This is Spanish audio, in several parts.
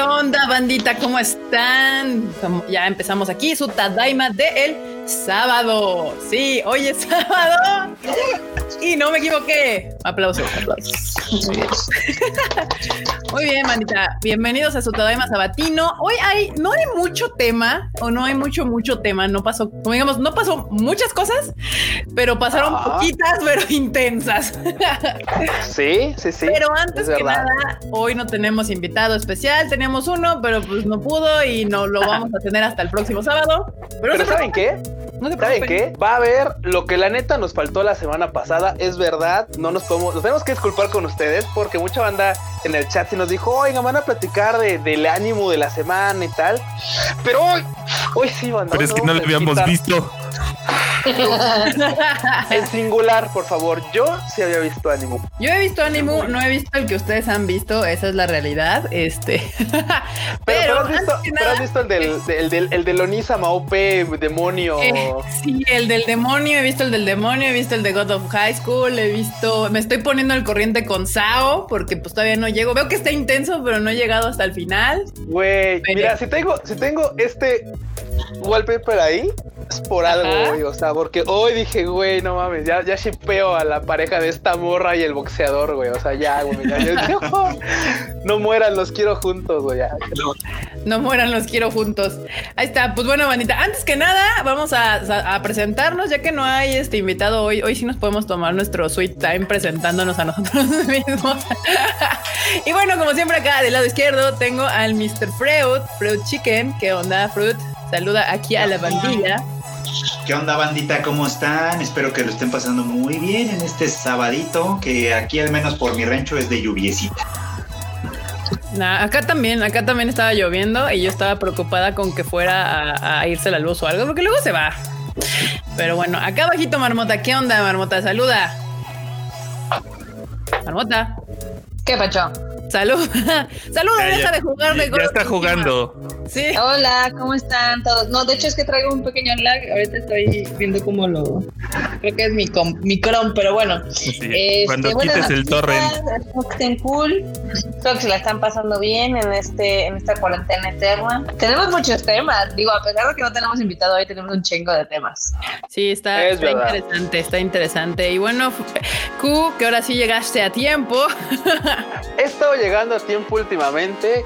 ¿Qué onda, bandita? ¿Cómo están? Ya empezamos aquí su Tadaima de el sábado. Sí, hoy es sábado. Y no me equivoqué. Aplausos, aplausos. Muy bien. Muy bien, manita. Bienvenidos a su Tadaima Sabatino. Hoy hay, no hay mucho tema, o no hay mucho, mucho tema. No pasó, como digamos, no pasó muchas cosas, pero pasaron poquitas, pero intensas. Sí, sí, sí. Pero antes que nada, hoy no tenemos invitado especial. Teníamos uno, pero pues no pudo y no lo vamos a tener hasta el próximo sábado. Pero, ¿Pero ¿saben qué? ¿Saben qué? Va a haber lo que la neta nos faltó la semana pasada. Es verdad, no nos podemos, nos tenemos que disculpar con ustedes porque mucha banda en el chat sí nos dijo, oiga, van a platicar de, del ánimo de la semana y tal. Pero hoy, hoy sí, banda. Pero es que no lo habíamos visto. en singular, por favor. Yo sí había visto Animu. Yo he visto Animu, no he visto el que ustedes han visto, esa es la realidad. Este. pero, has visto, has visto el del, el del, Onisa Maupe, demonio. Eh, sí, el del demonio, he visto el del demonio, he visto el de God of High School, he visto. Me estoy poniendo al corriente con Sao, porque pues todavía no llego. Veo que está intenso, pero no he llegado hasta el final. Güey, mira, si tengo, si tengo este wallpaper ahí, es por algo, güey. O sea, porque hoy dije, güey, no mames, ya, ya shipeo a la pareja de esta morra y el boxeador, güey. O sea, ya, güey. no, mueran, los quiero juntos, güey. No. mueran, los quiero juntos. Ahí está. Pues bueno, manita, antes que nada, vamos a, presentarnos, ya que no hay este invitado hoy. Hoy sí nos podemos tomar nuestro sweet time presentándonos a nosotros mismos. y bueno, como siempre, acá del lado izquierdo tengo al Mr. Freud, Freud Chicken. ¿Qué onda, Fruit? Saluda aquí a la bandilla. ¿Qué onda, bandita? ¿Cómo están? Espero que lo estén pasando muy bien en este sabadito, que aquí al menos por mi rancho es de lluviecita. acá también, acá también estaba lloviendo y yo estaba preocupada con que fuera a, irse la luz o algo, porque luego se va. Pero bueno, acá bajito Marmota, ¿qué onda, Marmota? Saluda. Marmota. ¿Qué pacho? Salud. Salud, deja de jugar de Ya está jugando. Sí. Hola, ¿cómo están todos? No, de hecho es que traigo un pequeño lag. Ahorita estoy viendo cómo lo. Creo que es mi, mi Chrome, pero bueno. Este, Cuando quites el torrent. Estén cool. Creo que se la están pasando bien en este en esta cuarentena eterna. Tenemos muchos temas. Digo, a pesar de que no tenemos invitado hoy, tenemos un chingo de temas. Sí, está, está interesante, está interesante. Y bueno, Q, que ahora sí llegaste a tiempo. Esto llegando a tiempo últimamente.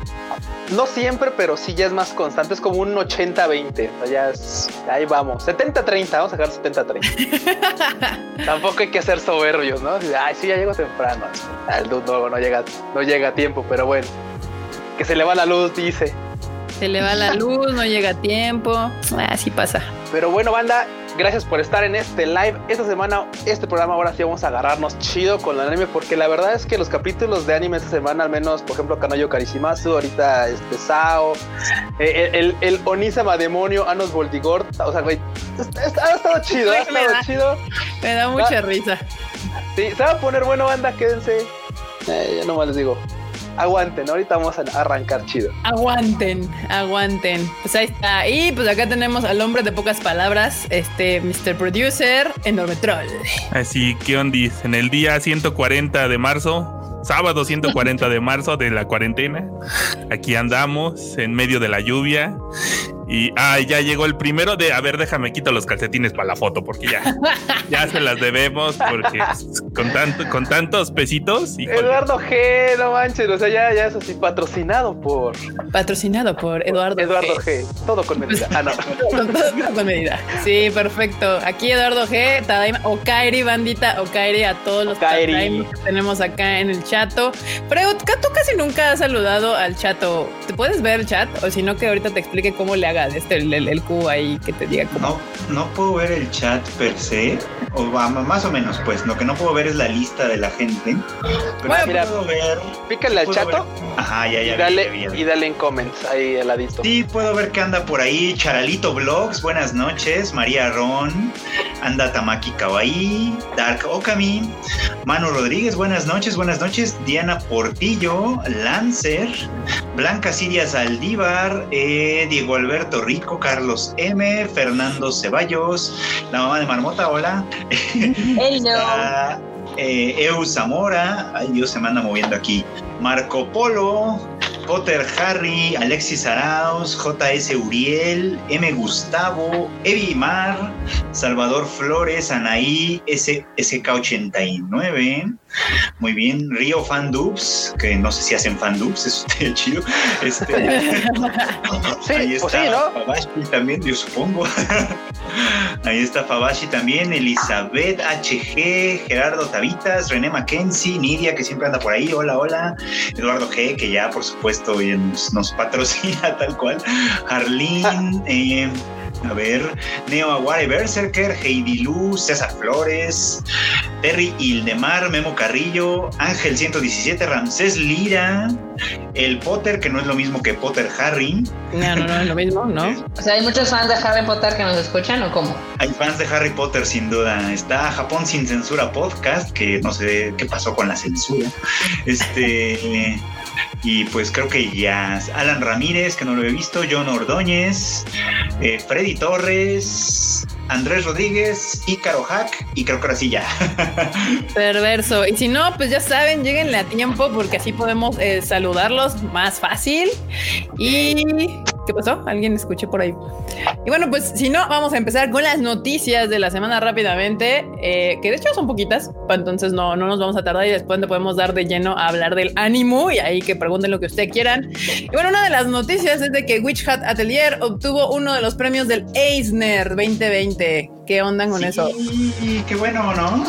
No siempre, pero sí ya es más constante. Es como un 80-20. O sea, ya es, ahí vamos. 70-30. Vamos a sacar 70-30. Tampoco hay que ser soberbios, ¿no? Ay, sí, ya llego temprano. El no, no, llega, no llega a tiempo, pero bueno. Que se le va la luz, dice. Se le va la luz, no llega a tiempo. Así pasa. Pero bueno, banda, gracias por estar en este live. Esta semana, este programa, ahora sí vamos a agarrarnos chido con el anime, porque la verdad es que los capítulos de anime esta semana, al menos, por ejemplo, Kanoyo Karishimasu, ahorita este Sao, eh, el, el, Onisama Demonio, Anos Voldigor, o sea, güey, ha estado chido, ha estado chido. Me da mucha risa. Sí, se va a poner bueno, banda, quédense. Eh, ya nomás les digo aguanten, ahorita vamos a arrancar chido. Aguanten, aguanten. Pues ahí está. Y pues acá tenemos al hombre de pocas palabras, este Mr. Producer, Enorme Troll. Así que ondis, en el día 140 de marzo, sábado 140 de marzo de la cuarentena, aquí andamos en medio de la lluvia y ay, ya llegó el primero de, a ver, déjame quito los calcetines para la foto, porque ya, ya se las debemos, porque con tanto, con tantos pesitos. Eduardo G, no manches, o sea, ya, ya es así, patrocinado por. Patrocinado por Eduardo, Eduardo G. Todo con medida. Ah, no. todo, con medida. Sí, perfecto. Aquí Eduardo G, Tadaima, Okairi, bandita, Okairi, a todos los que tenemos acá en el chato. Pero tú casi nunca has saludado al chato. ¿Te puedes ver el chat? O si no, que ahorita te explique cómo le este, el, el, Q ahí que te diga cómo. No, no puedo ver el chat per se, o más o menos, pues. Lo que no puedo ver es la lista de la gente. Pero bueno, mira, puedo ver. Pícale al chato. Ajá, ya, ya. Y dale, y dale en comments ahí al ladito. Sí, puedo ver que anda por ahí. Charalito Vlogs, buenas noches. María Ron, anda Tamaki Kawaii, Dark Okami, Manu Rodríguez, buenas noches, buenas noches. Diana Portillo, Lancer, Blanca Siria Saldívar, eh, Diego Alberto. Rico, Carlos M, Fernando Ceballos, la mamá de Marmota, hola. Hello. Eh, Eu Zamora, ay Dios se me anda moviendo aquí. Marco Polo, Potter Harry, Alexis Arauz, JS Uriel, M. Gustavo, Evi Mar, Salvador Flores, Anaí, S SK89. Muy bien, Río Fandubs, que no sé si hacen Fandubs, eso está chido. Este, ahí pues está sí, ¿no? Fabashi también, yo supongo. ahí está Fabashi también, Elizabeth HG, Gerardo Tavitas, René Mackenzie, Nidia, que siempre anda por ahí, hola, hola. Eduardo G, que ya por supuesto nos patrocina tal cual. Arlene, eh, a ver, Neo Aguare Berserker, Heidi Lu, César Flores, Terry Ildemar, Memo Carrillo, Ángel 117, Ramsés Lira, el Potter, que no es lo mismo que Potter Harry. No, no, no es lo mismo, ¿no? O sea, hay muchos fans de Harry Potter que nos escuchan o cómo? Hay fans de Harry Potter sin duda. Está Japón sin censura podcast, que no sé qué pasó con la censura. Este y pues creo que ya Alan Ramírez, que no lo he visto, John Ordóñez, eh, Freddy Torres, Andrés Rodríguez, Ícaro Hack y creo que ahora sí ya. Perverso. Y si no, pues ya saben, lleguenle a tiempo porque así podemos eh, saludarlos más fácil. Y ¿Qué pasó? ¿Alguien escuché por ahí? Y bueno, pues si no, vamos a empezar con las noticias de la semana rápidamente, eh, que de hecho son poquitas, entonces no, no nos vamos a tardar y después te podemos dar de lleno a hablar del ánimo y ahí que pregunten lo que ustedes quieran. Y bueno, una de las noticias es de que Witch Hat Atelier obtuvo uno de los premios del Eisner 2020. ¿Qué onda con sí, eso? Qué bueno, ¿no?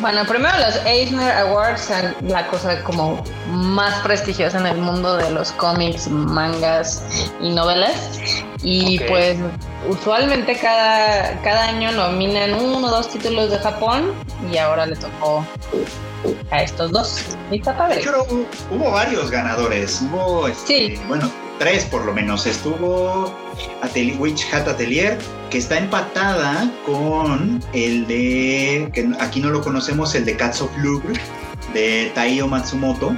Bueno, primero los Eisner Awards son la cosa como más prestigiosa en el mundo de los cómics, mangas y novelas. Y pues usualmente cada, cada año nominan uno o dos títulos de Japón y ahora le tocó a estos dos. Y está padre. hecho, hubo, hubo varios ganadores. Hubo, este, Sí. bueno, tres por lo menos. Estuvo Atelier, Witch Hat Atelier, que está empatada con el de, que aquí no lo conocemos, el de Cats of Louvre, de Taiyo Matsumoto.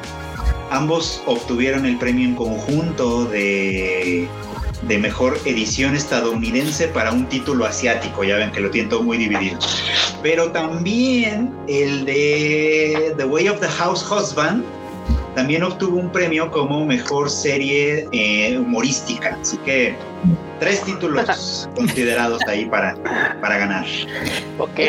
Ambos obtuvieron el premio en conjunto de, de mejor edición estadounidense para un título asiático. Ya ven que lo tienen todo muy dividido. Pero también el de The Way of the House Husband también obtuvo un premio como mejor serie eh, humorística. Así que tres títulos considerados ahí para, para ganar. Ok.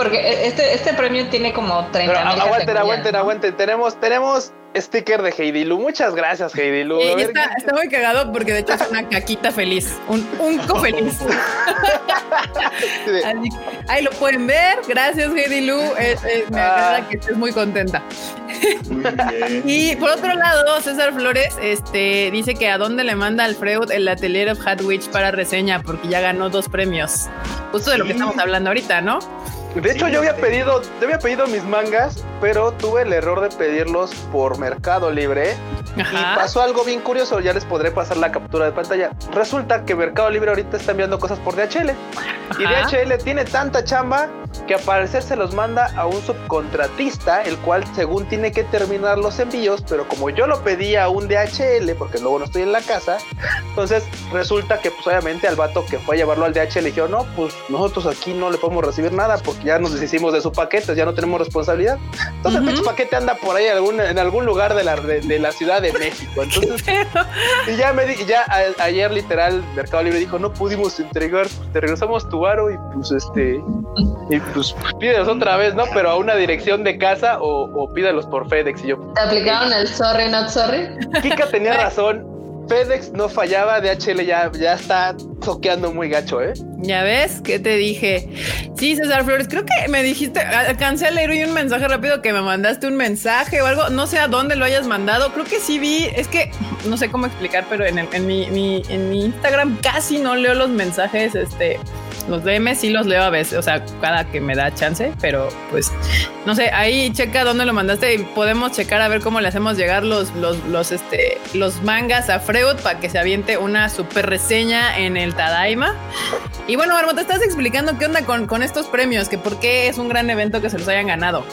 Porque este, este premio tiene como 30 Pero mil aguanten, aguanten, ¿no? aguanten. Tenemos, tenemos sticker de Heidi Lu. Muchas gracias, Heidi Lu. Y ver, está, está muy cagado porque de hecho es una caquita feliz, un unco feliz. ¿qué- de- Así que ahí lo pueden ver. Gracias, Heidi Lu. Es- es- me Ah. agrada que estés muy contenta. Muy bien. Y por otro lado, César Flores este, dice que a dónde le manda al Freud el Atelier of Hat Witch para reseña porque ya ganó dos premios. Justo de lo que estamos hablando ahorita, ¿no? De hecho, Sí, yo había pedido, yo había pedido mis mangas, pero tuve el error de pedirlos por Mercado Libre. Y Ajá. pasó algo bien curioso, ya les podré pasar la captura de pantalla. Resulta que Mercado Libre ahorita está enviando cosas por DHL. Y. DHL tiene tanta chamba que al parecer se los manda a un subcontratista, el cual según tiene que terminar los envíos, pero como yo lo pedí a un DHL, porque luego no estoy en la casa, entonces resulta que pues obviamente al vato que fue a llevarlo al DHL dijo, no, pues nosotros aquí no le podemos recibir nada porque ya nos deshicimos de su paquete, ya no tenemos responsabilidad. Entonces Ujú. el pinche paquete anda por ahí en algún, en algún lugar de la, de, de la Ciudad de México. Entonces y ya me di- ya a- ayer literal Mercado Libre dijo no pudimos entregar, pues, te regresamos tu varo y pues este y pues pídelos otra vez, ¿no? Pero a una dirección de casa o, o pídelos por FedEx y yo. ¿Te aplicaron el sorry, not sorry? Kika tenía razón. FedEx no fallaba, DHL ya, ya está toqueando muy gacho, ¿eh? ya ves, ¿qué te dije? Sí, César Flores, creo que me dijiste, alcancé a leer hoy un mensaje rápido que me mandaste un mensaje o algo, no sé a dónde lo hayas mandado, creo que sí vi, es que no sé cómo explicar, pero en, el- en, mi, mi- en mi Instagram casi no leo los mensajes, este, los DM sí los leo a veces, o sea, cada que me da chance, pero pues, no sé, ahí checa dónde lo mandaste y podemos checar a ver cómo le hacemos llegar los, los, los, este, los mangas a Freud para que se aviente una super reseña en el Tadaima. Y bueno, Marmo, te estás explicando qué onda con, con estos premios, que por qué es un gran evento que se los hayan ganado.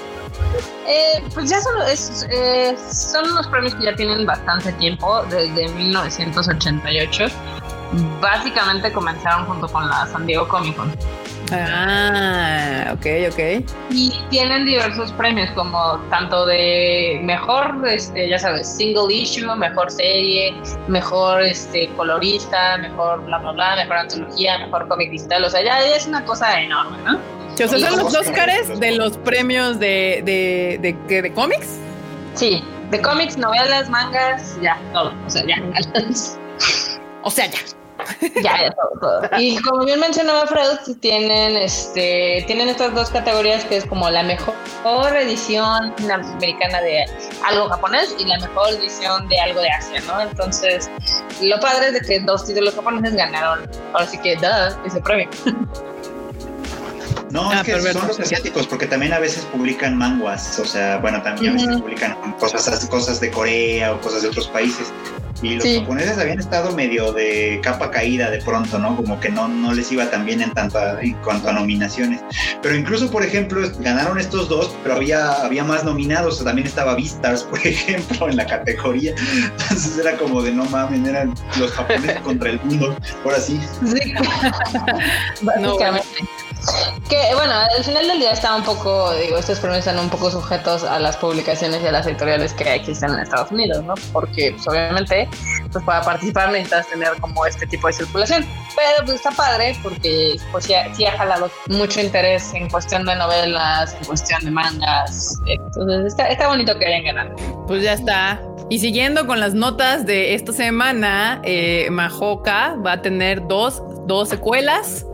Eh, pues ya son, es- eh, son unos premios que ya tienen bastante tiempo, desde 1988. Básicamente comenzaron junto con la San Diego Comic Con. Ah, ok, ok. Y tienen diversos premios, como tanto de mejor, este, ya sabes, single issue, mejor serie, mejor este, colorista, mejor bla, bla, bla, mejor antología, mejor cómic digital. O sea, ya es una cosa enorme, ¿no? O sea, son los Óscares de los premios de, de, de, ¿qué? de cómics. Sí, de cómics, novelas, mangas, ya, todo. O sea, ya. O sea, ya. ya, ya, todo, todo. Y como bien mencionaba Freud, tienen, este, tienen estas dos categorías que es como la mejor edición americana de algo japonés y la mejor edición de algo de Asia, ¿no? Entonces, lo padre es de que dos títulos japoneses ganaron, ahora sí que, duh, ese premio. No, Ah, es que perverso. son los asiáticos, porque también a veces publican manguas, o sea, bueno, también a veces publican cosas, cosas de Corea o cosas de otros países. Y los Sí. japoneses habían estado medio de capa caída de pronto, ¿no? Como que no, no les iba tan bien en, tanto a- en cuanto a nominaciones. Pero incluso, por ejemplo, ganaron estos dos, pero había, había más nominados. También estaba Beastars, por ejemplo, en la categoría. Entonces era como de no mames, eran los japoneses contra el mundo. Ahora sí. Sí. Básicamente. Que bueno, al final del día está un poco, digo, estos premios están un poco sujetos a las publicaciones y a las editoriales que existen en Estados Unidos, ¿no? Porque pues, obviamente, pues para participar necesitas tener como este tipo de circulación. Pero pues está padre porque pues sí, ha- sí ha jalado mucho interés en cuestión de novelas, en cuestión de mangas. Entonces está, está bonito que hayan ganado. Pues ya está. Y siguiendo con las notas de esta semana, eh, Majoka va a tener dos, dos secuelas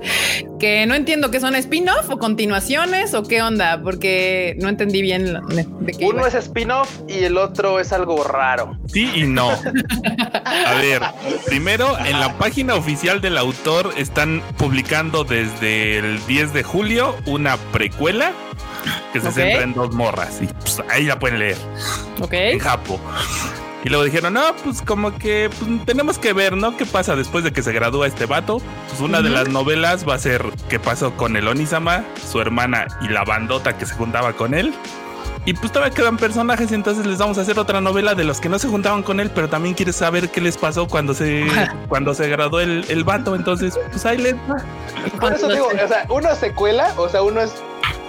que no entiendo que son spin-off o continuaciones o qué onda, porque no entendí bien de qué Uno iba. es spin-off y el otro es algo raro. Sí y no. A ver, primero en la página oficial del autor están publicando desde el 10 de julio una precuela que se centra en dos morras y pues, ahí la pueden leer Ok. en Japo. Y luego dijeron, no, pues como que pues, tenemos que ver, ¿no? ¿Qué pasa después de que se gradúa este vato? Pues una de las novelas va a ser qué pasó con el Onisama, su hermana y la bandota que se juntaba con él. Y pues todavía quedan personajes, entonces les vamos a hacer otra novela de los que no se juntaban con él, pero también quieres saber qué les pasó cuando se cuando se graduó el, el vato. Entonces, pues ahí les va. Por eso digo, o sea, uno secuela, o sea, uno es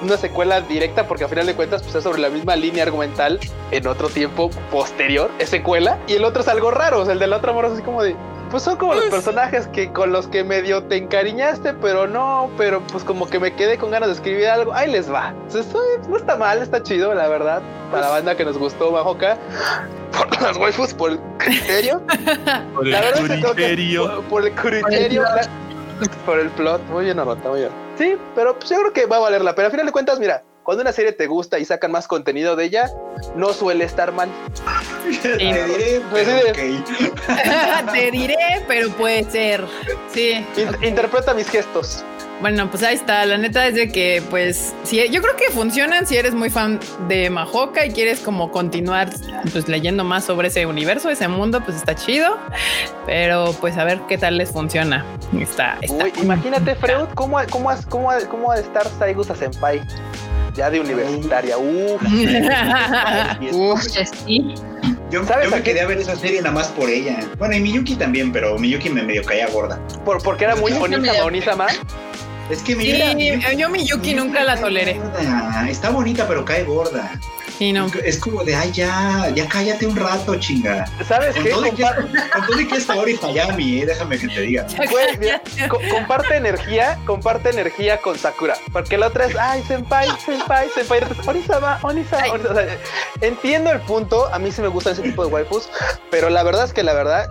una secuela directa porque a final de cuentas pues es sobre la misma línea argumental en otro tiempo posterior, es secuela, y el otro es algo raro, o sea, el del otro amor es así como de, pues son como los personajes que con los que medio te encariñaste, pero no, pero pues como que me quedé con ganas de escribir algo, ahí les va. No está mal, está chido, la verdad, para la banda que nos gustó Majoka, por las waifus, por el criterio. Por La verdad el es que tengo que- criterio. por, por el criterio. la- Por el plot. Muy bien, Arrota, muy bien. Sí, pero pues yo creo que va a valer la pena. A final de cuentas, mira, cuando una serie te gusta y sacan más contenido de ella, no suele estar mal. Te diré, Pues pero sí, ok. Te diré, pero puede ser. Sí. In- Interpreta mis gestos. Bueno, pues ahí está. La neta es de que, pues, si yo creo que funcionan si eres muy fan de Majoka y quieres como continuar, pues leyendo más sobre ese universo, ese mundo, pues está chido. Pero pues a ver qué tal les funciona. Está, está. Uy, imagínate, Freud, ¿cómo, ha- cómo, has- cómo, ha- cómo ha de estar Saigusa Senpai? Ya de universitaria. Uf. Uf. Sí. Yo, ¿Sabes yo me quedé a ver esa serie nada más por ella. Bueno, y Miyuki también, pero Miyuki me medio caía gorda. Por, porque era muy Sí, Onisama, medio- Onisama. Es que Sí, Miyuki. yo Miyuki nunca la toleré. gorda. Está bonita, pero cae gorda. Sí, no. Es como de, ay, ya, ya cállate un rato, chinga. ¿Sabes Con qué? todo, y que, Compa- con todo y Hayami, eh, déjame que te diga. Güey, mira, co- comparte energía, comparte energía con Sakura. Porque la otra es, ay, senpai, senpai, senpai. Onisama, Onisama, Onisama. O sea, entiendo el punto. A mí sí me gustan ese tipo de waifus. Pero la verdad es que la verdad,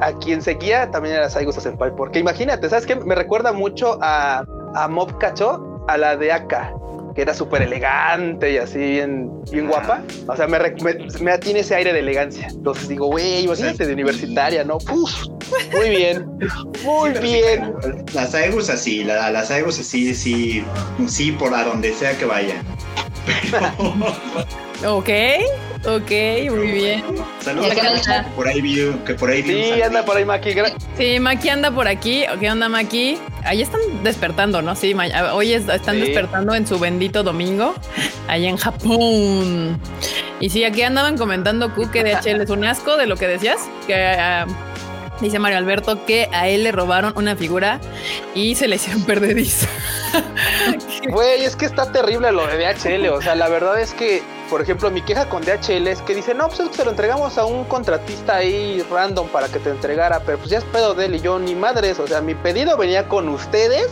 a quien seguía también era Saigusa Senpai. Porque imagínate, ¿sabes qué? Me recuerda mucho a, a Mob Cacho, a la de Aka. Que era súper elegante y así bien, bien guapa. O sea, me, me, me tiene ese aire de elegancia. Entonces digo, güey, imagínate de universitaria, ¿no? Uf, muy bien, muy bien. Las Aegus así, la, las Aegus así, sí, sí, por a donde sea que vayan. Ok, ok, muy bien. Saludos a por ahí vi, que por ahí Sí, anda por ahí Maki. Sí, Maki anda por aquí. ¿Qué onda, Maki? Ahí están despertando, ¿no? Sí, ma- hoy es- están Sí. despertando en su bendito domingo, allá en Japón. Y sí, aquí andaban comentando Q que DHL es un asco de lo que decías, que, ah, Dice Mario Alberto que a él le robaron una figura y se le hicieron perdedizo. Güey, es que está terrible lo de DHL. O sea, la verdad es que, por ejemplo, mi queja con DHL es que dice, no, pues es que se lo entregamos a un contratista ahí random para que te entregara, pero pues ya es pedo de él y yo ni madres. O sea, mi pedido venía con ustedes.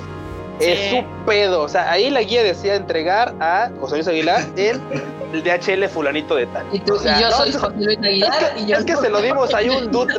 Es su pedo. O sea, ahí la guía decía entregar a José Luis Aguilar en el DHL fulanito de tal. Y, tú, O sea, y yo no, soy es- José Luis Aguilar es que, y yo es que se lo dimos ahí un dude.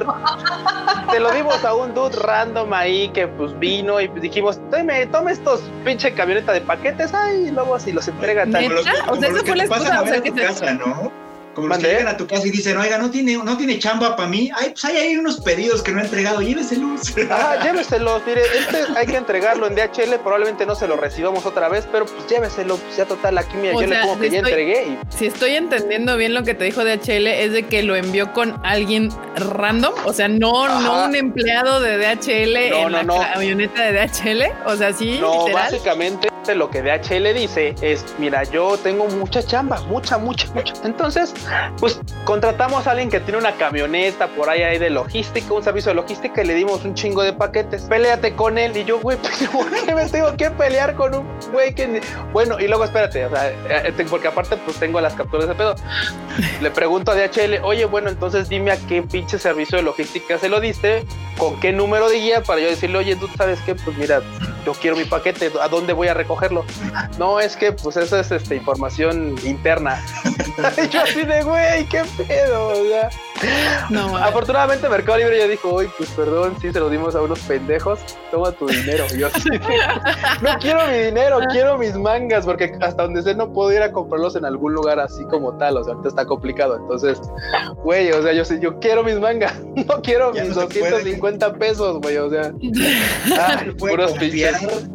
Se lo dimos a un dude random ahí que pues vino y pues dijimos, tome, tome estos pinche camioneta de paquetes, ay, y luego así los entrega tal. Como los que, ¿Neta? O como sea, los esa que fue la te pasan excusa, a o ver sea, a que tu se- casa, ¿no? Como los que llegan a tu casa y dicen, oiga, no tiene, no tiene chamba para mí. Ay, pues hay ahí unos pedidos que no he entregado, lléveselos. Ah, lléveselos, mire, este hay que entregarlo en DHL, probablemente no se lo recibamos otra vez, pero pues lléveselo, pues ya total, aquí mira, O yo le pongo que ya entregué y Si estoy entendiendo bien lo que te dijo DHL, es de que lo envió con alguien random, o sea, no, no un empleado de DHL No, en no, la no. camioneta de DHL, o sea, sí, No, literal. básicamente lo que DHL dice es, mira, yo tengo mucha chamba, mucha, mucha, mucha. Entonces, pues contratamos a alguien que tiene una camioneta por ahí, ahí de logística, un servicio de logística y le dimos un chingo de paquetes. Péleate con él y yo, güey, pero ¿por me tengo que pelear con un güey que... ni-?" Bueno, y luego espérate, o sea, eh, porque aparte pues tengo las capturas de pedo. Le pregunto a DHL, oye, bueno, entonces dime a qué pinche servicio de logística se lo diste, con qué número de guía para yo decirle, oye, tú sabes qué, pues mira, yo quiero mi paquete, ¿a dónde voy a recogerlo? No, es que pues eso es este, información interna. Y yo así de, güey, qué pedo, o sea. No. Afortunadamente Mercado Libre ya dijo, oye, pues perdón, sí se lo dimos a unos pendejos, toma tu dinero. Y yo así de, no quiero mi dinero, quiero mis mangas, porque hasta donde sé no puedo ir a comprarlos en algún lugar así como tal, o sea, ahorita está complicado. Entonces, güey, o sea, yo sí, yo quiero mis mangas, no quiero Ya mis no se puede. 250 pesos, güey, o sea. Ah, puros pinches.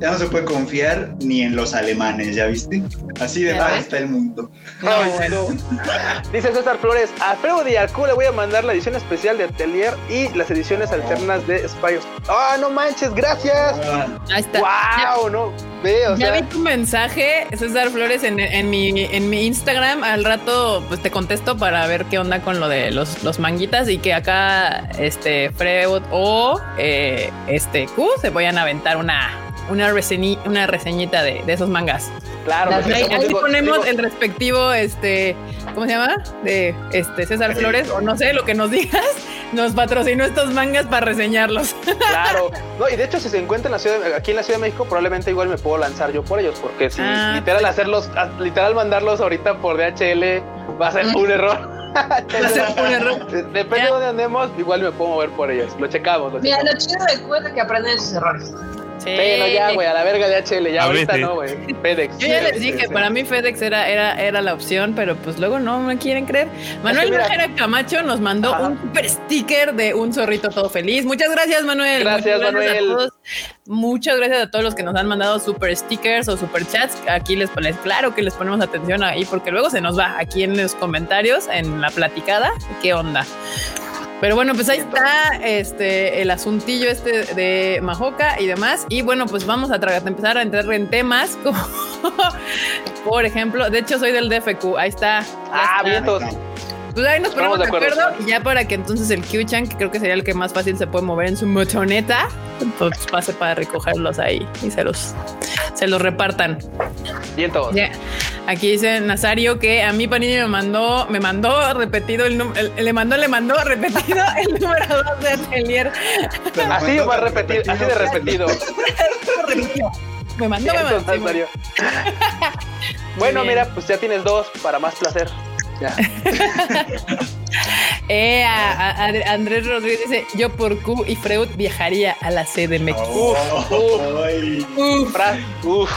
Ya no se puede confiar ni en los alemanes, ¿ya viste? Así de Ya mal está el mundo. No. Dice César Flores, a Alfredo Diarco le voy a mandar la edición especial de Atelier y las ediciones alternas de Spyro. Ah, no manches, gracias. Ah, Ahí está. Wow, no. Ve, o Ya sea, vi tu mensaje, César Flores, en, en mi, en mi Instagram. Al rato, pues te contesto para ver qué onda con lo de los, los manguitas y que acá, este, Freud o eh, este Q se vayan a aventar una, una, reseñi- una reseñita de, de esos mangas. claro. Las- porque Ahí, somos, ahí digo- ponemos digo, el respectivo, este, ¿cómo se llama? De este César Flores, o no sé, lo que nos digas, nos patrocinó estos mangas para reseñarlos. Claro. No, y de hecho, si se encuentra en la ciudad, aquí en la Ciudad de México, probablemente igual me puedo lanzar yo por ellos, porque si Ah, literal hacerlos, a- literal mandarlos ahorita por DHL va a ser un error. Va a ser un error. Depende Ya. de dónde andemos, igual me puedo mover por ellos. Lo checamos, lo Mira, checamos. lo chido de Q es que aprenden de sus errores. Sí. Bueno, ya, güey, a la verga de HL, ya A ahorita veces. no, güey. FedEx. Yo ya les dije, para mí FedEx era, era, era la opción, pero pues luego no me quieren creer. Manuel Nájera Camacho nos mandó Ajá. un super sticker de un zorrito todo feliz. Muchas gracias, Manuel. Gracias, Muchas Manuel. A todos. Muchas gracias a todos los que nos han mandado super stickers o super chats. Aquí les, les claro que les ponemos atención ahí porque luego se nos va aquí en los comentarios, en la platicada. ¿Qué onda? Pero bueno, pues ahí está este el asuntillo este de Majoca y demás. Y bueno, pues vamos a empezar a entrar en temas como, por ejemplo, de hecho soy del DFQ, ahí está. Ah, está. vientos. Pues ahí nos ponemos de acuerdo, acuerdo. y ya para que entonces el Q-Chan, que creo que sería el que más fácil se puede mover en su motoneta, pues pase para recogerlos ahí y se los, se los repartan. Vientos. Ya. Aquí dice Nazario que a mí Panini me mandó, me mandó repetido el número, le mandó, le mandó repetido el número 2 de Atelier. Así va a repetir, así de repetido. Me mandó, me mandó. Bueno, bien. mira, pues ya tienes dos para más placer. Ya. Eh, a, a- a Andrés Rodríguez dice, yo por Q y Freud viajaría a la CDMX. oh. Fra- Uf.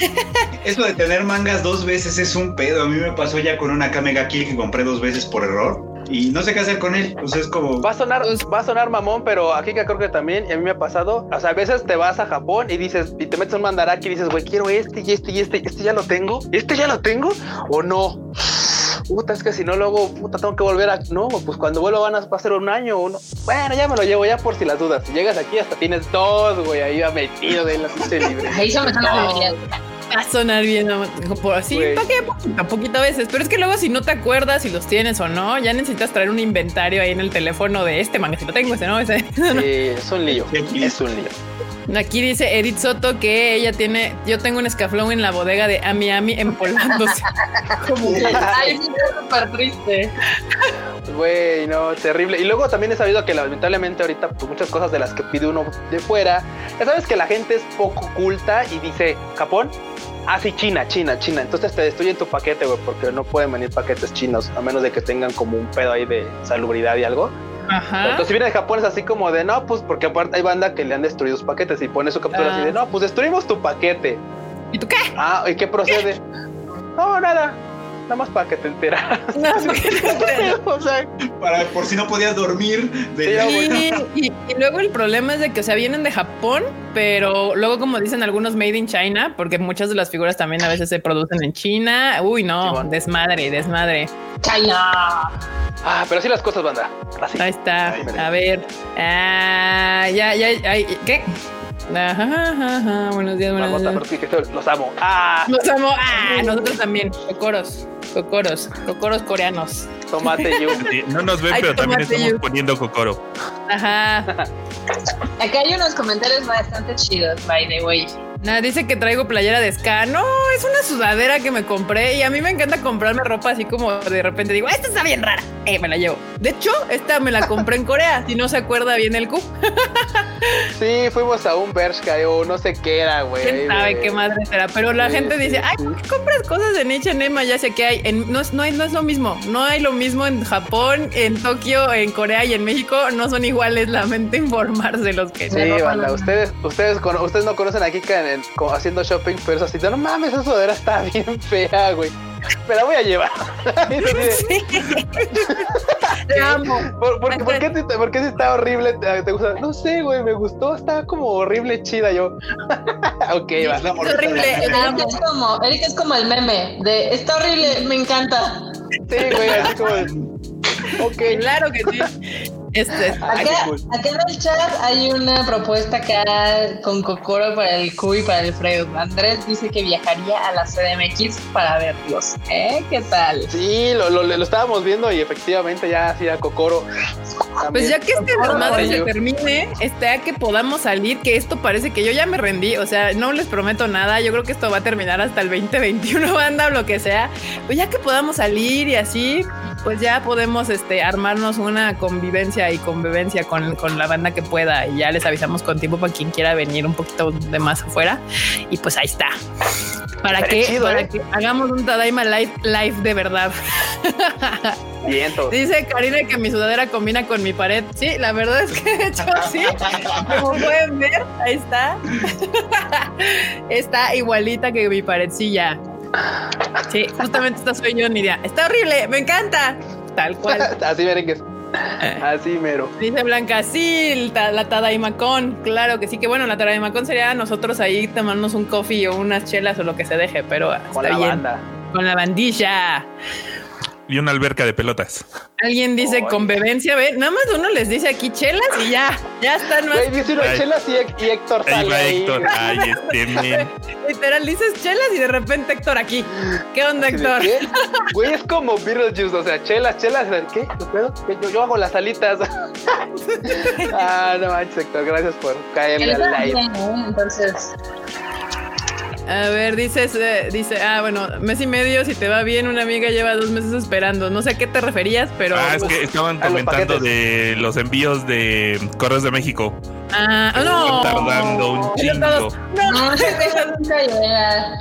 Eso de tener mangas dos veces es un pedo. A mí me pasó ya con una Kamega Kill que compré dos veces por error. Y no sé qué hacer con él. Pues es como. Va a sonar, Pues- va a sonar mamón, pero aquí que creo que también, y a mí me ha pasado, o sea, a veces te vas a Japón y dices, y te metes un mandaraki y dices, güey, quiero este y este y este, este ya lo tengo, este ya lo tengo o no. Puta, es que si no luego, puta, tengo que volver a. No, pues cuando vuelva van a va a ser un año o uno. Bueno, ya me lo llevo ya por si las dudas. Si llegas aquí, hasta tienes dos, güey, ahí ya metido de la pinche libre. Ahí familiares. Va a sonar bien, ¿no? por así. ¿para qué? Poquito, poquito a veces. Pero es que luego si no te acuerdas si los tienes o no, ya necesitas traer un inventario ahí en el teléfono de este manga. Si lo tengo, ese no, ese. Sí, es un lío. Es un lío. Aquí dice Edith Soto que ella tiene, yo tengo un escaflón en la bodega de Ami Ami empolándose. Como Ay, súper triste. Güey, no, terrible. Y luego también he sabido que lamentablemente ahorita pues, muchas cosas de las que pide uno de fuera, ya sabes que la gente es poco culta y dice Japón. Ah, sí, China, China, China. Entonces te destruyen tu paquete, güey, porque no pueden venir paquetes chinos, a menos de que tengan como un pedo ahí de salubridad y algo. Ajá. Entonces, si viene de Japón, es así como de no, pues porque aparte hay banda que le han destruido sus paquetes y pone su captura Ah. así de no, pues destruimos tu paquete. ¿Y tú qué? Ah, ¿y qué procede? No, nada. Nada más para que te enteras. No, o sea, Para, por si no podías dormir. De Sí, Y, luego el problema es de que, o sea, vienen de Japón, pero luego, como dicen algunos, made in China, porque muchas de las figuras también a veces se producen en China. Uy, no, desmadre, desmadre. China. ah, pero así las cosas, banda. Así. Ahí está. Ay, A ver. Ah, ya, ya, ay, ¿qué? Ajá, ajá, ajá. Buenos días, buenos días. los amo. Ah, Los amo. Ah, nosotros también. Cocoros, cocoros, cocoros coreanos. tomate you. No nos ven, Ay, pero también estamos you. poniendo cocoro. Ajá. Acá hay unos comentarios bastante chidos, by the way. Nada, dice que traigo playera de ska. No, es una sudadera que me compré y a mí me encanta comprarme ropa así como de repente digo, esta está bien rara. Eh, me la llevo. De hecho, esta me la compré en Corea. Si no se acuerda bien el Q. Sí, fuimos a un Bershka o no sé qué era, güey. ¿Quién sabe de- qué madre será? Pero la Sí, gente sí, dice, ay. ¿por qué compras cosas en H&M? Ya sé que hay. En- no, es, no, hay- no es lo mismo. No hay lo mismo en Japón, en Tokio, en Corea y en México. No son iguales. Lamento informarse los que Sí, banda, ustedes, ustedes, ustedes no conocen a Kika en- en- co- haciendo shopping, pero es así, de, no mames, esa sudadera está bien fea, güey. Me la voy a llevar. Sí. Te amo. ¿Por, por, por qué, te- por qué si está horrible? Te, te gusta? No sé, güey, me gustó, está como horrible chida yo. ok, va. Es horrible. Erika es como, Erika es como el meme de está horrible, me encanta. Sí, güey, así como. de, Ok. Claro que sí. Este, Acá, acá en el chat hay una propuesta acá con Kokoro para el Q y para el Freud. Andrés dice que viajaría a la CDMX para verlos. ¿Eh? ¿Qué tal? Sí, lo, lo, lo estábamos viendo y efectivamente ya hacía Kokoro. Pues ya que este desmadre se termine, este, a que podamos salir, que esto parece que yo ya me rendí, o sea, no les prometo nada, yo creo que esto va a terminar hasta el 2021, banda o lo que sea, pues ya que podamos salir y así, pues ya podemos este, armarnos una convivencia y convivencia con, con la banda que pueda y ya les avisamos con tiempo para quien quiera venir un poquito de más afuera y pues ahí está. Para Estaría que, chido, para ¿eh? que hagamos un Tadaima live, live de verdad. Dice Karina que mi sudadera combina con mi pared. Sí, la verdad es que de hecho sí. Como pueden ver, ahí está. Está igualita que mi paredcilla. Sí, justamente esta soy yo, Nidia. Está horrible, me encanta. Tal cual. Así merengues. Así mero. Dice Blanca, sí, la Tadaimacón. Claro que sí, que bueno, la Tadaimacón sería nosotros ahí tomarnos un coffee o unas chelas o lo que se deje, pero Con está la bien. banda. Con la bandilla. Y una alberca de pelotas. Alguien dice Ay. con bebencia, ve, nada más uno les dice aquí chelas y ya, ya están más. Güey, dice uno Ay. chelas y, y Héctor Ahí sale va ahí. Héctor. Ay, este men. Literal, dices chelas y de repente Héctor aquí. ¿Qué onda, Héctor? ¿qué? Güey, es como Beetlejuice, o sea, chelas, chelas. ¿Qué? ¿Qué. Yo, yo hago las alitas. ah, no manches, Héctor, gracias por caerle Él al live. Entonces, A ver, dices, eh, dice, ah, bueno, mes y medio, si te va bien, una amiga lleva dos meses esperando. No sé a qué te referías, pero. Ah, es que estaban los comentando de los envíos de Correos de México. Ah, que no. están tardando un chingo. No, no, cosa nunca llega.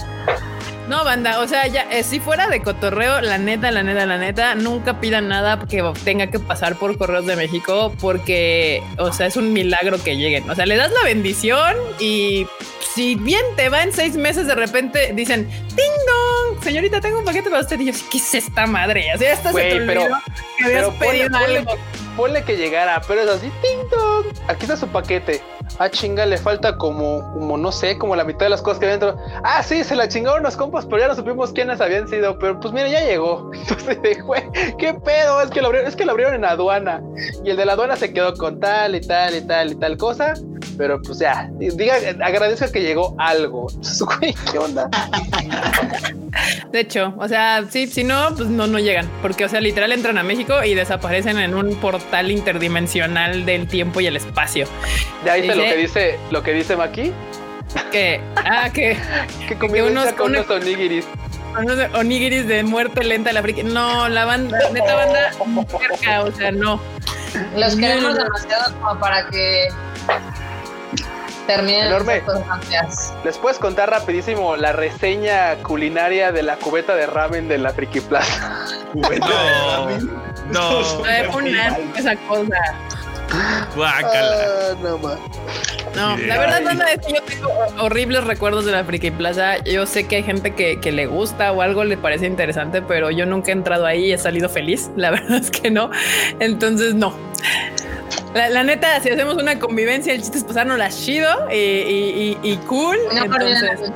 No, banda, o sea, ya, eh, si fuera de cotorreo, la neta, la neta, la neta, nunca pidan nada que tenga que pasar por Correos de México porque, o sea, es un milagro que lleguen. O sea, le das la bendición y si bien te va en seis meses, de repente dicen, ¡Ding dong! Señorita, tengo un paquete para usted. Y yo, ¿qué es esta madre? Así hasta Güey, se te pero- que habías Pero pedido ponle algo. Ponle que llegara, pero es así, ting dong. Aquí está su paquete. Ah, chinga, le falta como, como no sé, como la mitad de las cosas que había dentro. Ah, sí, se la chingaron los compas, pero ya no supimos quiénes habían sido. Pero pues mira, ya llegó. Entonces, ¿qué pedo? Es que lo abrieron, es que lo abrieron en aduana. Y el de la aduana se quedó con tal y tal y tal y tal cosa. pero pues ya, diga, agradezco que llegó algo. Güey, ¿qué onda? De hecho, o sea, sí, si no, pues no, no llegan, porque, o sea, literal entran a México y desaparecen en un portal interdimensional del tiempo y el espacio. Ya dice lo que dice, lo que dice Maki. Que, ah, que, que, que unos, con unos onigiris unos onigiris de muerte lenta la friki. No, la banda, neta banda cerca, o sea, no. Los queremos demasiado como para que terminen Enorme. ¿Les puedes contar rapidísimo la reseña culinaria de la cubeta de ramen de la Friki Plaza? ¿Cubeta de ramen? No. no. esa cosa. Guácala. Ah, no. No, la verdad, no es que yo tengo horribles recuerdos de la Friki Plaza. Yo sé que hay gente que, que, le gusta o algo le parece interesante, pero yo nunca he entrado ahí y he salido feliz. La verdad es que no. Entonces, no. La, la, neta, si hacemos una convivencia, el chiste es pasarnos la chido y, y, y, y cool. No entonces,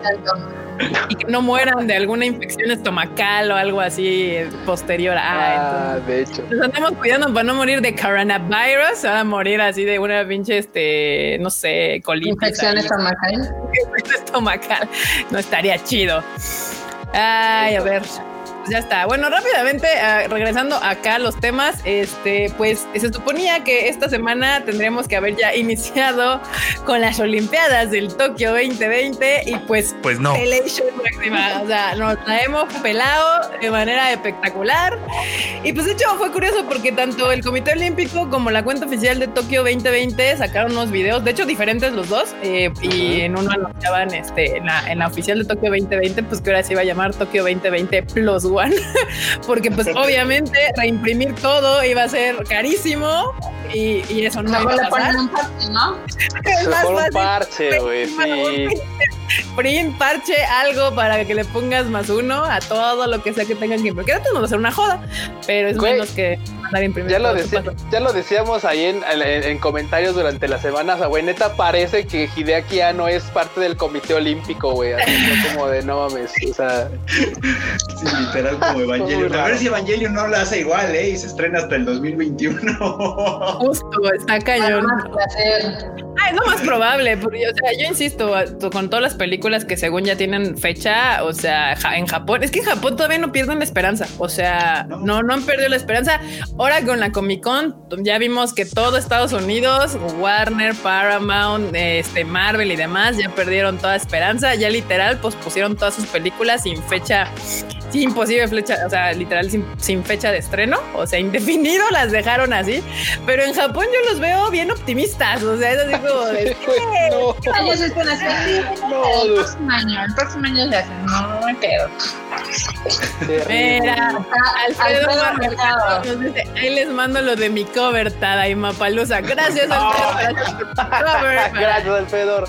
y que no mueran de alguna infección estomacal o algo así posterior a. Ah, entonces, de hecho. Nos andamos cuidando para no morir de coronavirus, van a morir así de una pinche, este, no sé, colitis. Infección estomacal. estomacal. No estaría chido. Ay, a ver ya está. Bueno, rápidamente, uh, regresando acá a los temas, este, pues se suponía que esta semana tendríamos que haber ya iniciado con las Olimpiadas del Tokio 2020 y pues, pues no. máxima. O sea, nos la hemos pelado de manera espectacular. Y pues de hecho fue curioso porque tanto el Comité Olímpico como la cuenta oficial de Tokio 2020 sacaron unos videos, de hecho diferentes los dos, eh, y en uno anunciaban este, en la, en la oficial de Tokio 2020, pues que ahora se iba a llamar Tokio 2020 Plus One, porque pues obviamente reimprimir todo iba a ser carísimo y, y eso no iba a pasar. un parche, ¿no? Es más un parche, güey, sí. print, parche, algo para que le pongas más uno a todo lo que sea que tengan que imprimir. Que antes no va a ser una joda, pero es Güey, menos que mandar a imprimir. Ya lo, decía- ya lo decíamos ahí en, en- en comentarios durante las semanas, güey. Neta parece que Hideaki no es parte del comité olímpico, güey. Así como de no mames. O sea, Sí, literal como Evangelion. A ver si Evangelion no lo hace igual, ¿eh? Y se estrena hasta el 2021. Justo, está cañón. Ah, es lo más probable, porque, o sea, yo insisto, con todas las películas que según ya tienen fecha, o sea, en Japón, es que en Japón todavía no pierden la esperanza, o sea, No. no, no han perdido la esperanza. Ahora con la Comic Con ya vimos que todo Estados Unidos, Warner, Paramount, este, Marvel y demás ya perdieron toda esperanza, ya literal, pues pusieron todas sus películas sin fecha. Sin posible flecha, o sea, literal sin, sin fecha de estreno, o sea, indefinido las dejaron así, pero en Japón yo los veo bien optimistas, o sea, es así como de, no. Ellos están así. sí, No, el próximo año, el próximo año se hace. No, no me pedo. Mira, Alfredo Alfredo nos dice, ahí les mando lo de mi cover, Tadaima Palusa. Gracias, Alfredo, gracias tu cover. Gracias, Alfredo.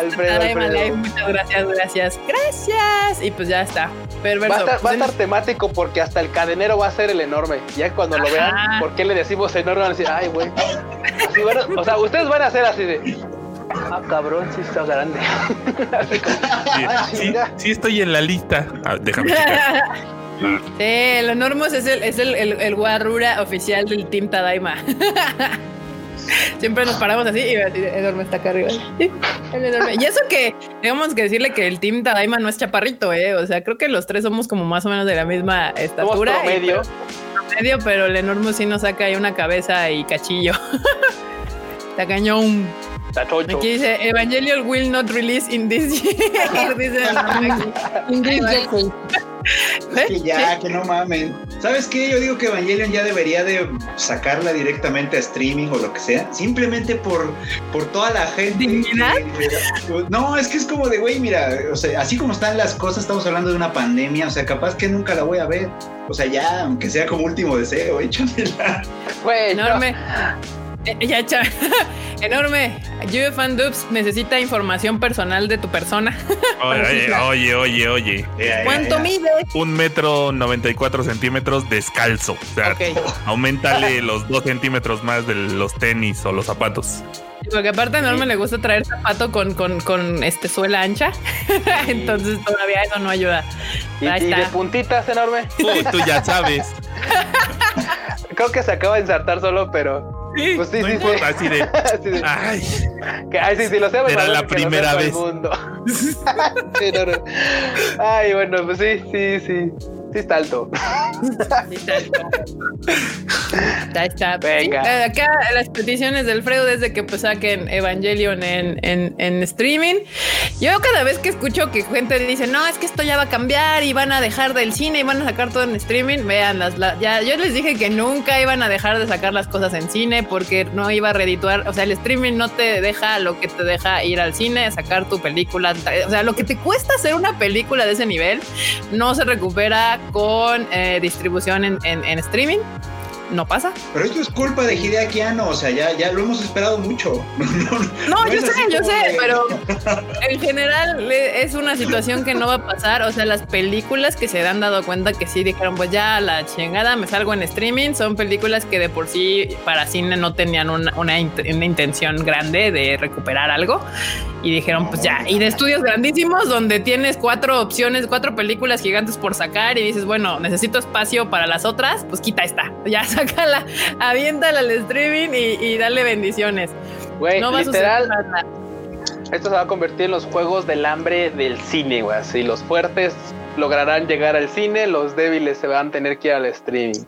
Alfredo, Alfredo. Muchas gracias, gracias, gracias. Y pues ya está. Perverso. Va a, estar, va a estar temático porque hasta el cadenero va a ser el enorme. Ya cuando lo vean, ¿por qué le decimos enorme? Van a decir, ay, güey. Así, bueno, o sea, ustedes van a hacer así de, ah, cabrón, sí está grande. Así como, Sí, "Ah, sí, chinga". sí estoy en la lista. Ah, déjame checar. Sí, el Enormous es el, es el, el, el guarrura oficial del Team Tadaima. Siempre nos paramos así y así, enorme está acá arriba. Enorme. Y eso que, digamos que decirle que el Team Tadaima no es chaparrito, ¿eh? O sea, creo que los tres somos como más o menos de la misma Somos estatura. y- promedio. pero- promedio, pero el Enormous sí nos saca ahí una cabeza y cachillo. Está cañón. Aquí dice Evangelion will not release in this year. dice. In this decade. ¿Eh? Que ya, que no mamen. ¿Sabes qué? Yo digo que Evangelion ya debería de sacarla directamente a streaming o lo que sea. Simplemente por, por toda la gente. ¿Dignidad? no, es que es como de, güey, mira, o sea, así como están las cosas, estamos hablando de una pandemia, o sea, capaz que nunca la voy a ver. O sea, ya, aunque sea como último deseo, échamela. Güey, no. Enorme. Eh, ya, cha- enorme. Juve Fan Dubs necesita información personal de tu persona. Oye, oye, oye, oye. ¿Cuánto mide? Un metro 94 centímetros descalzo. O sea, Ok. aumentale los dos centímetros más de los tenis o los zapatos. Porque aparte a enorme le gusta traer zapato con, con, con este suela ancha. Entonces todavía eso no ayuda. Y, Ahí y de puntitas, enorme. Tú, tú ya sabes. Creo que se acaba de ensartar solo, pero Sí, Pues sí, no sí, importa, sí. así de. Así de- Ay, que, ay, sí, sí, lo sé. Era la primera vez. mundo. Sí, no, no. Ay, bueno, pues sí, sí, sí. Sí está alto. Ahí está. Ahí está. Venga. Sí, eh, acá las peticiones del Freud es de que pues saquen Evangelion en, en, en streaming. Yo cada vez que escucho que gente dice, no, es que esto ya va a cambiar y van a dejar del cine y van a sacar todo en streaming, vean, las, la- ya, yo les dije que nunca iban a dejar de sacar las cosas en cine porque no iba a redituar, o sea, el streaming no te deja lo que te deja ir al cine, sacar tu película, o sea, lo que te cuesta hacer una película de ese nivel no se recupera con eh, distribución en, en- en streaming. No pasa. Pero esto es culpa de Hideaki Anno, o sea, ya, ya lo hemos esperado mucho. No, No yo sé, yo sé, de- pero en general es una situación que no va a pasar. O sea, las películas que se han dado cuenta que sí dijeron, pues ya la chingada, me salgo en streaming, son películas que de por sí para cine no tenían una, una int- una intención grande de recuperar algo. Y dijeron, pues ya, y de estudios grandísimos donde tienes cuatro opciones, cuatro películas gigantes por sacar y dices, bueno, necesito espacio para las otras, pues quita esta, ya sácala, aviéntala al streaming y, y dale bendiciones. Güey, No va literal, nada. esto se va a convertir en los juegos del hambre del cine, güey. Así los fuertes lograrán llegar al cine, los débiles se van a tener que ir al streaming.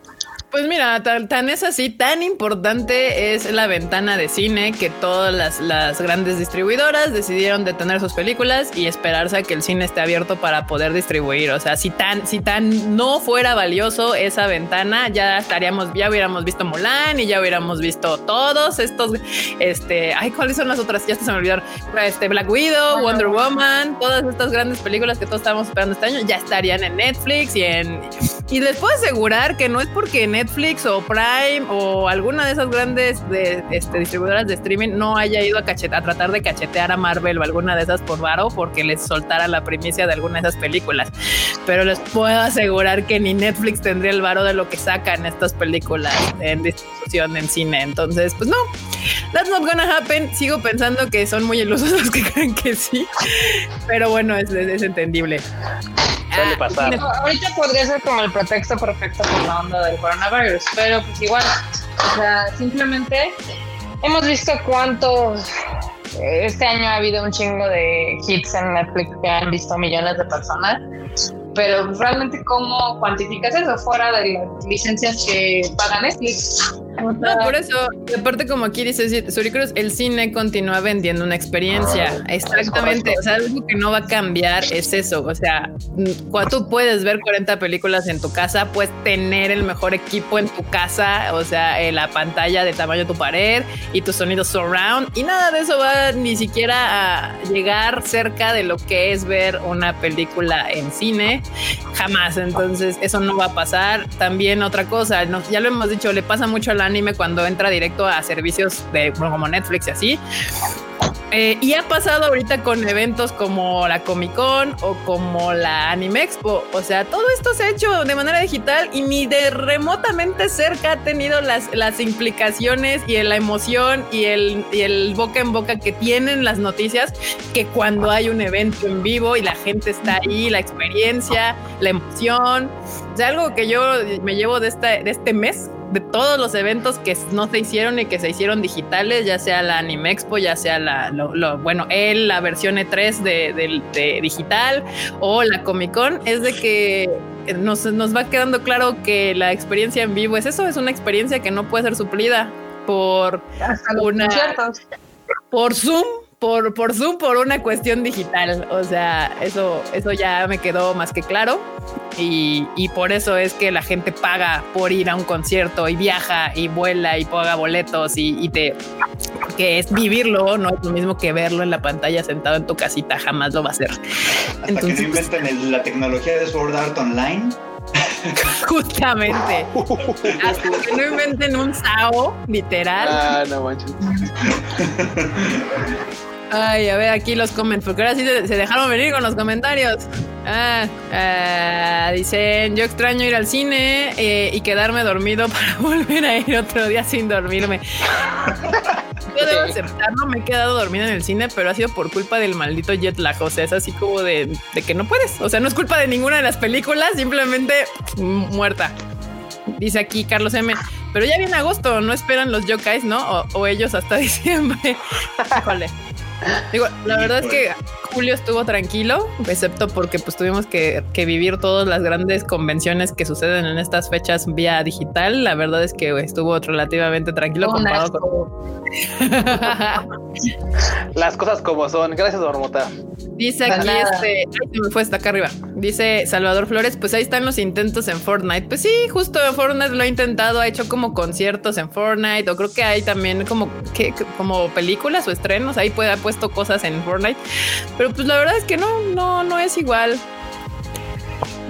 Pues mira, tan, tan es así, tan importante es la ventana de cine que todas las, las grandes distribuidoras decidieron detener sus películas y esperarse a que el cine esté abierto para poder distribuir. O sea, si tan, si tan no fuera valioso esa ventana, ya estaríamos, ya hubiéramos visto Mulan y ya hubiéramos visto todos estos, este, ay, ¿cuáles son las otras? Ya se me olvidaron. Este, Black Widow, Wonder Woman, todas estas grandes películas que todos estábamos esperando este año ya estarían en Netflix y en y les puedo asegurar que no es porque Netflix o Prime o alguna de esas grandes de, este, distribuidoras de streaming no haya ido a, cachete- tratar de cachetear a Marvel o alguna de esas por varo porque les soltara la primicia de alguna de esas películas. Pero les puedo asegurar que ni Netflix tendría el varo de lo que sacan estas películas en distribución en cine. Entonces, pues no, that's not gonna happen. Sigo pensando que son muy ilusos los que creen que sí, pero bueno, es- es entendible. Suele Ah, pasar. Ahorita podría ser como el pretexto perfecto por la onda del coronavirus, pero pues igual, o sea, simplemente hemos visto cuántos eh, este año ha habido un chingo de hits en Netflix que han visto millones de personas, pero realmente cómo cuantificas eso fuera de las licencias que paga Netflix. No, por eso, aparte como aquí dice Suricruz, el cine continúa vendiendo una experiencia. Exactamente. O sea, algo que no va a cambiar es eso. O sea, mm, cuando tú puedes ver 40 películas en tu casa, puedes tener el mejor equipo en tu casa, o sea, eh, la pantalla de tamaño de tu pared y tus sonidos surround. Y nada de eso va ni siquiera a llegar cerca de lo que es ver una película en cine. Jamás. Entonces, eso no va a pasar. También otra cosa, no- ya lo hemos dicho, le pasa mucho al anime cuando entra directo a servicios de como Netflix y así. Eh, y ha pasado ahorita con eventos como la Comic Con o como la Anime Expo. O sea, todo esto se ha hecho de manera digital y ni de remotamente cerca ha tenido las, las implicaciones y la emoción y el, y el boca en boca que tienen las noticias que cuando hay un evento en vivo y la gente está ahí, la experiencia, la emoción. O sea, algo que yo me llevo de, esta, de este mes de todos los eventos que no se hicieron y que se hicieron digitales, ya sea la Anime Expo, ya sea la, lo, lo- bueno, él, la versión E3 de, de- de digital o la Comic Con, es de que nos, nos va quedando claro que la experiencia en vivo es eso, es una experiencia que no puede ser suplida por hasta una- por Zoom, por, por Zoom, por una cuestión digital. O sea, eso, eso ya me quedó más que claro. Y, y por eso es que la gente paga por ir a un concierto y viaja y vuela y paga boletos y, y te que es vivirlo, no es lo mismo que verlo en la pantalla sentado en tu casita, jamás lo va a hacer. Hasta Entonces- que no inventen el- la tecnología de Sword Art Online. Justamente. Hasta que no inventen un SAO, literal. Ah, no manches. Ay, a ver aquí los comentarios, porque ahora sí se, se dejaron venir con los comentarios. Ah, ah, dicen, yo extraño ir al cine eh, y quedarme dormido para volver a ir otro día sin dormirme. Yo debo aceptarlo, me he quedado dormida en el cine, pero ha sido por culpa del maldito jet lag. O sea, es así como de, de que no puedes. O sea, no es culpa de ninguna de las películas, simplemente muerta. Dice aquí Carlos M. Pero ya viene agosto, no esperan los yokais, ¿no? O, ellos hasta diciembre. Híjole. Digo, la verdad es que julio estuvo tranquilo, excepto porque pues tuvimos que, vivir todas las grandes convenciones que suceden en estas fechas vía digital. La verdad es que estuvo relativamente tranquilo comparado con... las cosas como son. Gracias, Dormota. Dice aquí este, me fue hasta acá arriba. Dice Salvador Flores, pues ahí están los intentos en Fortnite. Pues sí, justo Fortnite lo ha intentado, ha hecho como conciertos en Fortnite, o creo que hay también como que como películas o estrenos. Ahí puede haber puesto cosas en Fortnite. Pero pues la verdad es que no, no, no es igual.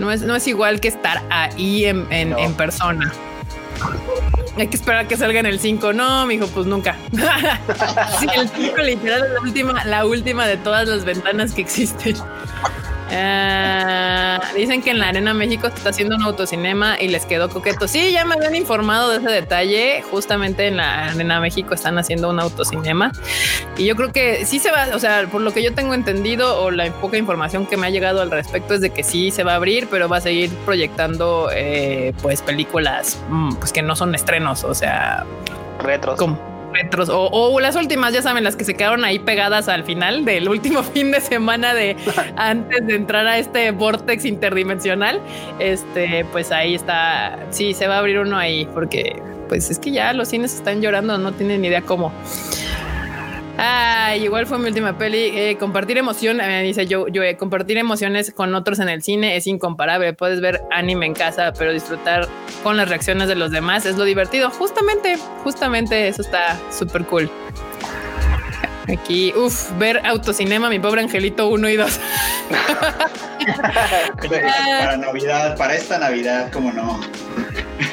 No es, no es igual que estar ahí en, en, persona. Hay que esperar a que salga en el 5. No, mijo, pues nunca. el 5 literal es la última, la última de todas las ventanas que existen. Uh, dicen que en la Arena México se está haciendo un autocinema y les quedó coqueto. Sí, ya me habían informado de ese detalle. Justamente en la Arena México están haciendo un autocinema. Y yo creo que sí se va, o sea, por lo que yo tengo entendido o la poca información que me ha llegado al respecto es de que sí se va a abrir, pero va a seguir proyectando eh, pues películas mm, pues que no son estrenos, o sea, retros. Retros o, las últimas, ya saben, las que se quedaron ahí pegadas al final del último fin de semana de antes de entrar a este vortex interdimensional. Este, pues ahí está. Sí, se va a abrir uno ahí porque, pues es que ya los cines están llorando, no tienen ni idea cómo. Ah, igual fue mi última peli. Eh, compartir emoción, eh, dice yo, yo eh, compartir emociones con otros en el cine es incomparable. Puedes ver anime en casa, pero disfrutar con las reacciones de los demás es lo divertido. Justamente, justamente eso está súper cool. Aquí, uff, ver autocinema, mi pobre angelito 1 y 2. para Navidad, para esta Navidad, cómo no.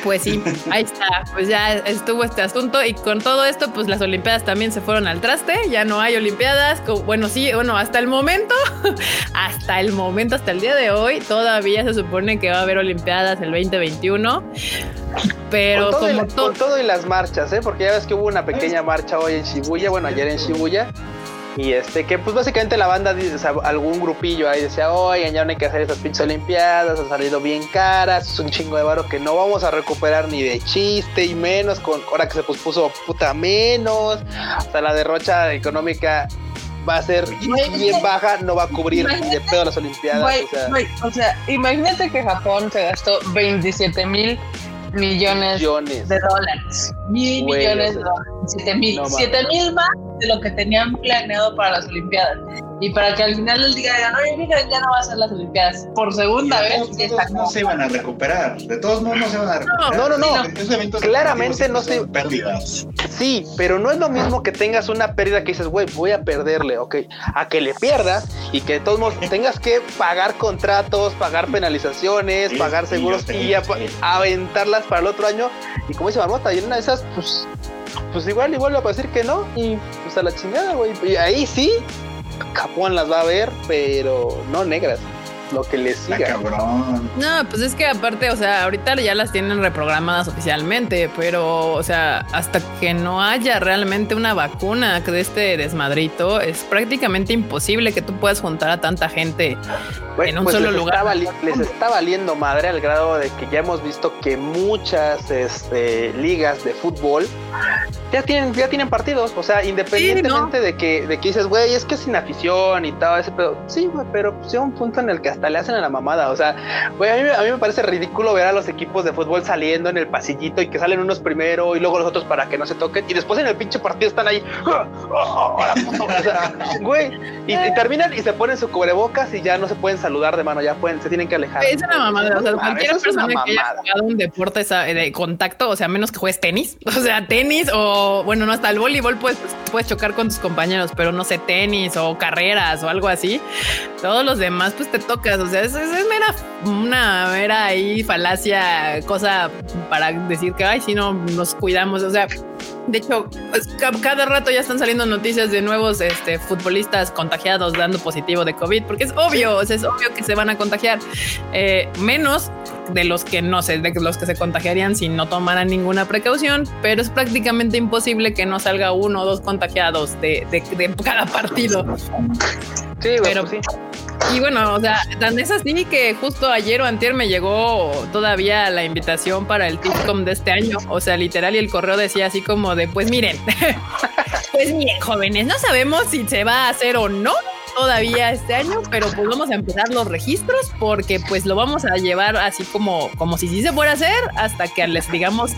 Pues sí, ahí está. Pues ya estuvo este asunto y con todo esto, pues las Olimpiadas también se fueron al traste. Ya no hay Olimpiadas. Bueno, sí, bueno, hasta el momento, hasta el momento, hasta el día de hoy, todavía se supone que va a haber Olimpiadas el 2021. Pero como todo, todo y las marchas, ¿eh? porque ya ves que hubo una pequeña marcha hoy en Shibuya, bueno, ayer en Shibuya y este, que pues básicamente la banda, algún grupillo ahí decía, oigan, ya no hay que hacer estas pinches olimpiadas, han salido bien caras, es un chingo de varo que no vamos a recuperar ni de chiste y menos con ahora que se puso puta menos. O sea, la derrocha económica va a ser bien baja, no va a cubrir ni de pedo las olimpiadas. o, sea. imagínate que Japón se gastó 27 mil millones, de dólares. Mil millones de dólares. Siete mil. siete mil más de lo que tenían planeado para las Olimpiadas. Y para que al final del día digan, oye, mira, ya no va a ser las Olimpiadas. Por segunda vez. no se van a recuperar. De todos modos, no se van a recuperar. No, no, no. Claramente no se. Pérdidas. Sí, pero no es lo mismo que tengas una pérdida que dices, güey, voy a perderle, ok. A que le pierdas y que de todos modos tengas que pagar contratos, pagar penalizaciones, pagar seguros y aventarlas para el otro año. Y como dice Marmota, y en una de esas, pues pues igual, igual va a decir que no. Y pues a la chingada, güey. Y ahí sí, Japón las va a ver, pero no negras lo que les siga. No, pues es que aparte, o sea, ahorita ya las tienen reprogramadas oficialmente, pero, o sea, hasta que no haya realmente una vacuna de este desmadrito, es prácticamente imposible que tú puedas juntar a tanta gente en un pues solo lugar. les está valiendo madre al grado de que ya hemos visto que muchas este, ligas de fútbol ya tienen, ya tienen partidos, o sea, independientemente de que, de que dices, güey, es que sin afición y todo ese pedo. Sí, güey, pero pues un punto en el que hasta le hacen a la mamada. O sea, güey, a mí, a mí me parece ridículo ver a los equipos de fútbol saliendo en el pasillito y que salen unos primero y luego los otros para que no se toquen. Y después en el pinche partido están ahí. güey, y, terminan y se ponen su cubrebocas y ya no se pueden saludar de mano, ya pueden, se tienen que alejar. Es una mamada. O sea, cualquier persona que haya jugado un deporte de contacto, o sea, menos que juegues tenis, o sea, tenis o bueno, no hasta el voleibol puedes, puedes chocar con tus compañeros, pero no sé, tenis o carreras o algo así. Todos los demás, pues te toca o sea, es, es, mera, una mera ahí falacia, cosa para decir que, ay, si no nos cuidamos. O sea, de hecho, pues, cada rato ya están saliendo noticias de nuevos este, futbolistas contagiados dando positivo de COVID, porque es obvio, es obvio que se van a contagiar eh, menos de los que no sé, de los que se contagiarían si no tomaran ninguna precaución, pero es prácticamente imposible que no salga uno o dos contagiados de, de, cada partido. Sí, pero pues sí Y bueno, o sea, tan es así que justo ayer o antier me llegó todavía la invitación para el TIFCOM de este año. O sea, literal, y el correo decía así como de, pues miren, pues miren, jóvenes, no sabemos si se va a hacer o no, todavía este año, pero pues vamos a empezar los registros porque pues lo vamos a llevar así como, como si sí se fuera a hacer hasta que les digamos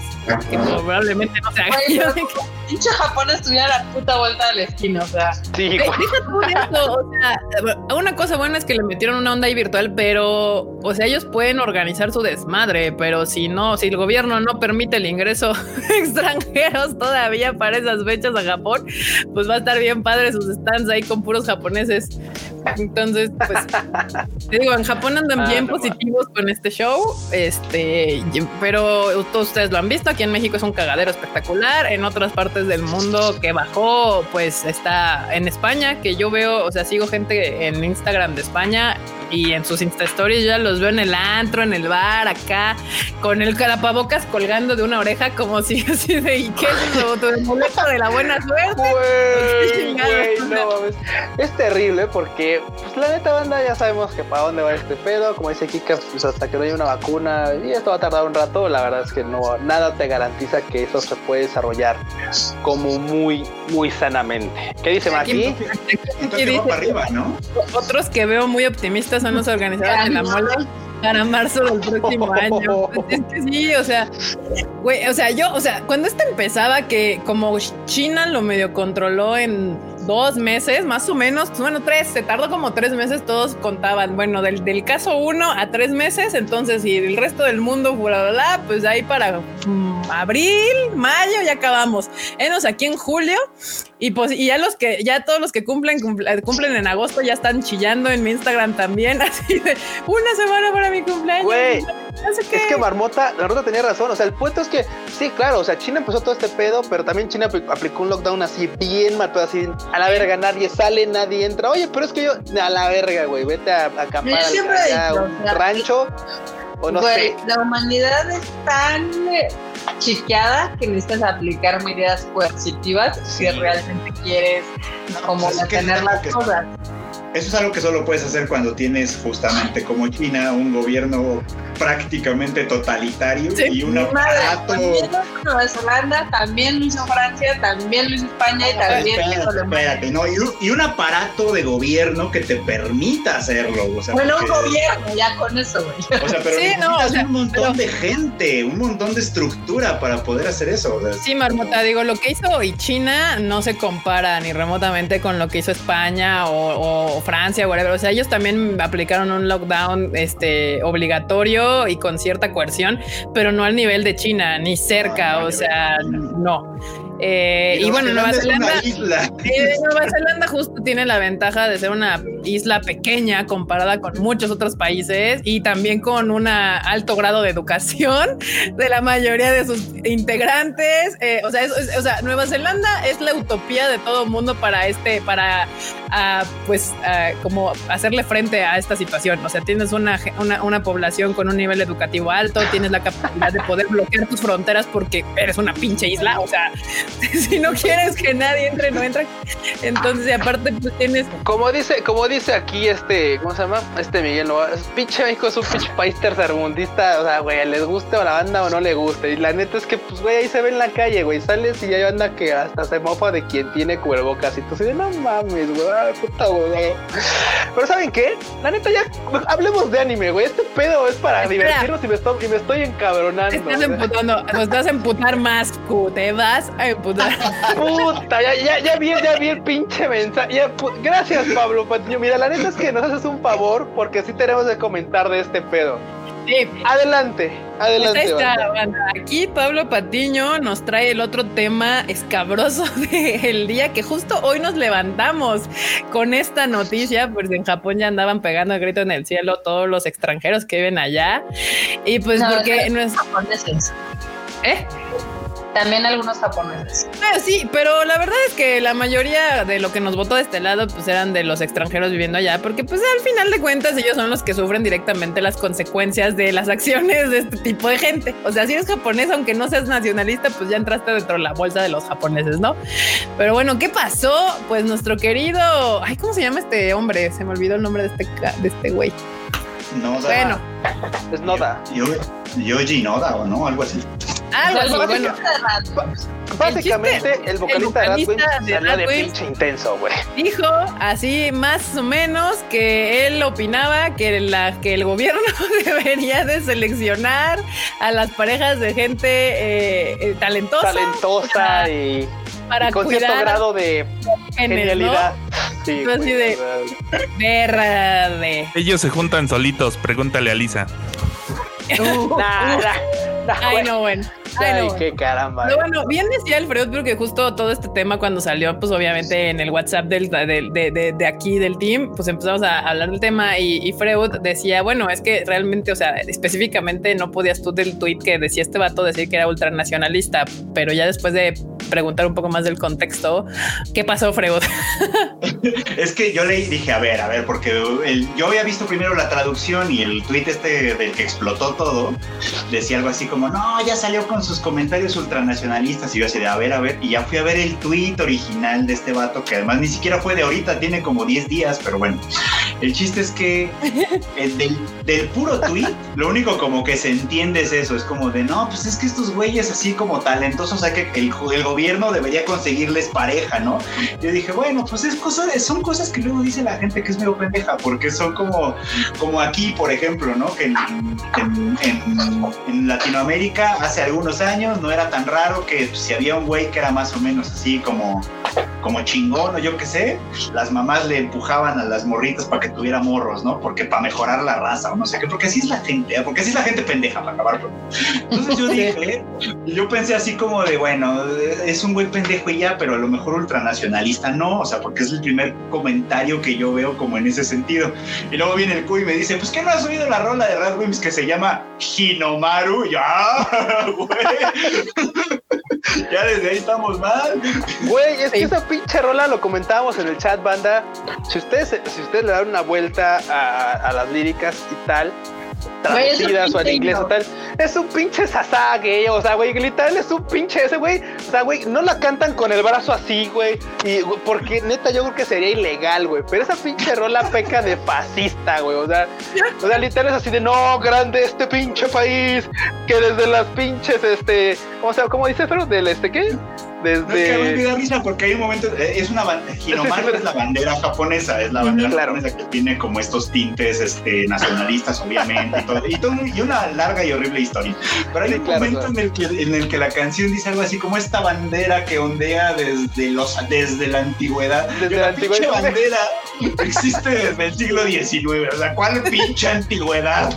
que probablemente no se haga. Pinche Japón estuviera a la puta vuelta de la esquina, o sea. Sí, eso, o sea, una cosa buena es que le metieron una onda ahí virtual, pero, o sea, ellos pueden organizar su desmadre, pero si no, si el gobierno no permite el ingreso extranjeros todavía para esas fechas a Japón, pues va a estar bien padre sus stands ahí con puros japoneses entonces, pues, te digo, en Japón andan ah, bien positivos con este show, este, pero todos ustedes lo han visto, aquí en México es un cagadero espectacular, en otras partes del mundo que bajó, pues está en España, que yo veo, o sea, sigo gente en Instagram de España y en sus Insta Stories ya los veo en el antro, en el bar, acá, con el carapabocas colgando de una oreja, como si así de, ¿y qué es eso? Tu de la buena suerte. es terrible porque, pues la neta banda ya sabemos que para dónde va este pedo, como dice Kika, pues hasta que no haya una vacuna, y esto va a tardar un rato, la verdad es que no, nada te garantiza que eso se puede desarrollar como muy, muy sanamente. ¿Qué dice Maki? Otros que veo muy optimistas son los organizadores de la mole para marzo del próximo año. Pues es que sí, o sea, güey, o sea, yo, o sea, cuando esto empezaba, que como China lo medio controló en dos meses, más o menos, bueno, tres, se tardó como tres meses, todos contaban, bueno, del, del caso uno a tres meses, entonces, y el resto del mundo, bla, bla, pues ahí para mm, abril, mayo, ya acabamos. Enos aquí en julio, y pues, y ya los que, ya todos los que cumplen, cumplen, en agosto ya están chillando en mi Instagram también, así de una semana para mi cumpleaños. Güey, es que Marmota, Marmota tenía razón. O sea, el punto es que, sí, claro, o sea, China empezó todo este pedo, pero también China aplicó un lockdown así bien mató, así a la verga, nadie sale, nadie entra. Oye, pero es que yo, a la verga, güey, vete a, acampar a un rancho. O no sé. La humanidad es tan chiqueada que necesitas aplicar medidas coercitivas si realmente quieres como mantener las cosas. Eso es algo que solo puedes hacer cuando tienes justamente como China un gobierno prácticamente totalitario y un aparato. También lo Nueva Zelanda, también lo hizo Francia, también lo hizo España y también espérate, espérate, no, y un, aparato de gobierno que te permita hacerlo. bueno, un gobierno, ya con eso, güey. O sea, pero sí, no, o sea, un montón de gente, un montón de estructura para poder hacer eso. sí, Marmota, digo, lo que hizo hoy China no se compara ni remotamente con lo que hizo España o Francia, whatever. O sea, ellos también aplicaron un lockdown este, obligatorio y con cierta coerción, pero no al nivel de China, ni cerca. O sea, no. Eh, y bueno, Nueva Zelanda, eh, Nueva Zelanda justo tiene la ventaja de ser una isla pequeña comparada con muchos otros países y también con un alto grado de educación de la mayoría de sus integrantes. Eh, o, sea, o sea, Nueva Zelanda es la utopía de todo mundo para este, para pues como hacerle frente a esta situación. O sea, tienes una, una, una población con un nivel educativo alto, tienes la capacidad de poder bloquear tus fronteras porque eres una pinche isla. O sea, si no quieres que nadie entre, no entra. Entonces, aparte, pues tienes. Como dice, como dice aquí este, ¿cómo se llama? Este Miguel, ¿no? pinche México es un pinche país tercermundista. O sea, güey, les guste o la banda o no le guste. Y la neta es que, pues, güey, ahí se ve en la calle, güey. Sales y hay banda que hasta se mofa de quien tiene cubrebocas. Y tú dices, no mames, güey, puta, güey. Pero ¿saben qué? La neta, ya hablemos de anime, güey. Este pedo es para divertirnos y me estoy, y me estoy encabronando. estás emputando, nos vas a emputar más, Q. Te vas a Puta, ya, ya, ya vi, ya vi el pinche mensaje. gracias, Pablo Patiño. Mira, la neta es que nos haces un favor porque sí tenemos que comentar de este pedo. Adelante, adelante. Aquí Pablo Patiño nos trae el otro tema escabroso del día que justo hoy nos levantamos con esta noticia, pues en Japón ya andaban pegando el grito en el cielo todos los extranjeros que viven allá. Y pues porque no, es... japoneses. ¿Eh? También algunos japoneses. Ah, sí, pero la verdad es que la mayoría de lo que nos votó de este lado, pues eran de los extranjeros viviendo allá, porque pues al final de cuentas ellos son los que sufren directamente las consecuencias de las acciones de este tipo de gente. O sea, si eres japonés, aunque no seas nacionalista, pues ya entraste dentro de la bolsa de los japoneses, ¿no? Pero bueno, ¿qué pasó? Pues nuestro querido, ay, ¿cómo se llama este hombre? Se me olvidó el nombre de este, de este güey. No, Bueno, Es Noda. Yo, Yoji Noda o no, algo así. Algo así, bueno. Básicamente, el vocalista el de vocalista de salía de pinche intenso, güey. Dijo así más o menos que él opinaba que, la, que el gobierno debería de seleccionar a las parejas de gente eh, eh, talentosa Talentosa para- y, para y con cierto grado de genes, genialidad. Sí, güey, de-. Verde. Ellos se juntan solitos, pregúntale a Lisa. nah, nah, nah, Ay, no, bueno. Ay, no, qué caramba. Pero bueno, bien decía Alfredo, porque justo todo este tema cuando salió, pues obviamente en el WhatsApp del, del- de, de- de aquí del team, pues empezamos a hablar del tema y, y Freud decía, bueno, es que realmente, o sea, específicamente no podías tú del tweet que decía este vato decir que era ultranacionalista, pero ya después de preguntar un poco más del contexto, ¿qué pasó, Freud? Es que yo le dije, a ver, a ver, porque el- yo había visto primero la traducción y el tweet este del que explotó todo, decía algo así como, no, ya salió con sus comentarios ultranacionalistas. Y yo así de, a ver, a ver, y ya fui a ver el tweet original de este vato, que además ni siquiera fue de ahorita, tiene como 10 días, pero bueno. El chiste es que el del, puro tweet, lo único como que se entiende es eso, es como de, no, pues es que estos güeyes así como talentosos, o sea que el, gobierno debería conseguirles pareja, ¿no? Yo dije, bueno, pues es cosa son cosas que luego dice la gente que es medio pendeja, porque son como, como aquí, por ejemplo, ¿no? Que en- en Latinoamérica hace algunos años no era tan raro que si había un güey que era más o menos así como, como chingón o yo qué sé, las mamás le empujaban a las morritas para que tuviera morros, ¿no? Porque para mejorar la raza o no sé qué, porque así es la gente, ¿eh? porque así es la gente pendeja para acabar con. Entonces yo dije, yo pensé así como de, bueno, es un güey pendejo y ya, pero a lo mejor ultranacionalista no, o sea, porque es el primer comentario que yo veo como en ese sentido. Y luego viene el cuy y me dice, pues ¿qué no has oído la rola de Radwimps que se llama Hinomaru? Y yo, "Ah, güey. Ya desde ahí estamos mal. Güey, es que Sí. esa pinche rola lo comentábamos en el chat, banda. Si ustedes, si ustedes le dan una vuelta a, a las líricas y tal, traducidas o en inglés o tal, es un pinche sasage, o sea, güey, literal es un pinche ese güey. O sea, güey, no la cantan con el brazo así, güey, y güey, porque neta yo creo que sería ilegal, güey, pero esa pinche rola peca de fascista, güey, o sea, o sea, literal es así de no, grande este pinche país, que desde las pinches, este, ¿cómo se llama? ¿Cómo dice, pero del este qué? No, es que me Desde da risa porque hay un momento, eh, es una bandera, Hinomaru es la bandera japonesa, es la bandera Claro. japonesa que tiene como estos tintes este, nacionalistas, obviamente, y, todo, y, todo- y una larga y horrible historia. Pero hay Sí, un claro, momento claro. En, el que, en el que la canción dice algo así como esta bandera que ondea desde, los, desde la antigüedad. Desde la pinche antigüedad. bandera existe desde el siglo XIX, o sea, ¿cuál pinche antigüedad?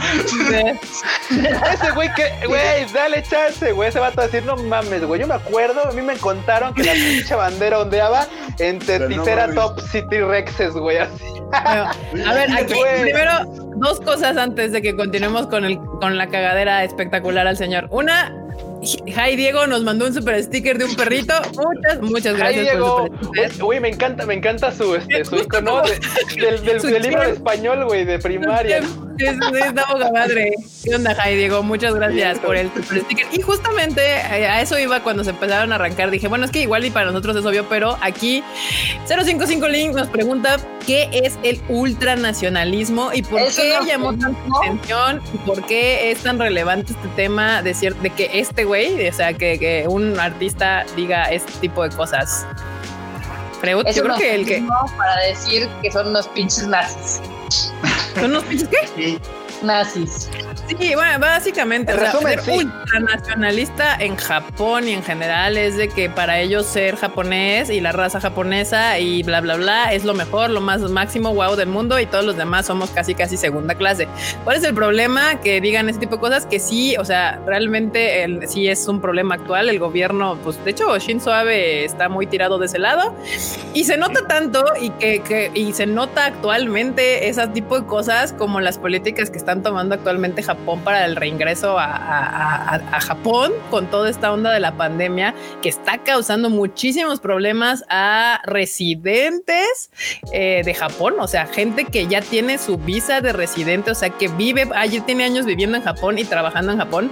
Ese güey que, güey, dale chance, güey. Ese vato a decir, no mames, güey. Yo me acuerdo, a mí me contaron que la pinche bandera ondeaba entre Pero no Triceratops City Rexes, güey. así. Bueno, a ver, aquí Güey. primero dos cosas antes de que continuemos con el con la cagadera espectacular al señor. Una, Jai Diego nos mandó un super sticker de un perrito. Muchas, muchas gracias por sticker. Güey, Güey, me encanta, me encanta su, este, su icono de- del, del- su del libro de español, güey, de primaria. Sí, sí, está poca madre. ¿Qué onda, Jai Diego? Muchas gracias por el super sticker. Y justamente eh, a eso iba cuando se empezaron a arrancar. Dije, bueno, es que igual y para nosotros es obvio, pero aquí 055 Link nos pregunta qué es el ultranacionalismo y por qué una llamó tanta atención y por qué es tan relevante este tema de, de que este güey, o sea, que, que un artista diga este tipo de cosas. Freud, yo creo que el que para decir que son unos pinches nazis. Son unos pinches qué? Sí, Nazis. Sí, bueno, básicamente, En o sea, resumen, ser sí. ultranacionalista en Japón y en general es de que para ellos ser japonés y la raza japonesa y bla, bla, bla es lo mejor, lo más máximo wow del mundo y todos los demás somos casi, casi segunda clase. ¿Cuál es el problema? Que digan ese tipo de cosas que sí, o sea, realmente el, sí es un problema actual. El gobierno, pues de hecho, Shinzo Abe está muy tirado de ese lado y se nota tanto y que, que- y se nota actualmente ese tipo de cosas como las políticas que están tomando actualmente Japón Japón para el reingreso a, Japón con toda esta onda de la pandemia que está causando muchísimos problemas a residentes eh, de Japón, o sea, gente que ya tiene su visa de residente, o sea, que vive, ayer tiene años viviendo en Japón y trabajando en Japón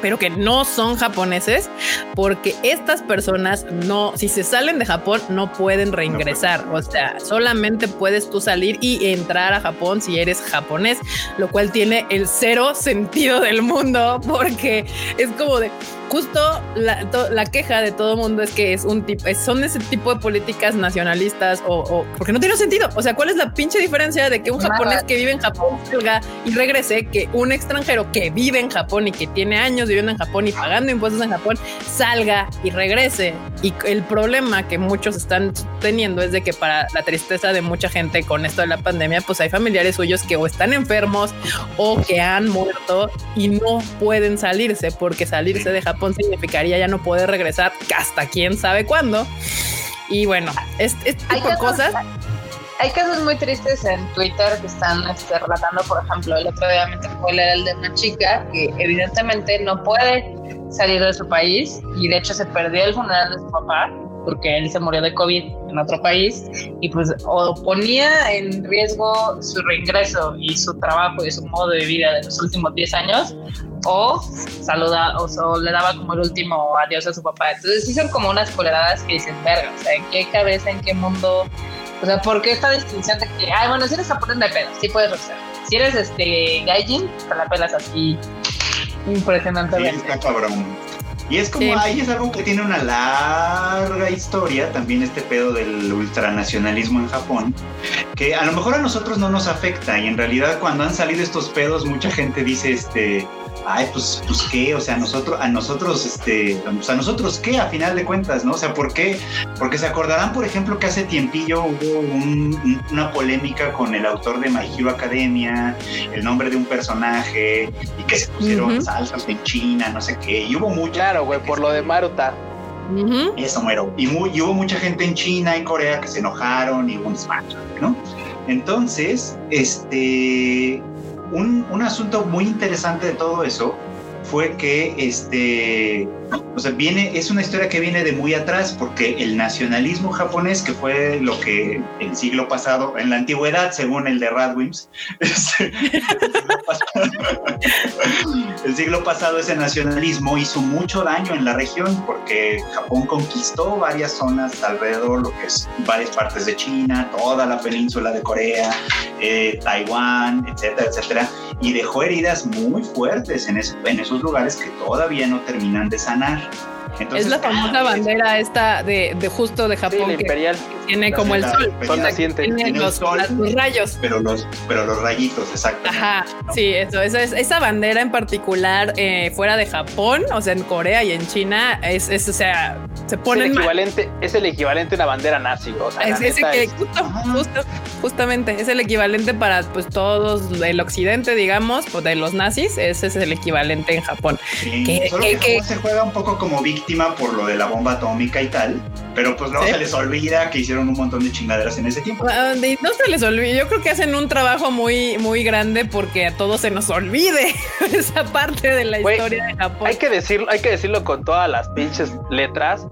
pero que no son japoneses, porque estas personas no, si se salen de Japón, no pueden reingresar. O sea, solamente puedes tú salir y entrar a Japón si eres japonés, lo cual tiene el cero sentido del mundo, porque es como de justo la, queja de todo mundo es que es un tipo, son ese tipo de políticas nacionalistas o, porque no tiene sentido. O sea, ¿cuál es la pinche diferencia de que un japonés que vive en Japón salga y regrese que un extranjero que vive en Japón y que tiene años viviendo en Japón y pagando impuestos en Japón salga y regrese? Y el problema que muchos están teniendo es de que para la tristeza de mucha gente con esto de la pandemia, pues hay familiares suyos que o están enfermos o que han muerto y no pueden salirse porque salirse de Japón significaría ya no poder regresar hasta quién sabe cuándo. Y bueno, este, tipo de cosas. Hay casos muy tristes en Twitter que están este, relatando, por ejemplo, el otro día me tocó leer el de una chica que evidentemente no puede salir de su país y de hecho se perdió el funeral de su papá porque él se murió de COVID en otro país y pues o ponía en riesgo su reingreso y su trabajo y su modo de vida de los últimos 10 años o saluda o, le daba como el último adiós a su papá. Entonces sí son como unas coleradas que dicen, verga, o sea, ¿en qué cabeza, en qué mundo? O sea, ¿por qué esta distinción de que, ay, bueno, si eres japonés de pedo, sí puedes regresar. Si eres este gaijin, te la pelas así impresionantemente. Sí, está cabrón. Y es como, ahí es algo que tiene una larga historia, también este pedo del ultranacionalismo en Japón, que a lo mejor a nosotros no nos afecta y en realidad cuando han salido estos pedos mucha gente dice, este, ay, pues, pues qué, o sea, nosotros, a nosotros, este, a nosotros qué, a final de cuentas, ¿no? O sea, ¿por qué? Porque se acordarán, por ejemplo, que hace tiempillo hubo una polémica con el autor de My Hero Academia, el nombre de un personaje, y que se pusieron salsas en China, no sé qué, y hubo mucho. Claro, güey, por lo de Maruta. Eso muero. Y, y, hubo mucha gente en China, en Corea, que se enojaron y hubo un ¿no? Entonces, este, un, un, asunto muy interesante de todo eso fue que este, o sea, viene, es una historia que viene de muy atrás, porque el nacionalismo japonés, que fue lo que el siglo pasado, en la antigüedad, según el de Radwimps, este, el, siglo pasado, ese nacionalismo hizo mucho daño en la región, porque Japón conquistó varias zonas alrededor, lo que es varias partes de China, toda la península de Corea, eh, Taiwán, etcétera, etcétera, y dejó heridas muy fuertes en, en esos lugares que todavía no terminan de sanar ganar es la famosa bandera esta de, de, justo de Japón. imperial. tiene como el sol. Sol naciente. Tiene los, rayos. Pero los, pero los rayitos, exacto. Ajá, sí, eso, eso es, esa bandera en particular eh, fuera de Japón, o sea, en Corea y en China, es, es o sea, se pone. Es el equivalente, es el equivalente a una bandera nazi, o sea, es, que, justo, justo, justamente, es el equivalente para pues todos el occidente, digamos, pues, de los nazis, ese es el equivalente en Japón. que, solo que, se juega un poco como víctima por lo de la bomba atómica y tal, pero pues luego se les olvida que hicieron un montón de chingaderas en ese tiempo. Ah, no se les olvida, yo creo que hacen un trabajo muy, muy grande porque a todos se nos olvide esa parte de la historia de Japón. Hay que decirlo, hay que decirlo con todas las pinches letras,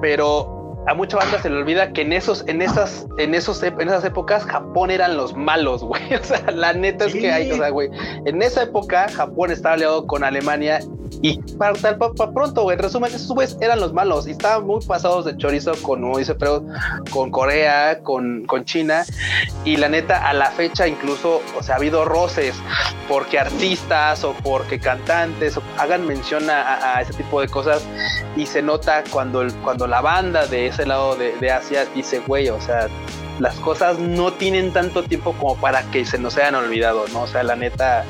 pero a mucha banda se le olvida que en esos, en esas, en esos, en esas épocas Japón eran los malos, güey. O sea, la neta es que hay, o sea, güey, en esa época Japón estaba aliado con Alemania y para, para, pronto, güey, en resumen, esos güeyes eran los malos y estaban muy pasados de chorizo con, como dice pero con Corea, con, con China y la neta a la fecha incluso, o sea, ha habido roces porque artistas o porque cantantes hagan mención a, a, ese tipo de cosas y se nota cuando, el, cuando la banda de ese lado de, Asia dice, güey, o sea, las cosas no tienen tanto tiempo como para que se nos hayan olvidado, ¿no? O sea, la neta,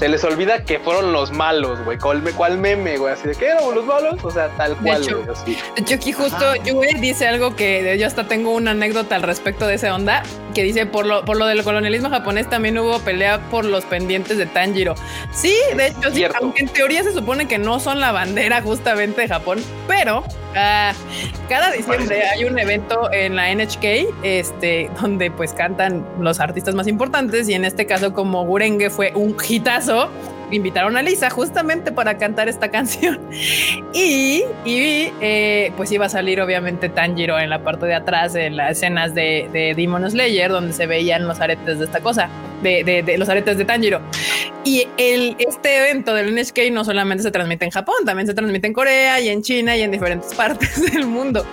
se les olvida que fueron los malos, güey. ¿Cuál, ¿Cuál, meme, güey? Así de que éramos los malos, o sea, tal cual, güey. De hecho, aquí justo Yue dice algo que yo hasta tengo una anécdota al respecto de esa onda, que dice por lo, por lo del colonialismo japonés también hubo pelea por los pendientes de Tanjiro. Sí, de hecho, sí, aunque en teoría se supone que no son la bandera justamente de Japón, pero Ah, cada diciembre hay un evento en la NHK, este, donde pues cantan los artistas más importantes y en este caso como Gurenge fue un hitazo, invitaron a Lisa justamente para cantar esta canción. Y, y eh, pues iba a salir obviamente Tanjiro en la parte de atrás de las escenas de, de Demon Slayer, donde se veían los aretes de esta cosa, de, de, de los aretes de Tanjiro. Y el, este evento del NHK no solamente se transmite en Japón, también se transmite en Corea y en China y en diferentes partes del mundo.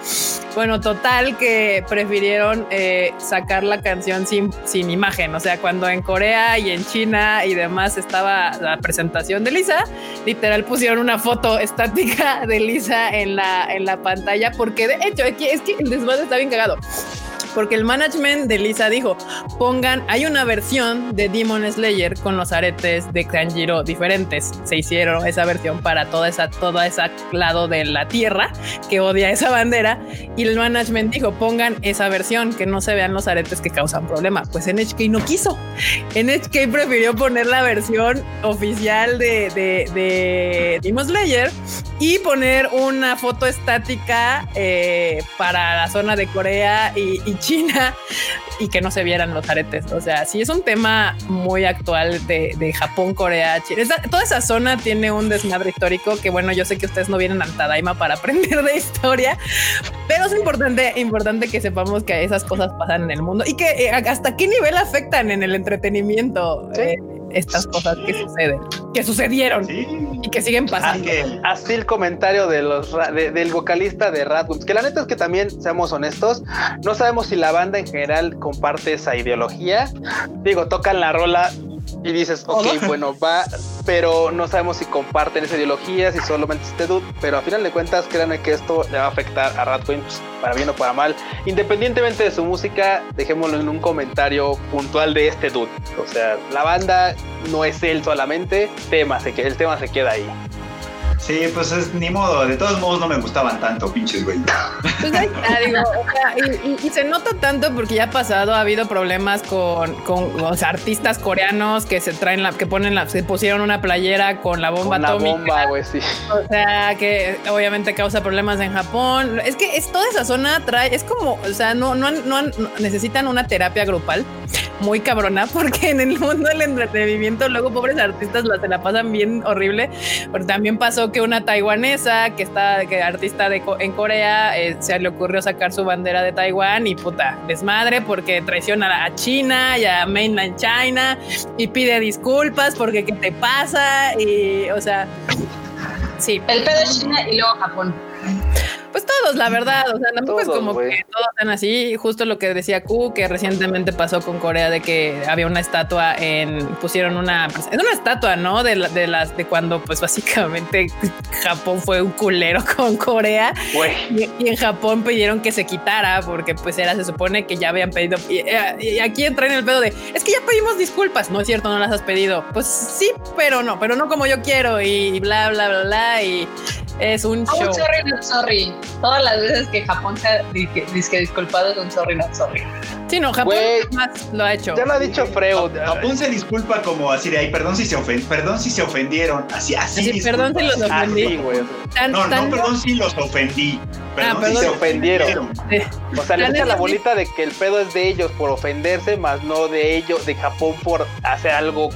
Bueno, total que prefirieron eh, sacar la canción sin, sin imagen. O sea, cuando en Corea y en China y demás estaba la presentación de Lisa, literal pusieron una foto estática de Lisa en la, en la pantalla, porque de hecho que, es que el desmadre está bien cagado porque el management de Lisa dijo, pongan, hay una versión de Demon Slayer con los aretes de Kanjiro diferentes. Se hicieron esa versión para toda esa, toda esa lado de la tierra que odia esa bandera. Y el management dijo, pongan esa versión, que no se vean los aretes que causan problema. Pues NHK no quiso. NHK prefirió poner la versión oficial de, de, de Demon Slayer y poner una foto estática eh, para la zona de Corea y, y, China y que no se vieran los aretes. O sea, sí es un tema muy actual de, de Japón, Corea, China. Esa, toda esa zona tiene un desmadre histórico que, bueno, yo sé que ustedes no vienen al Tadaima para aprender de historia, pero es importante, importante que sepamos que esas cosas pasan en el mundo y que eh, hasta qué nivel afectan en el entretenimiento. ¿Sí? Eh, estas cosas que suceden, que sucedieron sí. y que siguen pasando. Así, así el comentario de los, de, del vocalista de Radwimps, que la neta es que también, seamos honestos, no sabemos si la banda en general comparte esa ideología. Digo, tocan la rola y dices, ok, bueno, va, pero no sabemos si comparten esa ideología, si solamente este dude, pero a final de cuentas, créanme que esto le va a afectar a Radwimps para bien o para mal. Independientemente de su música, dejémoslo en un comentario puntual de este dude. O sea, la banda no es él solamente, tema se, el tema se queda ahí. Sí, pues es ni modo. De todos modos no me gustaban tanto, pinches güey. Pues ahí está, digo, o sea, y, y, y, se nota tanto porque ya ha pasado, ha habido problemas con, con los artistas coreanos que se traen la, que ponen la, se pusieron una playera con la bomba con la atómica. bomba, güey, sí. O sea, que obviamente causa problemas en Japón. Es que es toda esa zona trae, es como, o sea, no, no, no, no necesitan una terapia grupal muy cabrona porque en el mundo del entretenimiento luego pobres artistas la, se la pasan bien horrible. Porque también pasó que una taiwanesa que está que artista de, en Corea eh, se le ocurrió sacar su bandera de Taiwán y puta desmadre porque traiciona a China y a mainland China y pide disculpas porque qué te pasa y o sea sí. El pedo es China y luego Japón pues todos, la verdad, o sea, tampoco todos, es como wey. que todos están así, justo lo que decía Q, que recientemente pasó con Corea de que había una estatua en, pusieron una, es una estatua, ¿no? De, la, de las, de cuando pues básicamente Japón fue un culero con Corea. Y, y, en Japón pidieron que se quitara porque pues era, se supone que ya habían pedido, y, y aquí entra en el pedo de, es que ya pedimos disculpas, no es cierto, no las has pedido, pues sí, pero no, pero no como yo quiero y bla, bla, bla, bla, y es un oh, show. Sorry, not sorry. Todas las veces que Japón se ha disque disculpado es un sorry, not sorry. Sí, no, Japón más lo ha hecho. Ya lo ha dicho Freud. Japón se disculpa como así de ahí, perdón si se ofend, perdón si se ofendieron, así, así. así perdón si los ofendí. Así, tan, no, tan... no, perdón si los ofendí. Perdón, ah, perdón si se ofendieron. Sí. O sea, le echa la bolita de que el pedo es de ellos por ofenderse, más no de ellos, de Japón por hacer algo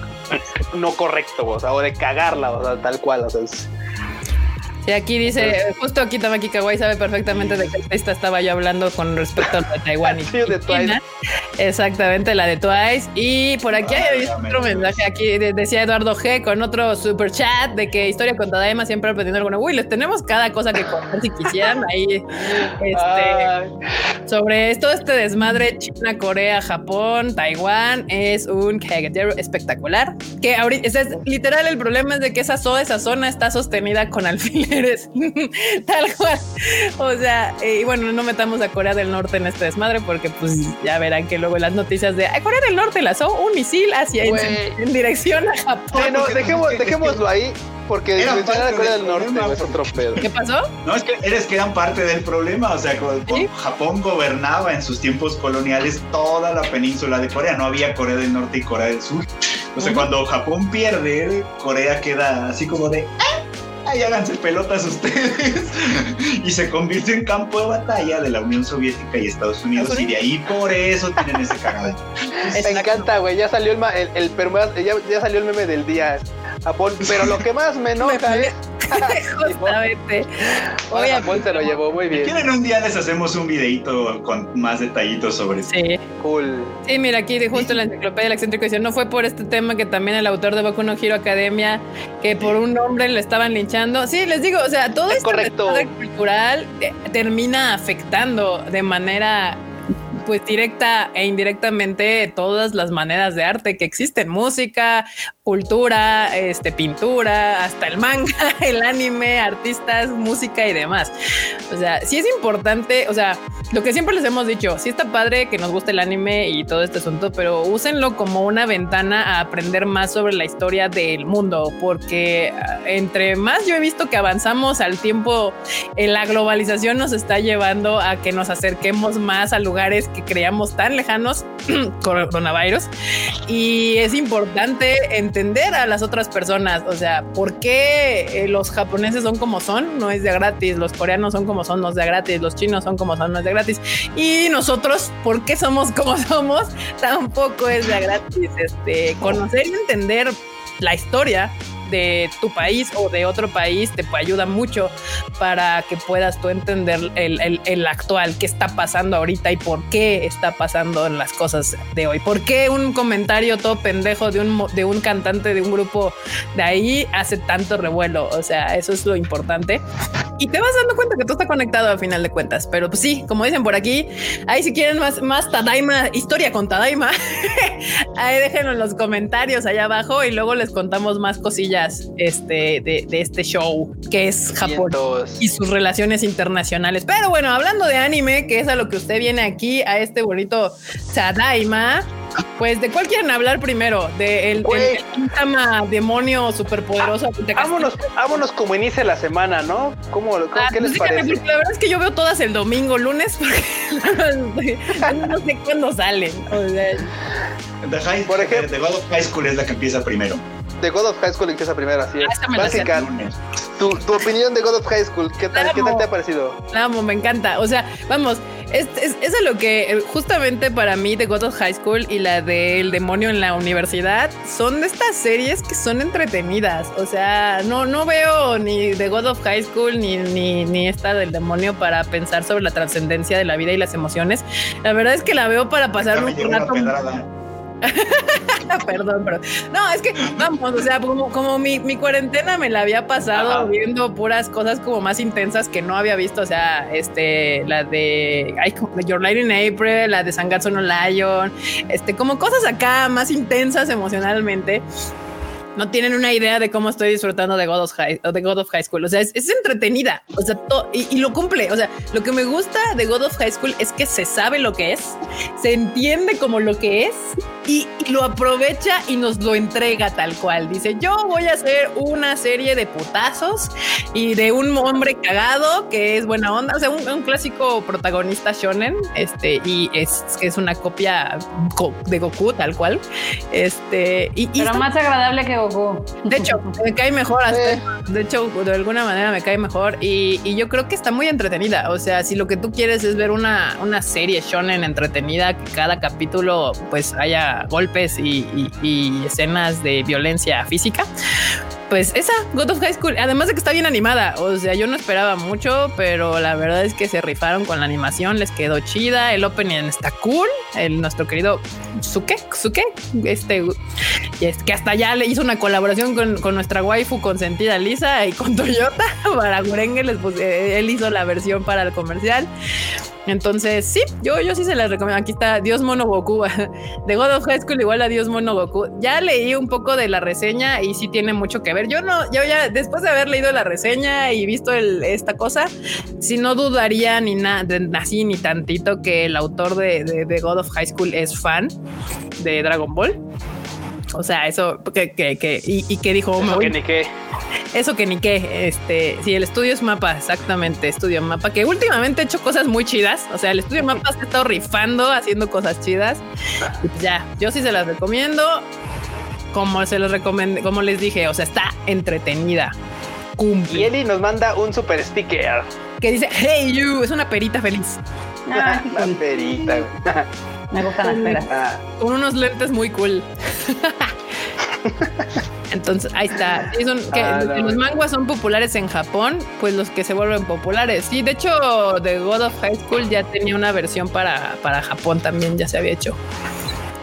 no correcto, o sea, o de cagarla, o sea, tal cual, o sea, es... Y aquí dice, justo aquí Tamaki Kawai sabe perfectamente de qué artista estaba yo hablando con respecto a la de Taiwán y sí, de Twice. Exactamente, la de Twice. Y por aquí hay otro mensaje. Aquí decía Eduardo G con otro super chat de que Historia con Tadaima siempre aprendiendo alguna. Uy, les tenemos cada cosa que contar si quisieran. Ahí, este, sobre todo este desmadre China, Corea, Japón, Taiwán es un cagadero espectacular. Que ahorita, es literal el problema es de que esa, esa zona está sostenida con alfiler eres tal cual. O sea, eh, y bueno, no metamos a Corea del Norte en este desmadre porque pues ya verán que luego las noticias de Corea del Norte lanzó un misil hacia en, en, dirección a Japón. Sí, no, dejemos, dejémoslo ahí porque mencionar a Corea del Norte problema, es otro pedo. ¿Qué pasó? No, es que eres que eran parte del problema. O sea, cuando ¿Sí? Japón gobernaba en sus tiempos coloniales toda la península de Corea. No había Corea del Norte y Corea del Sur. O sea, uh -huh. cuando Japón pierde, Corea queda así como de. ¡Ah! Ay, háganse pelotas ustedes. y se convirtió en campo de batalla de la Unión Soviética y Estados Unidos. Y de ahí por eso tienen ese cagadero. Me encanta, güey. Ya salió el, el, el ya, ya, salió el meme del día. pero lo que más me enoja es Justamente. Oye, Paul se lo llevó muy bien. ¿Quieren un día les hacemos un videito con más detallitos sobre eso? Sí. Cool. Sí, mira, aquí de justo en la enciclopedia del excéntrico dice, no fue por este tema que también el autor de Boku no Hero Academia, que por un nombre le estaban linchando. Sí, les digo, o sea, todo esto cultural eh, termina afectando de manera pues directa e indirectamente todas las maneras de arte que existen, música, cultura, este, pintura, hasta el manga, el anime, artistas, música y demás. O sea, sí es importante, o sea, lo que siempre les hemos dicho, sí está padre que nos guste el anime y todo este asunto, pero úsenlo como una ventana a aprender más sobre la historia del mundo, porque ah, entre más yo he visto que avanzamos al tiempo, eh, la globalización nos está llevando a que nos acerquemos más a lugares que creíamos tan lejanos, coronavirus, y es importante entender a las otras personas. O sea, ¿por qué eh, los japoneses son como son? No es de gratis. Los coreanos son como son, no es de gratis. Los chinos son como son, no es de gratis. Y nosotros, ¿por qué somos como somos? Tampoco es de gratis. Este, conocer y entender la historia de tu país o de otro país te ayuda mucho para que puedas tú entender el, actual, qué está pasando ahorita y por qué está pasando en las cosas de hoy. ¿Por qué un comentario todo pendejo de un, de un cantante de un grupo de ahí hace tanto revuelo? O sea, eso es lo importante. Y te vas dando cuenta que todo está conectado al final de cuentas. Pero pues sí, como dicen por aquí, ahí si quieren más, más Tadaima, historia con Tadaima, ahí déjenlo en los comentarios allá abajo y luego les contamos más cosillas este, de, este show que es Japón y sus relaciones internacionales. Pero bueno, hablando de anime, que es a lo que usted viene aquí, a este bonito Sadaima. Pues, ¿de cuál quieren hablar primero? ¿De el, demonio superpoderoso? vámonos, vámonos como inicia la semana, ¿no? ¿Cómo, ah, ¿Qué pues les parece? la verdad es que yo veo todas el domingo, lunes, porque no sé cuándo salen. Por ejemplo, The God of High School es la que empieza primero. The God of High School empieza primero, así es. Ah, Básica. Tu, tu, opinión de God of High School, ¿qué tal, ¿qué tal te ha parecido? Amo, me encanta. O sea, vamos, es, es, es lo que eh, justamente para mí The God of High School y la del demonio en la universidad son de estas series que son entretenidas. O sea, no, no veo ni The God of High School ni, ni, ni esta del demonio para pensar sobre la trascendencia de la vida y las emociones. La verdad es que la veo para pasar un rato. Perdón, pero no, es que vamos, o sea, como, mi, cuarentena me la había pasado viendo puras cosas como más intensas que no había visto, o sea, este, la de Your Light in April, la de Sangatsu no Lion, este, como cosas acá más intensas emocionalmente no tienen una idea de cómo estoy disfrutando de God of High, de God of High School. O sea, es, entretenida. O sea, y, lo cumple. O sea, lo que me gusta de God of High School es que se sabe lo que es, se entiende como lo que es y, lo aprovecha y nos lo entrega tal cual. Dice, yo voy a hacer una serie de putazos y de un hombre cagado que es buena onda. O sea, un, clásico protagonista shonen. Este, y es, es una copia de Goku tal cual. Este, y, Pero más agradable que de hecho, me cae mejor. de hecho, de alguna manera me cae mejor. Y, yo creo que está muy entretenida. O sea, si lo que tú quieres es ver una, una serie shonen entretenida, que cada capítulo pues haya golpes y escenas de violencia física, pues esa, God of High School, además de que está bien animada, o sea, yo no esperaba mucho, pero la verdad es que se rifaron con la animación, les quedó chida, el opening está cool, el nuestro querido Suke, Suke, este, es que hasta ya le hizo una colaboración con, nuestra waifu consentida Lisa y con Toyota para Gurenge, les, él hizo la versión para el comercial. Entonces, sí, yo, yo sí se las recomiendo. Aquí está Dios Mono Goku de God of High School, igual a Dios Mono Goku. Ya leí un poco de la reseña y sí tiene mucho que ver. Yo no, yo ya después de haber leído la reseña y visto esta cosa, si no dudaría ni nada, así ni tantito que el autor de, de God of High School es fan de Dragon Ball. O sea, eso que, que, que y, que dijo, eso que ni qué. Eso que ni qué. Este, sí, el estudio es mapa, exactamente, estudio mapa, que últimamente ha hecho cosas muy chidas. O sea, el estudio mapa se ha estado rifando, haciendo cosas chidas. Y pues ya, yo sí se las recomiendo. Como se los recomendé, como les dije, o sea, está entretenida. Cumple. Y Eli nos manda un super sticker que dice Hey you, es una perita feliz. Ah, una perita. Me gustan las peras. Con unos lentes muy cool. Entonces, ahí está. Sí, son- que Ah, no, los manguas son populares en Japón, pues los que se vuelven populares. Sí, de hecho, The God of High School ya tenía una versión para, para Japón también, ya se había hecho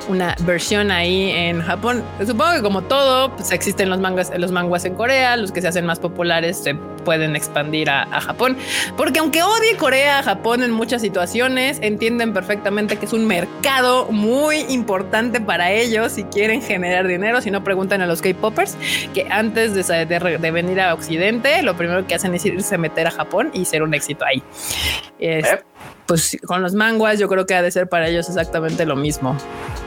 una versión ahí en Japón. Supongo que como todo, pues existen los mangas, los manguas en Corea, los que se hacen más populares se pueden expandir a, a Japón, porque aunque odie Corea Japón en muchas situaciones, entienden perfectamente que es un mercado muy importante para ellos si quieren generar dinero. Si no preguntan a los K-popers que antes de, de de venir a Occidente, lo primero que hacen es irse a meter a Japón y ser un éxito ahí. Es- ¿Eh? Pues con los manguas yo creo que ha de ser para ellos exactamente lo mismo.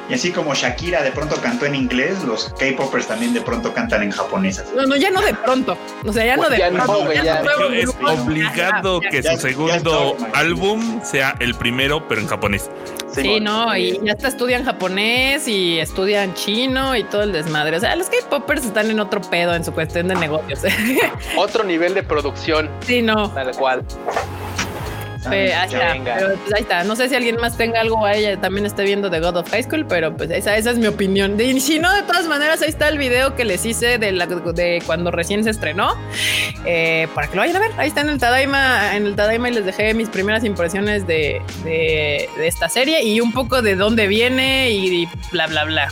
Y así como Shakira de pronto cantó en inglés, los K-popers también de pronto cantan en japonés. No, no, ya no de pronto. O sea, ya no de ya no, pronto. güey, ya ya. Es obligado que ya- su ya segundo álbum sea el primero, pero en japonés. Sí, no, y ya hasta estudian japonés y estudian chino y todo el desmadre. O sea, los K-popers están en otro pedo en su cuestión de negocios. Otro nivel de producción, sí, no. tal cual. Ahí está, pero, pues, ahí está. No sé si alguien más tenga algo a ella también esté viendo The God of High School, pero pues esa, esa es mi opinión. De- Y si no, de todas maneras, ahí está el video que les hice de, la, de cuando recién se estrenó. eh, para que lo vayan a ver. Ahí está en el Tadaima, en el Tadaima y les dejé mis primeras impresiones de, de- de esta serie y un poco de dónde viene y, bla bla bla.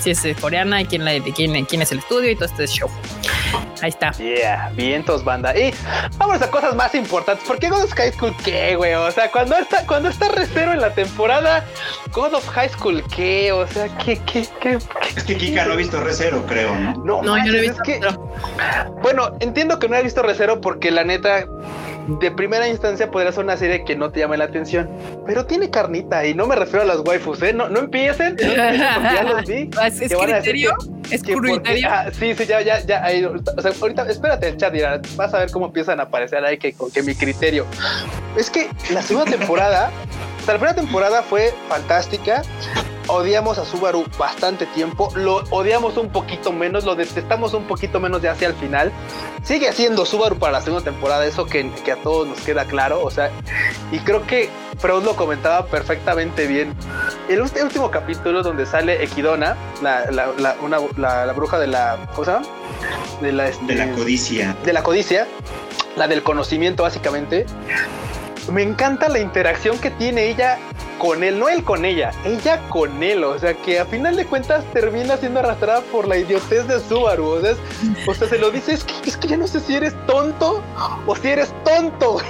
Si es eh, coreana y quién, la, de quién, quién es el estudio y todo este show. Ahí está. Yeah, vientos, banda. Y vamos a cosas más importantes. ¿Por qué God of High School qué, güey? O sea, cuando está, cuando está recero en la temporada, God of High School qué? O sea, ¿qué, qué, qué? qué? Es que Kika no ha visto Recero, creo, ¿no? No, No, yo no he visto. es que- Bueno, entiendo que no he visto Recero porque la neta, de primera instancia podría ser una serie que no te llame la atención, pero tiene carnita y no me refiero a las waifus, ¿eh? No, no empiecen, no empiecen porque ya los vi. ¿Es, que criterio? ¿Es que porque- ah, sí, sí, ya, ya, ya. ahí, o sea, ahorita, espérate el chat, dirá, vas a ver cómo empiezan a aparecer ahí que, con que mi criterio. Es que la segunda temporada, sea, la primera temporada fue fantástica. Odiamos a Subaru bastante tiempo, lo odiamos un poquito menos, lo detestamos un poquito menos ya hacia el final. Sigue siendo Subaru para la segunda temporada, eso que, que a todos nos queda claro, o sea, y creo que Freud lo comentaba perfectamente bien. El último capítulo donde sale Equidona, la, la, la- una- la- la bruja de la. ¿Cómo se llama? De la, este, De la codicia. de la codicia, la del conocimiento, básicamente. Me encanta la interacción que tiene ella con él, no él con ella, ella con él. O sea, que a final de cuentas termina siendo arrastrada por la idiotez de Subaru. O sea, o sea, se lo dice, es que, es que ya no sé si eres tonto o si eres tonto.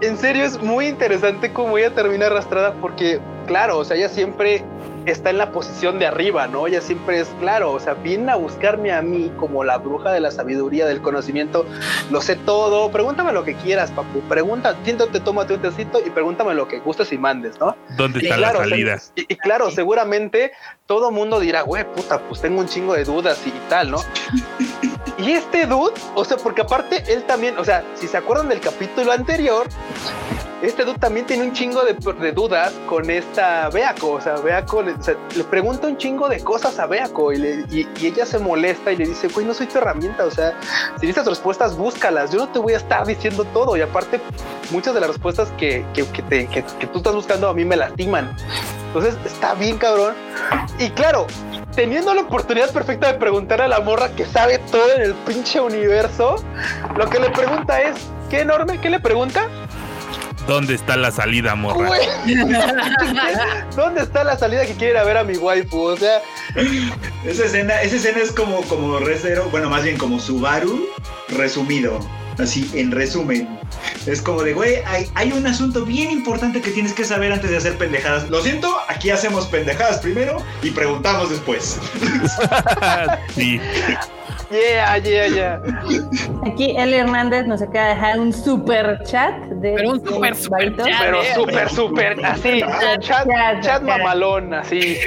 En serio es muy interesante cómo ella termina arrastrada porque, claro, o sea, ella siempre está en la posición de arriba, ¿no? Ella siempre es, claro, o sea, vienen a buscarme a mí como la bruja de la sabiduría, del conocimiento, lo sé todo, pregúntame lo que quieras, papu, pregunta, siéntate, tómate un tecito y pregúntame lo que gustes y mandes, ¿no? ¿Dónde Y está claro, la salida? se- y, y claro, seguramente todo mundo dirá, güey, puta, pues tengo un chingo de dudas y, tal, ¿no? Y este dude, o sea, porque aparte él también, o sea, si se acuerdan del capítulo anterior, este dude también tiene un chingo de, de dudas con esta Beako, o sea, Beako le, le pregunta un chingo de cosas a Beako y, y- ella se molesta y le dice, güey, no soy tu herramienta, o sea, si necesitas respuestas, búscalas, yo no te voy a estar diciendo todo y aparte muchas de las respuestas que, que- que tú estás buscando a mí me lastiman. Entonces está bien cabrón. Y claro, teniendo la oportunidad perfecta de preguntar a la morra que sabe todo en el pinche universo, lo que le pregunta es, ¿qué enorme? ¿Qué le pregunta? ¿Dónde está la salida, morra? ¿Dónde está la salida que quiere ir a ver a mi waifu? O sea, Esa escena, esa escena es como, como Recero, bueno, más bien como Subaru resumido. Así, en resumen. Es como de, güey, hay, un asunto bien importante que tienes que saber antes de hacer pendejadas. Lo siento, aquí hacemos pendejadas primero y preguntamos después. sí. Yeah, yeah, yeah. Aquí Eli Hernández nos acaba de dejar un super chat de Pero un super, super Barito. chat. Pero eh, súper, súper, así, chat, chat, chat chat. mamalón, así.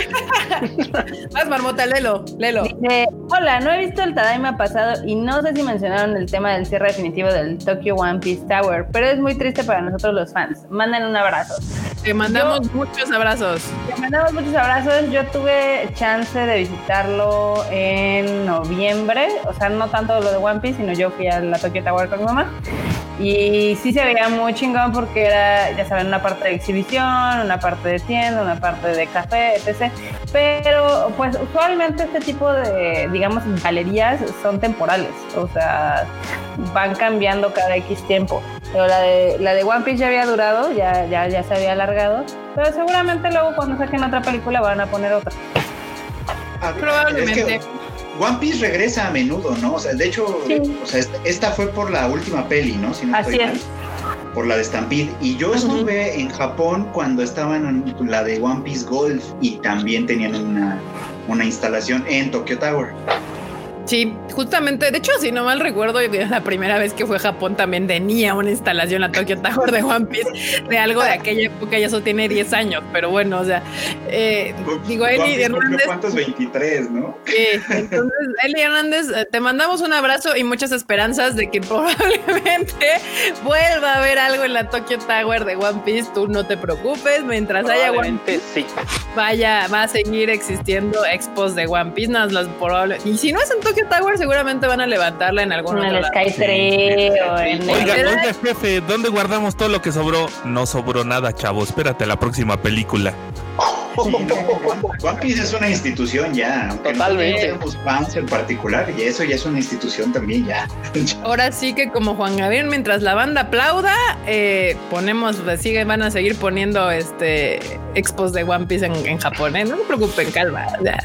Vas, Marmota, léelo, léelo. Dice, hola, no he visto el Tadaima pasado y no sé si mencionaron el tema del cierre definitivo del Tokyo One Piece Tower, pero es muy triste para nosotros los fans. Manden un abrazo. Te mandamos muchos abrazos. Te mandamos muchos abrazos. Yo tuve chance de visitarlo en noviembre, o sea, no tanto lo de One Piece, sino yo fui a la Tokyo Tower con mi mamá. Y sí se veía muy chingón porque era, ya saben, una parte de exhibición, una parte de tienda, una parte de café, etc. Pero pues usualmente este tipo de, digamos, galerías son temporales, o sea, van cambiando cada X tiempo. Pero la de, la de One Piece ya había durado, ya, ya, ya se había alargado, pero seguramente luego cuando saquen otra película van a poner otra. A Probablemente. es que One Piece regresa a menudo, ¿no? O sea, de hecho, Sí. o sea, esta, esta fue por la última peli, ¿no? Si no Así es. Por la de Stampede. Y yo estuve en Japón cuando estaban en la de One Piece Golf y también tenían una, una instalación en Tokyo Tower. Sí, justamente, de hecho, si no mal recuerdo, la primera vez que fue a Japón también tenía una instalación a Tokyo Tower de One Piece, de algo de aquella época, y eso tiene 10 años, pero bueno, o sea, eh, digo, One Eli Piece Hernández, ¿Cuántos? 23, ¿no? eh, entonces, Eli Hernández, eh, te mandamos un abrazo y muchas esperanzas de que probablemente vuelva a haber algo en la Tokyo Tower de One Piece, tú no te preocupes, mientras haya One Probablemente sí. vaya, va a seguir existiendo expos de One Piece, más las probables. Y si no es en Tokyo Tower, seguramente van a levantarla en algún En el lado. Sky Tree o en el- Oiga, oiga, jefe, ¿dónde guardamos todo lo que sobró? No sobró nada, chavo. Espérate a la próxima película. Sí, no, One, Piece es una institución ya. Aunque Totalmente. No tenemos fans en particular, y eso ya es una institución también ya. Ahora sí que como Juan Gabriel, mientras la banda aplauda, eh, ponemos, pues, sigue, van a seguir poniendo este expos de One Piece en, en Japón. ¿eh? No se preocupen, calma. Ya,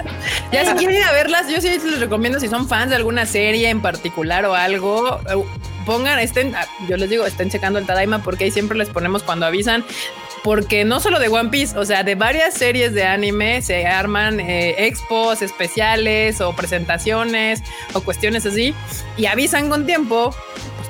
ya si quieren ir a verlas, yo sí les recomiendo si son fans de alguna serie en particular o algo. eh, Pongan, estén, ah, yo les digo, estén checando el Tadaima porque ahí siempre les ponemos cuando avisan porque no solo de One Piece, o sea, de varias series de anime se arman eh, expos especiales o presentaciones o cuestiones así y avisan con tiempo.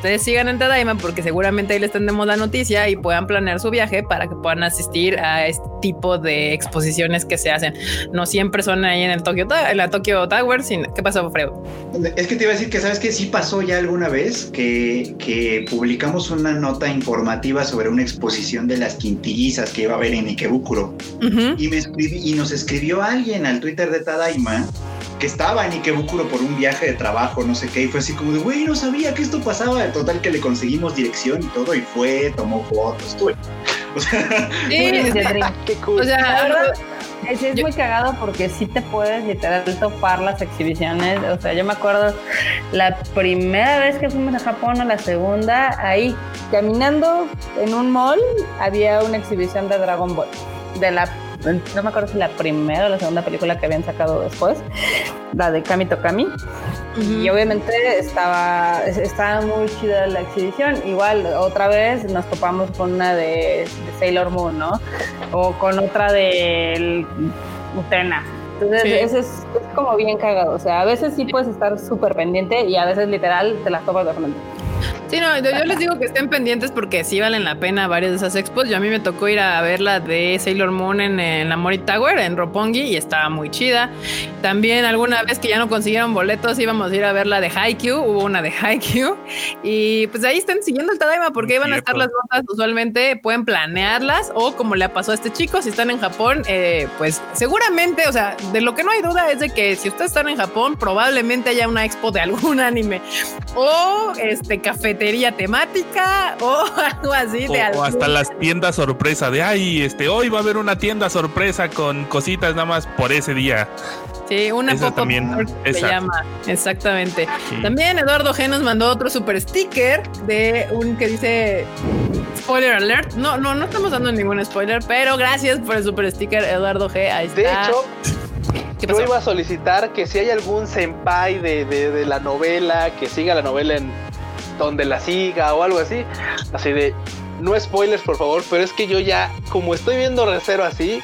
Ustedes sigan en Tadaima porque seguramente ahí les tendremos la noticia y puedan planear su viaje para que puedan asistir a este tipo de exposiciones que se hacen. No siempre son ahí en el Tokyo, en la Tokyo Tower. Sino, ¿Qué pasó, Fredo? Es que te iba a decir que, ¿sabes que Sí pasó ya alguna vez que, que publicamos una nota informativa sobre una exposición de las quintillizas que iba a haber en Ikebukuro. Y, me escribi- y nos escribió alguien al Twitter de Tadaima que estaba en Ikebukuro por un viaje de trabajo, no sé qué, y fue así como de, güey, no sabía que esto pasaba. Total que le conseguimos dirección y todo, y fue, tomó fotos, tú. O sea, Sí, Muy bien, Adri. Qué cool. o sea, La verdad, es, es Yo- muy cagado porque sí te puedes literal topar las exhibiciones. O sea, yo me acuerdo la primera vez que fuimos a Japón o la segunda, ahí caminando en un mall había una exhibición de Dragon Ball. De la, no me acuerdo si la primera o la segunda película que habían sacado después, la de Kami Tokami. Y obviamente estaba, estaba muy chida la exhibición. Igual, otra vez nos topamos con una de, de Sailor Moon, ¿no? O con otra de Utena. Entonces, Sí. eso es, es como bien cagado. O sea, a veces sí puedes estar súper pendiente y a veces literal te las topas de frente. Sí, no, yo yo les digo que estén pendientes porque sí valen la pena varias de esas expos. Yo a mí me tocó ir a ver la de Sailor Moon en, en la Mori Tower, en Roppongi, y estaba muy chida. También alguna vez que ya no consiguieron boletos íbamos a ir a ver la de Haikyuu, hubo una de Haikyuu. Y pues ahí están siguiendo el Tadaima porque ahí van a estar las notas. Usualmente pueden planearlas o como le pasó a este chico, si están en Japón, eh, pues seguramente, o sea, de lo que no hay duda es de que si ustedes están en Japón, probablemente haya una expo de algún anime o este cafetería temática o algo así O, de o hasta las tiendas sorpresa de ay, este, hoy va a haber una tienda sorpresa con cositas nada más por ese día. Sí, una Esa también, se llama. Exactamente. Sí. También Eduardo G nos mandó otro super sticker de un que dice spoiler alert. No, no, no estamos dando ningún spoiler, pero gracias por el super sticker, Eduardo G. Ahí está. De hecho, ¿Qué yo iba a solicitar que si hay algún senpai de, de- de la novela, que siga la novela en donde la siga o algo así, así de, no spoilers por favor, pero es que yo ya, como estoy viendo Recero así,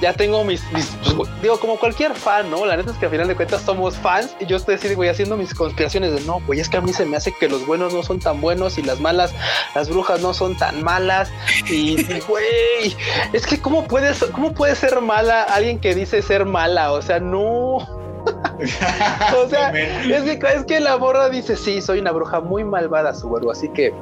ya tengo mis, mis- pues, digo, como cualquier fan, ¿no? La neta es que al final de cuentas somos fans y yo estoy así, güey, haciendo mis conspiraciones de, no, güey, es que a mí se me hace que los buenos no son tan buenos y las malas, las brujas no son tan malas y, güey, es que cómo puedes, cómo puede ser mala alguien que dice ser mala, o sea, no. o sea, es que, es que la morra dice, sí, soy una bruja muy malvada, Subaru, así que...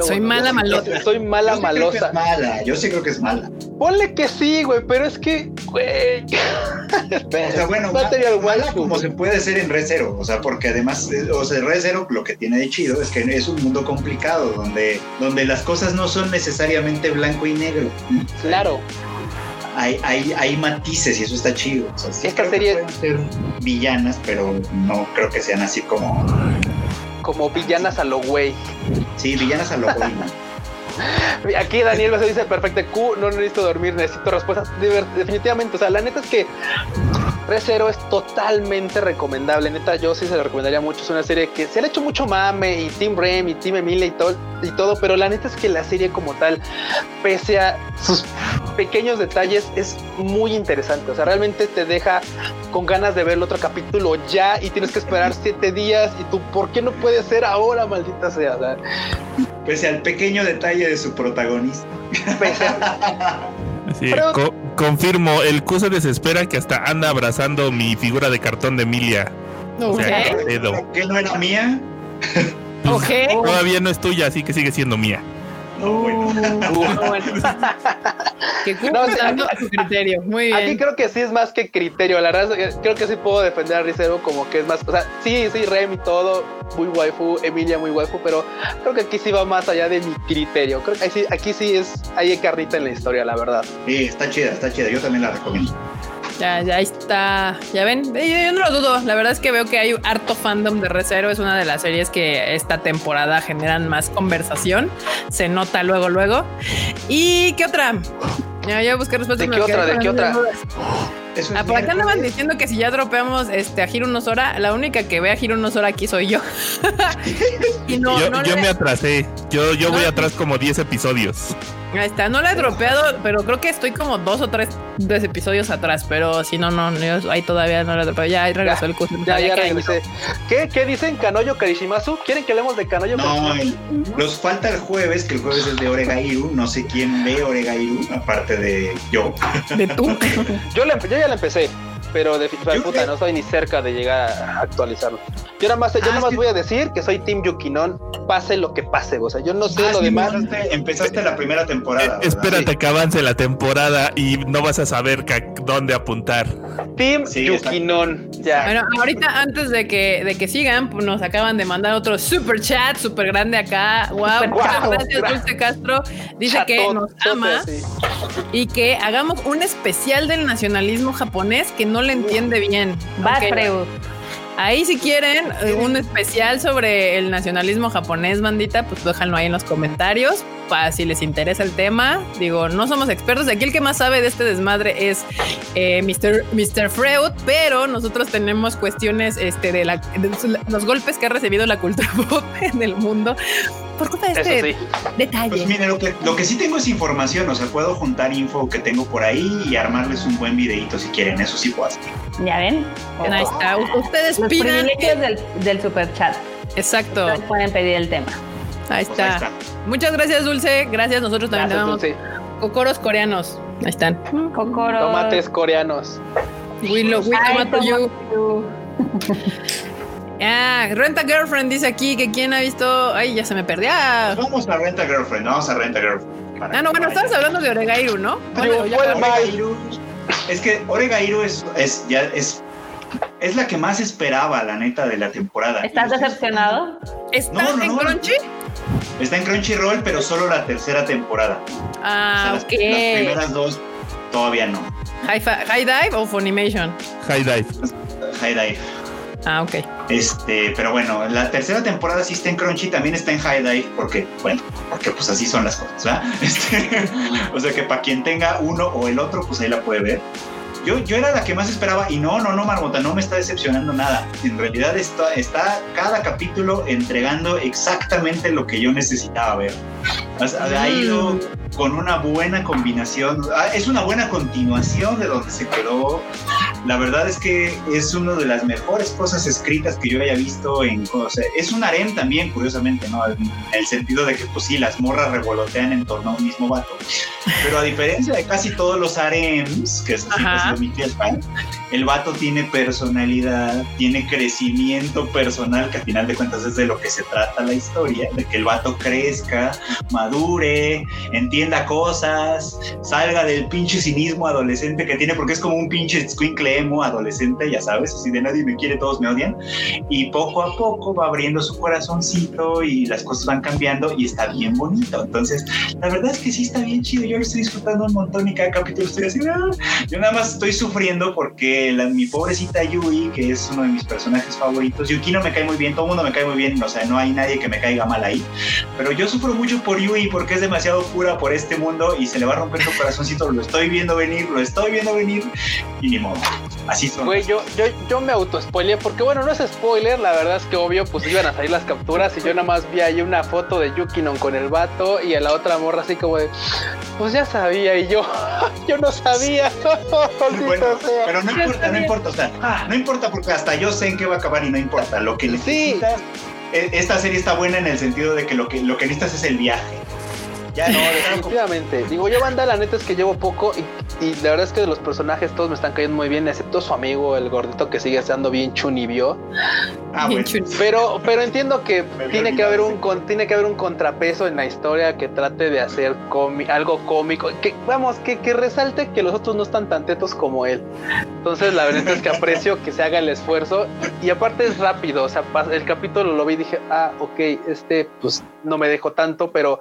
soy mala malosa. Soy mala malosa. mala, yo sí creo que es mala. Ponle que sí, güey, pero es que, güey... o sea, bueno, mala como se puede ser en Red Zero, o sea, porque además, eh, o sea, Red Zero lo que tiene de chido es que es un mundo complicado, donde, donde las cosas no son necesariamente blanco y negro. Claro hay, hay, hay matices y eso está chido. Esta serie ser villanas, pero no creo que sean así como como villanas a lo güey. Sí, villanas a lo güey. Aquí Daniel se dice perfecto, Q, no necesito dormir, necesito respuestas. Definitivamente, o sea, la neta es que Recero es totalmente recomendable. Neta, yo sí se lo recomendaría mucho. Es una serie que se le ha hecho mucho mame y Team Rem y Team Emilia y todo, y todo, pero la neta es que la serie como tal, pese a sus pequeños detalles, es muy interesante. O sea, realmente te deja con ganas de ver el otro capítulo ya y tienes que esperar siete días y tú, ¿por qué no puede ser ahora, maldita sea? pese al pequeño detalle de su protagonista. Pese confirmo, el Q se desespera que hasta anda abrazando mi figura de cartón de Emilia. O ¿Qué no era mía? Pues, todavía no es tuya, así que sigue siendo mía. No, que a su criterio. Muy bien. Aquí creo que sí es más que criterio. La verdad, creo que sí puedo defender a Ricero como que es más. O sea, sí, sí, Rem y todo, muy waifu, Emilia muy waifu, pero creo que aquí sí va más allá de mi criterio. Creo que aquí, aquí sí es. Hay carnita en la historia, la verdad. Sí, está chida, está chida. Yo también la recomiendo. Ya, ya está. Ya ven, yo, no lo dudo. La verdad es que veo que hay harto fandom de Recero. Es una de las series que esta temporada generan más conversación. Se nota luego, luego. ¿Y qué otra? Ya, ya busqué respuesta. ¿De qué otra? ¿De qué otra? Ah, por acá andaban diciendo que si ya dropeamos este, a Giro Nosora, la única que ve a Giro Nosora aquí soy yo. y no, yo, yo me atrasé. Yo, yo voy atrás como 10 episodios. Ahí está, no la he dropeado, pero creo que estoy como dos o tres, episodios atrás, pero si no, no, ahí todavía no la he dropeado. Ya regresó el curso. Ya, ya, regresé. ¿Qué, ¿Qué dicen Kanoyo Karishimasu? ¿Quieren que hablemos de Kanoyo No, nos falta el jueves, que el jueves es de Oregairu. No sé quién ve Oregairu, aparte de yo. De tú. yo, yo ya la empecé pero de puta, no estoy ni cerca de llegar a actualizarlo. Yo nada más, yo nada más voy a decir que soy Team Yukinon, pase lo que pase, o sea, yo no sé ah, lo demás. Empezaste, la primera temporada. Eh, espérate que avance la temporada y no vas a saber dónde apuntar. Team Yukinon, ya. Bueno, ahorita antes de que, de que sigan, pues nos acaban de mandar otro super chat, super grande acá. Wow, gracias, Dulce Castro. Dice que nos ama y que hagamos un especial del nacionalismo japonés que no le entiende bien. Va, okay. Ahí si quieren un especial sobre el nacionalismo japonés, bandita, pues déjanlo ahí en los comentarios para si les interesa el tema. Digo, no somos expertos. Aquí el que más sabe de este desmadre es eh, Mr. Mr. Freud, pero nosotros tenemos cuestiones este, de, la, los golpes que ha recibido la cultura pop en el mundo por culpa de este detalle. Pues mire, lo que, lo que sí tengo es información, o sea, puedo juntar info que tengo por ahí y armarles un buen videito si quieren, eso sí puedo hacer. Ya ven. Ahí está. Ustedes Los privilegios del, del super chat. Exacto. pueden pedir el tema. Ahí pues está. Muchas gracias, Dulce. Gracias. Nosotros también tenemos cocoros coreanos. Ahí están. Cocoros. Tomates coreanos. Willow, tomato you. Ah, Renta Girlfriend dice aquí que quién ha visto. Ay, ya se me perdió. Ah. Vamos a Renta Girlfriend, vamos a Renta Girlfriend. Ah, no, bueno, estabas hablando de Oregairu, ¿no? Bueno, Oregairu, es que Oregairu es, es, ya es es la que más esperaba, la neta, de la temporada. ¿Estás decepcionado? ¿Está en Crunchy? Está en Crunchyroll, pero solo la tercera temporada. Ah, las, primeras dos todavía no. High, high Dive o Funimation? High Dive. High Dive. Ah, ok. Este, pero bueno, la tercera temporada sí está en Crunchy, también está en High Dive, porque, bueno, porque pues así son las cosas, ¿verdad? Este, o sea que para quien tenga uno o el otro, pues ahí la puede ver. Yo, yo era la que más esperaba y no, no, no, Marmota, no me está decepcionando nada. En realidad está, está cada capítulo entregando exactamente lo que yo necesitaba ver. Ha, ido mm. con una buena combinación, ah, es una buena continuación de donde se quedó La verdad es que es una de las mejores cosas escritas que yo haya visto en... O sea, es un harem también, curiosamente, ¿no? En el sentido de que, pues sí, las morras revolotean en torno a un mismo vato. Pero a diferencia de casi todos los harems, que es así, pues, el vato tiene personalidad, tiene crecimiento personal, que al final de cuentas es de lo que se trata la historia, de que el vato crezca, madure, entienda cosas, salga del pinche cinismo adolescente que tiene, porque es como un pinche squinkle emo adolescente, ya sabes, así de nadie me quiere, todos me odian, y poco a poco va abriendo su corazoncito y las cosas van cambiando y está bien bonito. Entonces, la verdad es que sí está bien chido, yo lo estoy disfrutando un montón y cada capítulo estoy así, ah". yo nada más estoy sufriendo porque la, mi pobrecita Yui, que es uno de mis personajes favoritos, Yuki no me cae muy bien, todo el mundo me cae muy bien, o sea, no hay nadie que me caiga mal ahí, pero yo sufro mucho por Yui porque es demasiado pura por este mundo y se le va a romper su corazoncito, lo estoy viendo venir, lo estoy viendo venir y ni modo. Así son. Güey, yo, yo, yo me auto spoileé porque bueno, no es spoiler, la verdad es que obvio, pues iban a salir las capturas y yo nada más vi ahí una foto de Yukinon con el vato y a la otra morra así como de, pues ya sabía y yo, yo no sabía. pero no importa, no importa, o sea, no importa porque hasta yo sé en qué va a acabar y no importa, lo que necesitas, e, esta serie está buena en el sentido de que lo que, lo que necesitas es el viaje ya no, definitivamente. Digo, yo banda, la neta es que llevo poco y, y, la verdad es que de los personajes todos me están cayendo muy bien, excepto su amigo, el gordito que sigue estando bien chunibio. Ah, bueno. Pero, pero entiendo que tiene que haber un tiene que haber un contrapeso en la historia que trate de hacer algo cómico, que vamos, que, que resalte que los otros no están tan tetos como él. Entonces, la verdad es que aprecio que se haga el esfuerzo y aparte es rápido, o sea, el capítulo lo vi y dije, ah, ok, este pues no me dejó tanto, pero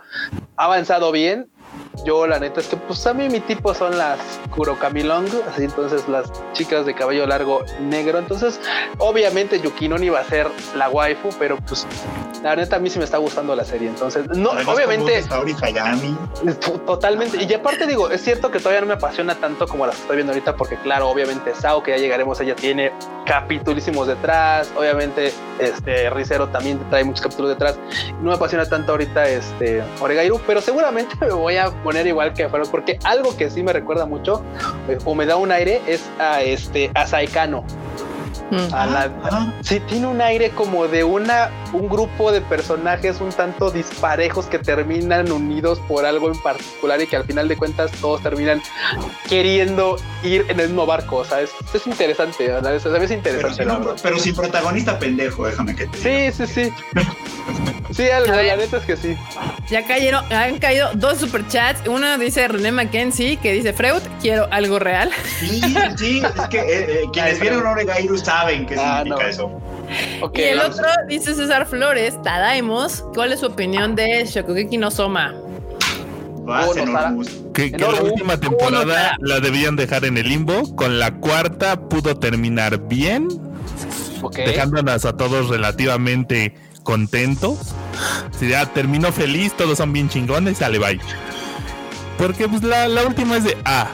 avanza bien. Yo la neta es que pues a mí mi tipo son las Kurokamilong, así entonces las chicas de cabello largo negro. Entonces, obviamente Yukino iba a ser la waifu, pero pues la neta a mí sí me está gustando la serie. Entonces, no, obviamente. Totalmente. Y aparte digo, es cierto que todavía no me apasiona tanto como las que estoy viendo ahorita, porque claro, obviamente Sao, que ya llegaremos, ella tiene capitulísimos detrás. Obviamente, este Ricero también trae muchos capítulos detrás. No me apasiona tanto ahorita este Oregairu, pero seguramente me voy a poner igual que fueron, porque algo que sí me recuerda mucho eh, o me da un aire es a este a Saikano. Mm. A la, sí, tiene un aire como de una un grupo de personajes un tanto disparejos que terminan unidos por algo en particular y que al final de cuentas todos terminan queriendo ir en el mismo barco. O sea, es, es interesante, ¿sabes? Es interesante. Pero, sin protagonista pendejo, déjame que te Sí, sí, sí. sí, algo, la neta es que sí. Ya cayeron, han caído dos superchats. Uno dice René Mackenzie que dice Freud, quiero algo real. Sí, sí, es que eh, eh, quienes vieron Oregairu saben qué ah, significa eso. y el otro dice César Flores, Tadaimos, ¿cuál es su opinión de Shokugeki no Soma? Que, que la última temporada la debían dejar en el limbo. Con la cuarta pudo terminar bien, dejándonos a todos relativamente contentos. Si ya terminó feliz, todos son bien chingones, sale bye. Porque pues la, la última es de, ah,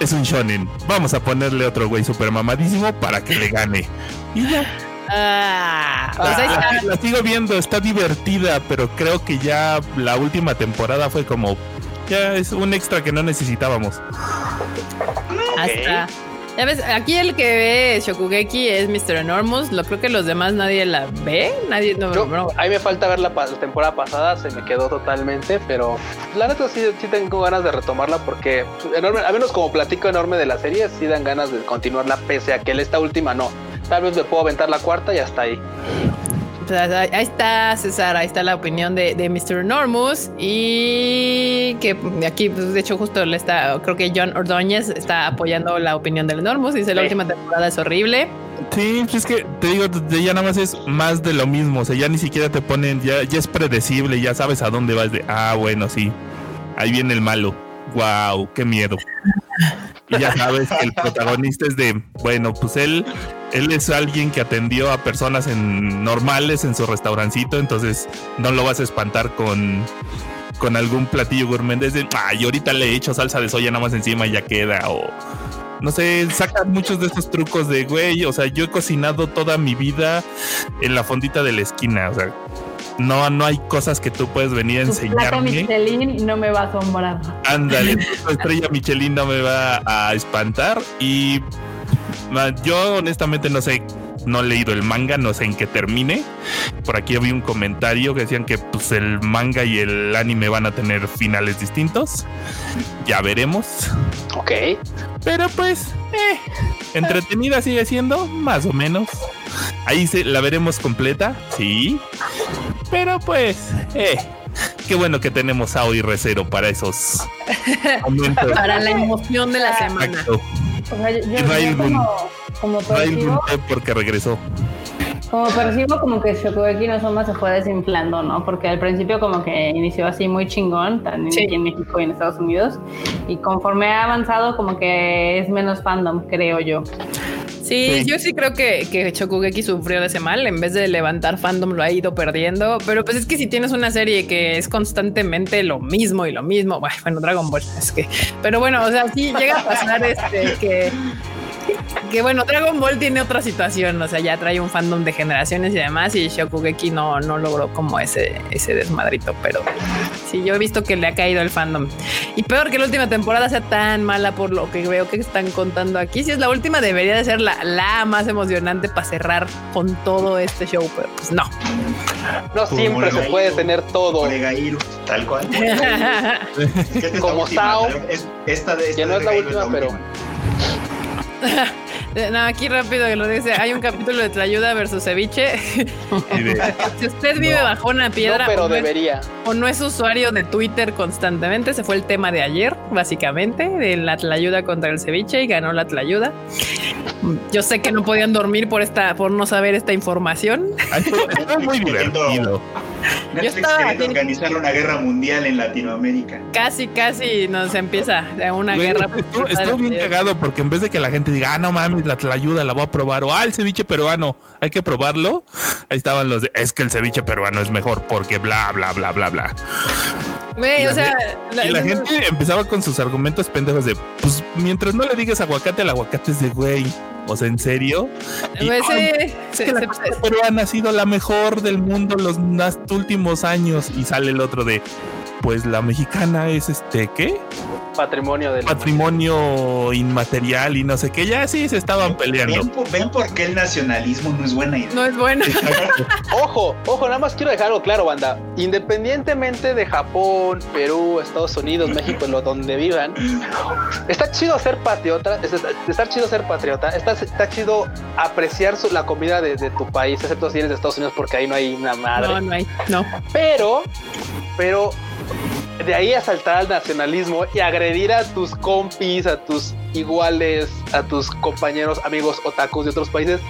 es un shonen. Vamos a ponerle otro güey super mamadísimo para que le gane. Y ya. Ah, la, sigo viendo, está divertida, pero creo que ya la última temporada fue como, ya es un extra que no necesitábamos. Hasta. Ya ves, aquí el que ve Shokugeki es Mr. Enormous. Lo creo que los demás nadie la ve. Nadie no, A mí me falta ver la, temporada pasada, se me quedó totalmente, pero la neta sí, sí tengo ganas de retomarla porque enorme, a menos como platico enorme de la serie, sí dan ganas de continuarla pese a que esta última no. Tal vez me puedo aventar la cuarta y hasta ahí. Pues, ahí está César, ahí está la opinión de, de Mr. Enormous y que aquí, pues, de hecho, justo le está, creo que John Ordóñez está apoyando la opinión del Enormous. Dice la última temporada es horrible. Sí, pues es que te digo, ya nada más es más de lo mismo. O sea, ya ni siquiera te ponen, ya, ya es predecible, ya sabes a dónde vas. De ah, bueno, sí, ahí viene el malo. Wow, qué miedo. Y ya sabes que el protagonista es de, bueno, pues él, él es alguien que atendió a personas en, normales en su restaurancito, entonces no lo vas a espantar con, con algún platillo gourmet de, ay, ahorita le he hecho salsa de soya nada más encima y ya queda, o no sé, sacan muchos de estos trucos de, güey, o sea, yo he cocinado toda mi vida en la fondita de la esquina, o sea, no, no hay cosas que tú puedes venir a enseñarme. Michelin no me va a asombrar. Ándale, tu estrella Michelin no me va a espantar y Yo honestamente no sé, no he leído el manga, no sé en qué termine. Por aquí había un comentario que decían que pues el manga y el anime van a tener finales distintos. Ya veremos. Ok. Pero pues, eh, entretenida sigue siendo, más o menos. Ahí se, la veremos completa, sí. Pero pues, eh, qué bueno que tenemos a hoy recero para esos momentos. Para la emoción de la semana. Exacto. O sea, yo, algún- como, como percibo, porque regresó. como percibo como que Shokugeki no Soma se fue desinflando, ¿no? Porque al principio como que inició así muy chingón, también Sí. aquí en México y en Estados Unidos. Y conforme ha avanzado como que es menos fandom, creo yo. Sí, Sí. yo sí creo que, que Shokugeki sufrió de ese mal. En vez de levantar fandom, lo ha ido perdiendo. Pero pues es que si tienes una serie que es constantemente lo mismo y lo mismo, bueno, bueno, Dragon Ball, es que. Pero bueno, o sea, sí llega a pasar este que. Que bueno, Dragon Ball tiene otra situación, o sea, ya trae un fandom de generaciones y demás, y Shokugeki no, no logró como ese, ese desmadrito, pero sí, yo he visto que le ha caído el fandom. Y peor que la última temporada sea tan mala por lo que veo que están contando aquí. Si es la última, debería de ser la, la más emocionante para cerrar con todo este show, pero pues no. No siempre se puede tener todo. Tal cual. Es que esta es la Como última, Sao. la- es- esta de esta Que no de es la última, pero- última. No, aquí rápido que lo dice. Hay un capítulo de Tlayuda versus Ceviche. Si usted vive bajo una No, piedra pero o, no es, o no es usuario de Twitter constantemente, se fue el tema de ayer, básicamente, de la Tlayuda contra el Ceviche y ganó la Tlayuda. Yo sé que no podían dormir por esta, por no saber esta información. Ay, fue- fue muy divertido. Netflix estaba queriendo organizar una guerra mundial en Latinoamérica. Casi, casi nos empieza una Güey, guerra. de- bien cagado porque en vez de que la gente diga, ah, no mames, la, la ayuda la voy a probar, o ah, el ceviche peruano, hay que probarlo. Ahí estaban los de, es que el ceviche peruano es mejor porque bla, bla, bla, bla, bla. Güey, Y o la sea, Y la gente empezaba con sus argumentos pendejos de, pues mientras no le digas aguacate, el aguacate es de güey. O sea, ¿en serio? Y, Güey, "Ay, sí, es se- que la se- comida peruana ha sido la mejor del mundo los últimos años. Y sale el otro de, pues la mexicana es este, ¿qué? Patrimonio del. Patrimonio inmaterial y no sé qué. Ya sí se estaban peleando. ¿Ven, po- ven por qué el nacionalismo no es buena idea? no es bueno. Ojo, ojo, nada más quiero dejar algo claro, banda. Independientemente de Japón, Perú, Estados Unidos, México, lo donde vivan, está chido ser patriota, es- es- está chido ser patriota, está, está chido apreciar su- la comida de, de tu país, excepto si eres de Estados Unidos, porque ahí no hay una madre. No, no hay. No. Pero, pero de ahí a saltar al nacionalismo y agredir a tus compis, a tus iguales, a tus compañeros, amigos otakus de otros países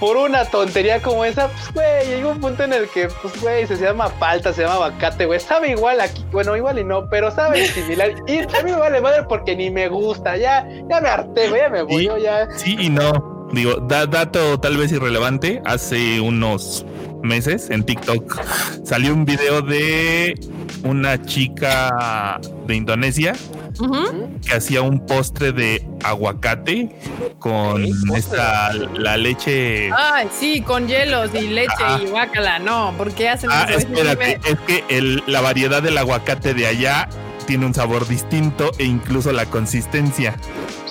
por una tontería como esa, pues güey, llega un punto en el que, pues güey, se llama palta, se llama aguacate, güey, sabe igual aquí, bueno, igual y no, pero sabe similar y a mí me vale madre porque ni me gusta, ya, ya me harté, güey, ya me voy, yo ya. Sí y no. Digo, da- dato tal vez irrelevante. Hace unos meses en TikTok salió un video de una chica de Indonesia que hacía un postre de aguacate con esta la leche. Ay, sí, con hielos y leche y guácala. No, ¿por qué hacen Ah, eso? Espérate, me- es que el- la variedad del aguacate de allá tiene un sabor distinto e incluso la consistencia.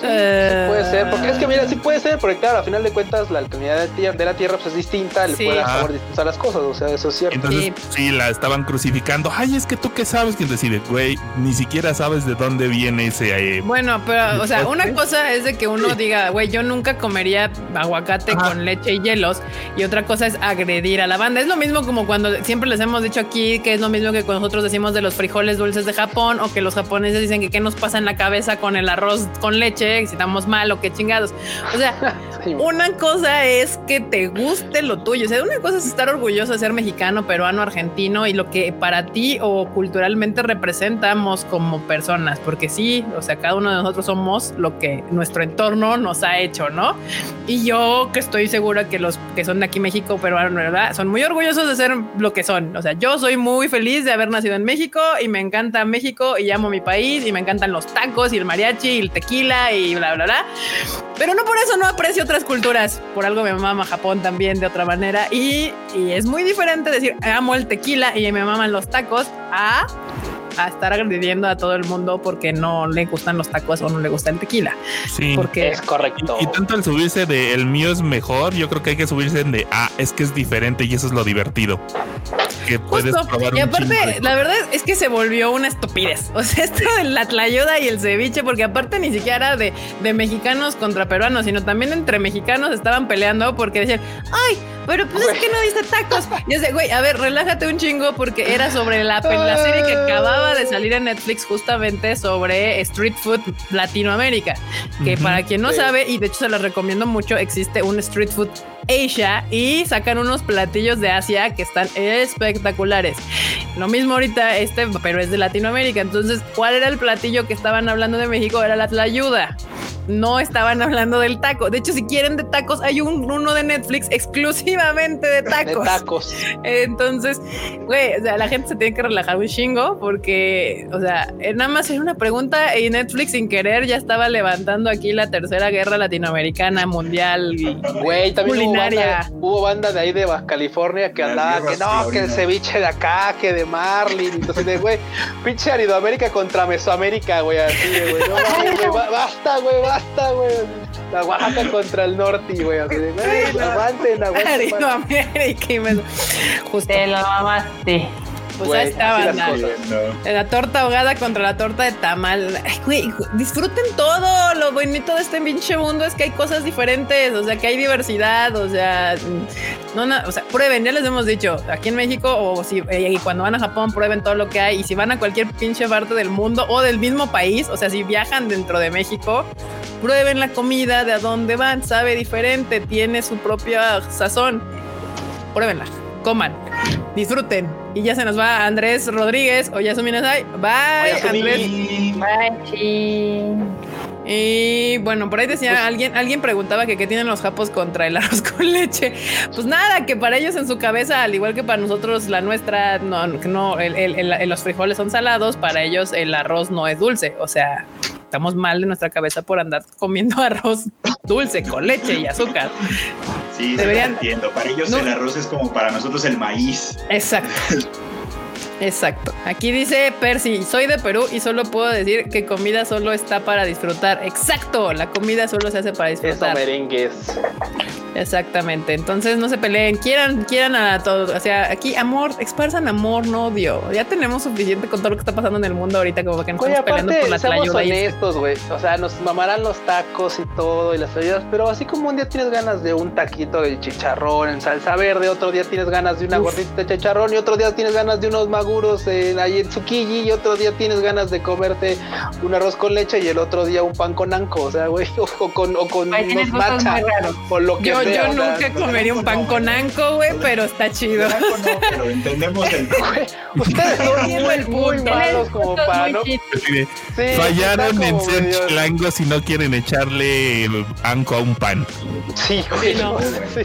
Eh, Puede ser, porque es que mira, sí puede ser, porque claro, a final de cuentas la alcaldía de, la tierra pues, es distinta, le Sí. puede distinto a las cosas, o sea, eso es cierto. Entonces, Sí. sí. la estaban crucificando. Ay, es que tú qué sabes quién decide, güey, ni siquiera sabes de dónde viene ese. eh, Bueno, pero, o sea, ¿El una cosa es de que uno diga, güey, yo nunca comería aguacate Ajá. con leche y hielos, y otra cosa es agredir a la banda. Es lo mismo como cuando siempre les hemos dicho aquí que es lo mismo que cuando nosotros decimos de los frijoles dulces de Japón, o que los japoneses dicen que qué nos pasa en la cabeza con el arroz con leche, si estamos mal o qué chingados. O sea, Sí, una cosa es que te guste lo tuyo. O sea, una cosa es estar orgulloso de ser mexicano, peruano, argentino y lo que para ti o culturalmente representamos como personas. Porque sí, o sea, cada uno de nosotros somos lo que nuestro entorno nos ha hecho, ¿no? Y yo que estoy segura que los que son de aquí México, peruano, ¿verdad? Son muy orgullosos de ser lo que son. O sea, yo soy muy feliz de haber nacido en México y me encanta México y amo mi país y me encantan los tacos y el mariachi y el tequila y bla, bla, bla. Pero no por eso no aprecio otras culturas. Por algo me mama Japón también de otra manera. Y, y es muy diferente decir amo el tequila y me maman los tacos a a estar agrediendo a todo el mundo porque no le gustan los tacos o no le gusta el tequila. Sí. Porque Es correcto. Y, y tanto el subirse de el mío es mejor, yo creo que hay que subirse en de ah, es que es diferente y eso es lo divertido. Que puedes probar Y aparte, la verdad es que se volvió una estupidez. O sea, esto de la tlayuda y el ceviche, porque aparte ni siquiera era de, de mexicanos contra peruanos, sino también entre mexicanos estaban peleando porque decían, ay, pero pues es que no dice tacos. Y yo sé, güey, a ver, relájate un chingo porque era sobre la, la serie que acababa de salir en Netflix justamente sobre street food Latinoamérica. Que Ujú. para quien no Sí. sabe, y de hecho se los recomiendo mucho, existe un street food Asia y sacan unos platillos de Asia que están espectaculares. Lo mismo ahorita este, pero es de Latinoamérica. Entonces, ¿cuál era el platillo que estaban hablando de México? Era la tlayuda. No estaban hablando del taco. De hecho, si quieren de tacos, hay un uno de Netflix exclusivamente de De tacos. tacos. Entonces, güey, o sea, la gente se tiene que relajar un chingo porque, o sea, eh, nada más era una pregunta y Netflix sin querer ya estaba levantando aquí la tercera guerra latinoamericana mundial. Y, Güey, también hubo Culinaria. banda, hubo banda de ahí de Baja California que andaba que no, que el ceviche de acá, que de Marlin. Entonces, de güey, pinche Aridoamérica contra Mesoamérica, güey, así de güey. No mames, güey, ba- basta, güey, basta, güey. La Oaxaca contra el norte, güey. Así de, güey, aguanten, aguanten. man. Latinoamérica y me- justo. Te lo mamaste. Pues Güey, ahí estaban la, torta ahogada contra la torta de tamal. Ay, güey, disfruten todo. Lo bonito de este pinche mundo es que hay cosas diferentes, o sea, que hay diversidad, o sea, no, na- o sea, prueben, ya les hemos dicho, aquí en México o si eh, y cuando van a Japón prueben todo lo que hay y si van a cualquier pinche parte del mundo o del mismo país, o sea, si viajan dentro de México, prueben la comida de a dónde van, sabe diferente, tiene su propia sazón. Pruébenla, coman, disfruten. Y ya se nos va Andrés Rodríguez o Yasumi Nasai. Bye. Andrés. Bye. Y bueno, por ahí decía Pues- alguien, alguien preguntaba que qué tienen los japos contra el arroz con leche. Pues nada, que para ellos en su cabeza, al igual que para nosotros la nuestra, no, que no, el- el- el- los frijoles son salados, para ellos el arroz no es dulce. O sea, estamos mal de nuestra cabeza por andar comiendo arroz dulce con leche y azúcar. Sí, Deberían- lo entiendo. Para ellos No. el arroz es como para nosotros el maíz. Exacto. Exacto. Aquí dice Percy, soy de Perú y solo puedo decir que comida solo está para disfrutar. Exacto, la comida solo se hace para Eso disfrutar. merengues. Exactamente. Entonces no se peleen, quieran, quieran a todos. O sea, aquí amor, esparzan amor, no odio. Ya tenemos suficiente con todo lo que está pasando en el mundo ahorita como que nos Oye, estamos peleando por la seamos honestos, güey. O sea, nos mamarán los tacos y todo y las ayudas, pero así como un día tienes ganas de un taquito de chicharrón en salsa verde, otro día tienes ganas de una Uf. gordita de chicharrón y otro día tienes ganas de unos maguros en, ahí en Tsukiji y otro día tienes ganas de comerte un arroz con leche y el otro día un pan con anco, o sea, güey, o, o con, o con unos matcha muy raros. o lo que Yo, sea. yo o sea, nunca comería un pan con anco, güey, pero está chido. No, pero entendemos el ustedes son muy, malos como para no. de, Sí, Fallaron en ser chilangos si no quieren echarle anco a un pan. Sí, güey. No.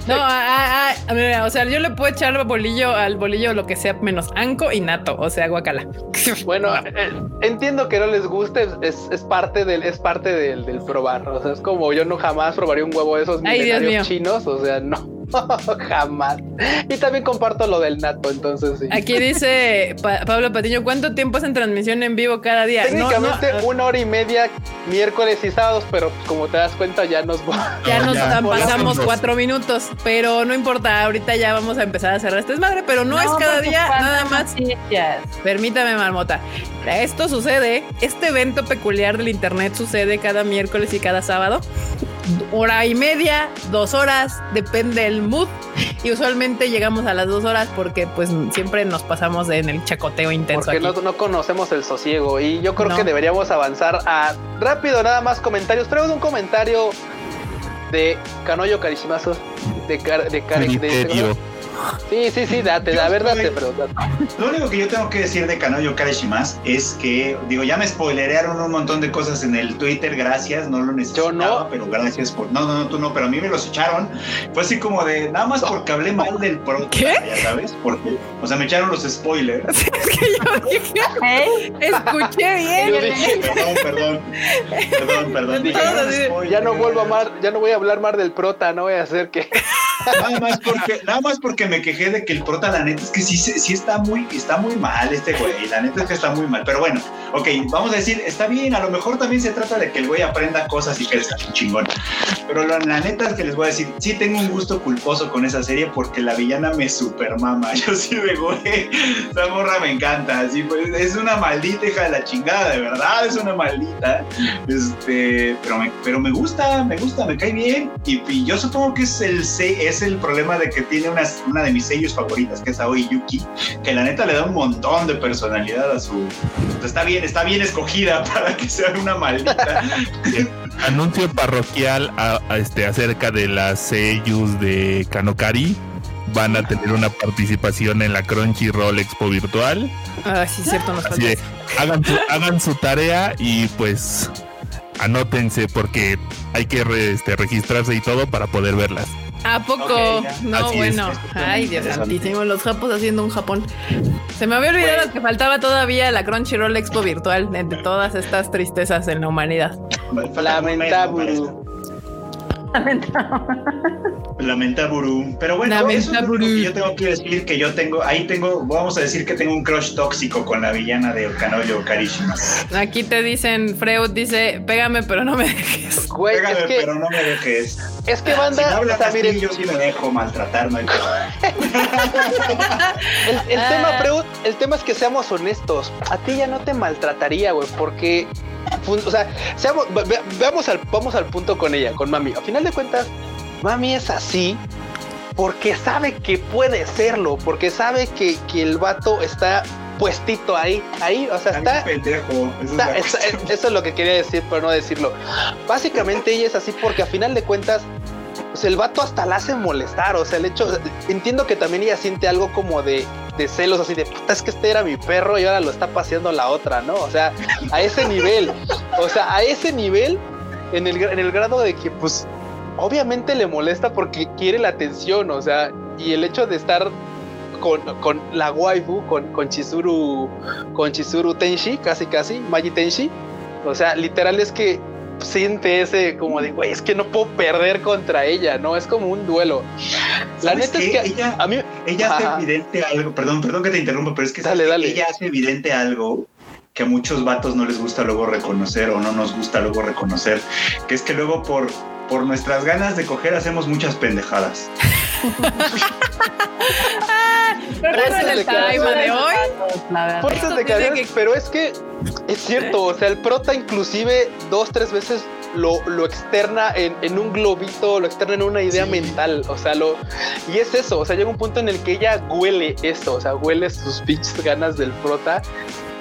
No, a- a- a- mira, o sea, yo le puedo echar bolillo al bolillo lo que sea menos anco y o sea, guacala. Bueno, eh, entiendo que no les guste, es, es parte del, es parte del, del probar. O sea, es como yo no jamás probaría un huevo de esos Ay, Dios milenarios mío. chinos, o sea, no, jamás. Y también comparto lo del nato, entonces sí. Aquí dice Pa- Pablo Patiño, ¿cuánto tiempo es en transmisión en vivo cada día? Técnicamente no, una hora y media miércoles y sábados, pero como te das cuenta ya nos ya No, nos ya, pasamos cuatro minutos, pero no importa, ahorita ya vamos a empezar a cerrar este desmadre, pero no, es cada día, nada más. noticias. Permítame, Marmota. Esto sucede, este evento peculiar del internet sucede cada miércoles y cada sábado. Hora y media, dos horas, depende del mood. Y usualmente llegamos a las dos horas porque pues siempre nos pasamos en el chacoteo intenso porque aquí. no, no conocemos el sosiego y yo creo No. que deberíamos avanzar a rápido nada más comentarios. Traigo un comentario de Canoyo Carismazo de Car- de, Car- de- Criterio. Sí, sí, sí, date, la verdad, date. Lo único que yo tengo que decir de Kanoyo Kareshimas es que, digo, ya me spoilerearon un montón de cosas en el Twitter, gracias, no lo necesitaba, Yo no. pero gracias por... No, no, no, tú no, pero a mí me los echaron. Fue así como de, nada más porque hablé mal del prota, ¿Qué? ya sabes, porque, o sea, me echaron los spoilers. Es que yo dije, ¿Eh? escuché bien. Yo dije, Perdón, perdón, perdón, perdón. Ya no vuelvo a amar, ya no voy a hablar más del prota, no voy a hacer que Nada más porque, nada más porque me quejé de que el prota, la neta es que sí, sí está muy, está muy mal este güey. La neta es que está muy mal. Pero bueno, ok, vamos a decir, está bien, a lo mejor también se trata de que el güey aprenda cosas y que es chingón. Pero la, neta es que les voy a decir, sí tengo un gusto culposo con esa serie porque la villana me super mama. Yo sí de güey, esa morra me encanta. Así pues, es una maldita hija de la chingada, de verdad, es una maldita. Este, pero me, pero me gusta, me gusta, me cae bien. Y, y yo supongo que es el, es el problema de que tiene una, una de mis sellos favoritas, que es Aoi Yuki, que la neta le da un montón de personalidad a su. Está bien, está bien escogida para que sea una maldita. Anuncio parroquial a, este, acerca de las sellos de Kanokari van a tener una participación en la Crunchyroll Expo Virtual. Ah, sí, cierto, nos Así de, hagan, su, hagan su tarea y pues anótense porque hay que este, registrarse y todo para poder verlas. ¿A poco? no, bueno. Ay, Dios santísimo. Los japos haciendo un Japón. Se me había olvidado que faltaba todavía la Crunchyroll Expo virtual entre todas estas tristezas en la humanidad. Lamentable. Lamentable. Pero bueno, eso es yo tengo que decir que yo tengo, ahí tengo, vamos a decir que tengo un crush tóxico con la villana de Okanoyo Karishima. Aquí te dicen, Freud dice, pégame pero no me dejes. pégame pero no me dejes. Es que banda, si hablas así, yo sí me dejo maltratar, no hay el, el tema, ah. Freud, el tema es que seamos honestos. A ti ya no te maltrataría, güey, porque o sea, seamos, veamos al, vamos al punto con ella, con mami. A final de cuentas, mami es así porque sabe que puede serlo, porque sabe que, que el vato está puestito ahí, ahí, o sea, está, pendejo. Eso, es lo que quería decir, pero no decirlo. Básicamente ella es así porque a final de cuentas, pues el vato hasta la hace molestar, o sea, el hecho, entiendo que también ella siente algo como de, de celos, así de, puta, es que este era mi perro y ahora lo está paseando la otra, ¿no? O sea, a ese nivel, o sea, a ese nivel, en el, en el grado de que, pues, obviamente le molesta porque quiere la atención, o sea, y el hecho de estar con, con la waifu, con, con Chizuru, con Chizuru Tenshi, casi casi, Magi Tenshi, o sea, literal es que siente ese como de, güey, es que no puedo perder contra ella, ¿no? Es como un duelo. La neta es que ella, a mí, ella hace evidente algo, perdón, perdón que te interrumpa, pero es que ella hace evidente algo que a muchos vatos no les gusta luego reconocer o no nos gusta luego reconocer, que es que luego por, por nuestras ganas de coger hacemos muchas pendejadas. Pero el tema de hoy. Fuerzas de pero es que es cierto, o sea, el prota inclusive dos, tres veces lo, lo externa en, en, un globito, lo externa en una idea mental, o sea, lo... Y es eso, o sea, llega un punto en el que ella huele esto, o sea, huele sus pinches ganas del prota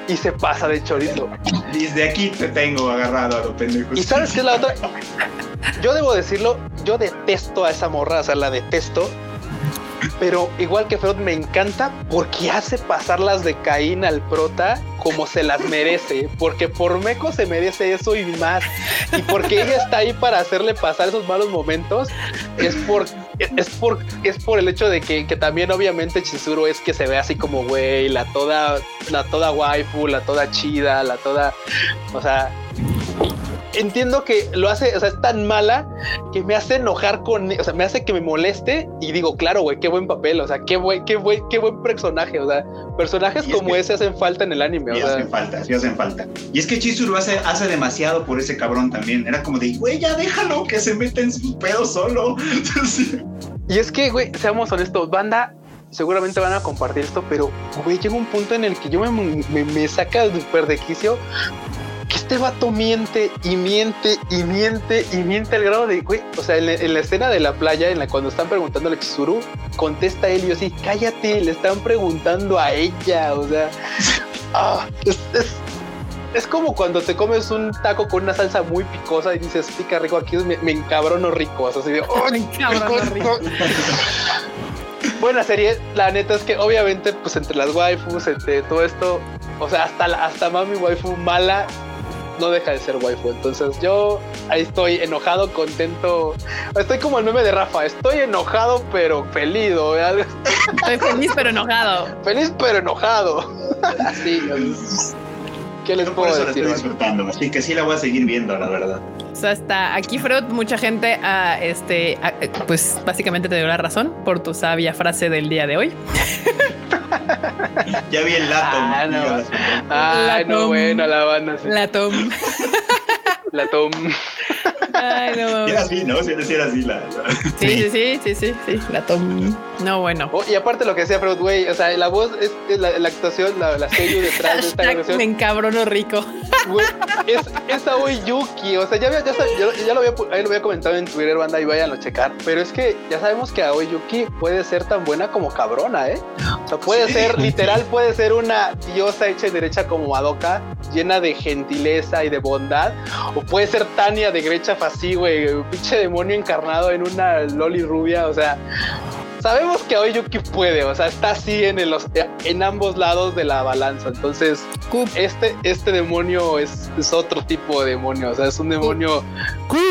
y se pasa de chorizo. Desde aquí te tengo agarrado a lo pendejo. ¿Y sabes qué es la otra? Yo debo decirlo, yo detesto a esa morra, o sea, la detesto pero igual que Freud me encanta porque hace pasar las de Caín al prota como se las merece, porque por Meco se merece eso y más, y porque ella está ahí para hacerle pasar esos malos momentos, es por, es por, es por el hecho de que, que también obviamente Chizuru es que se ve así como güey, la toda, la toda waifu, la toda chida, la toda, o sea, entiendo que lo hace, o sea, es tan mala que me hace enojar con, o sea, me hace que me moleste y digo, claro, güey, qué buen papel, o sea, qué buen, qué buen, qué buen personaje, o sea, personajes como ese hacen falta en el anime. Sí hacen falta, sí hacen falta. Y es que Chizuru hace, hace demasiado por ese cabrón también. Era como de, güey, ya déjalo que se mete en su pedo solo. y es que, güey, seamos honestos, banda, seguramente van a compartir esto, pero, güey, llega un punto en el que yo me, me, me saca súper de quicio este vato miente y miente y miente y miente al grado de, güey, o sea, en, la escena de la playa, en la cuando están preguntando a Chizuru, contesta él y yo así, cállate, le están preguntando a ella, o sea, ah, es, como cuando te comes un taco con una salsa muy picosa y dices, pica rico, aquí me, me encabrono rico, o sea, así de, oh, me encabrono rico. Buena serie, la neta es que obviamente, pues entre las waifus, entre todo esto, o sea, hasta, hasta mami waifu mala no deja de ser waifu. Entonces yo ahí estoy enojado, contento. Estoy como el meme de Rafa, estoy enojado pero feliz. Estoy feliz pero enojado. Feliz pero enojado. Así. ¿Qué les Yo por puedo la estoy disfrutando, así que sí la voy a seguir viendo, la verdad. O sea, hasta aquí, Freud, mucha gente, ah, este, ah, eh, pues básicamente te dio la razón por tu sabia frase del día de hoy. Ya vi el lato. Ah, no. Ay, no, Tom. bueno, la banda. sí. La Tom. Ay, no. Era así, ¿no? Sí, sí era así la... Sí, sí, sí, sí, sí, sí, la Tom. No, bueno. Oh, y aparte lo que decía güey, o sea, la voz, es, es la, la actuación, la, la serie detrás de esta grabación. me encabrono rico. Güey, es, es Aoi Yuki. O sea, ya, había- ya, ya- ya lo, había, lo comentado en Twitter, banda, y vayan a checar. Pero es que ya sabemos que Aoi Yuki puede ser tan buena como cabrona, ¿eh? O sea, puede Sí. ser, literal, puede ser una diosa hecha y derecha como Madoka, llena de gentileza y de bondad. O puede ser Tania de Grecha Fasí, güey, un pinche demonio encarnado en una loli rubia. O sea, sabemos que Aoi Yuki puede, o sea, está así en, el- en ambos lados de la balanza. Entonces, Cup. este, este demonio es, es otro tipo de demonio, o sea, es un demonio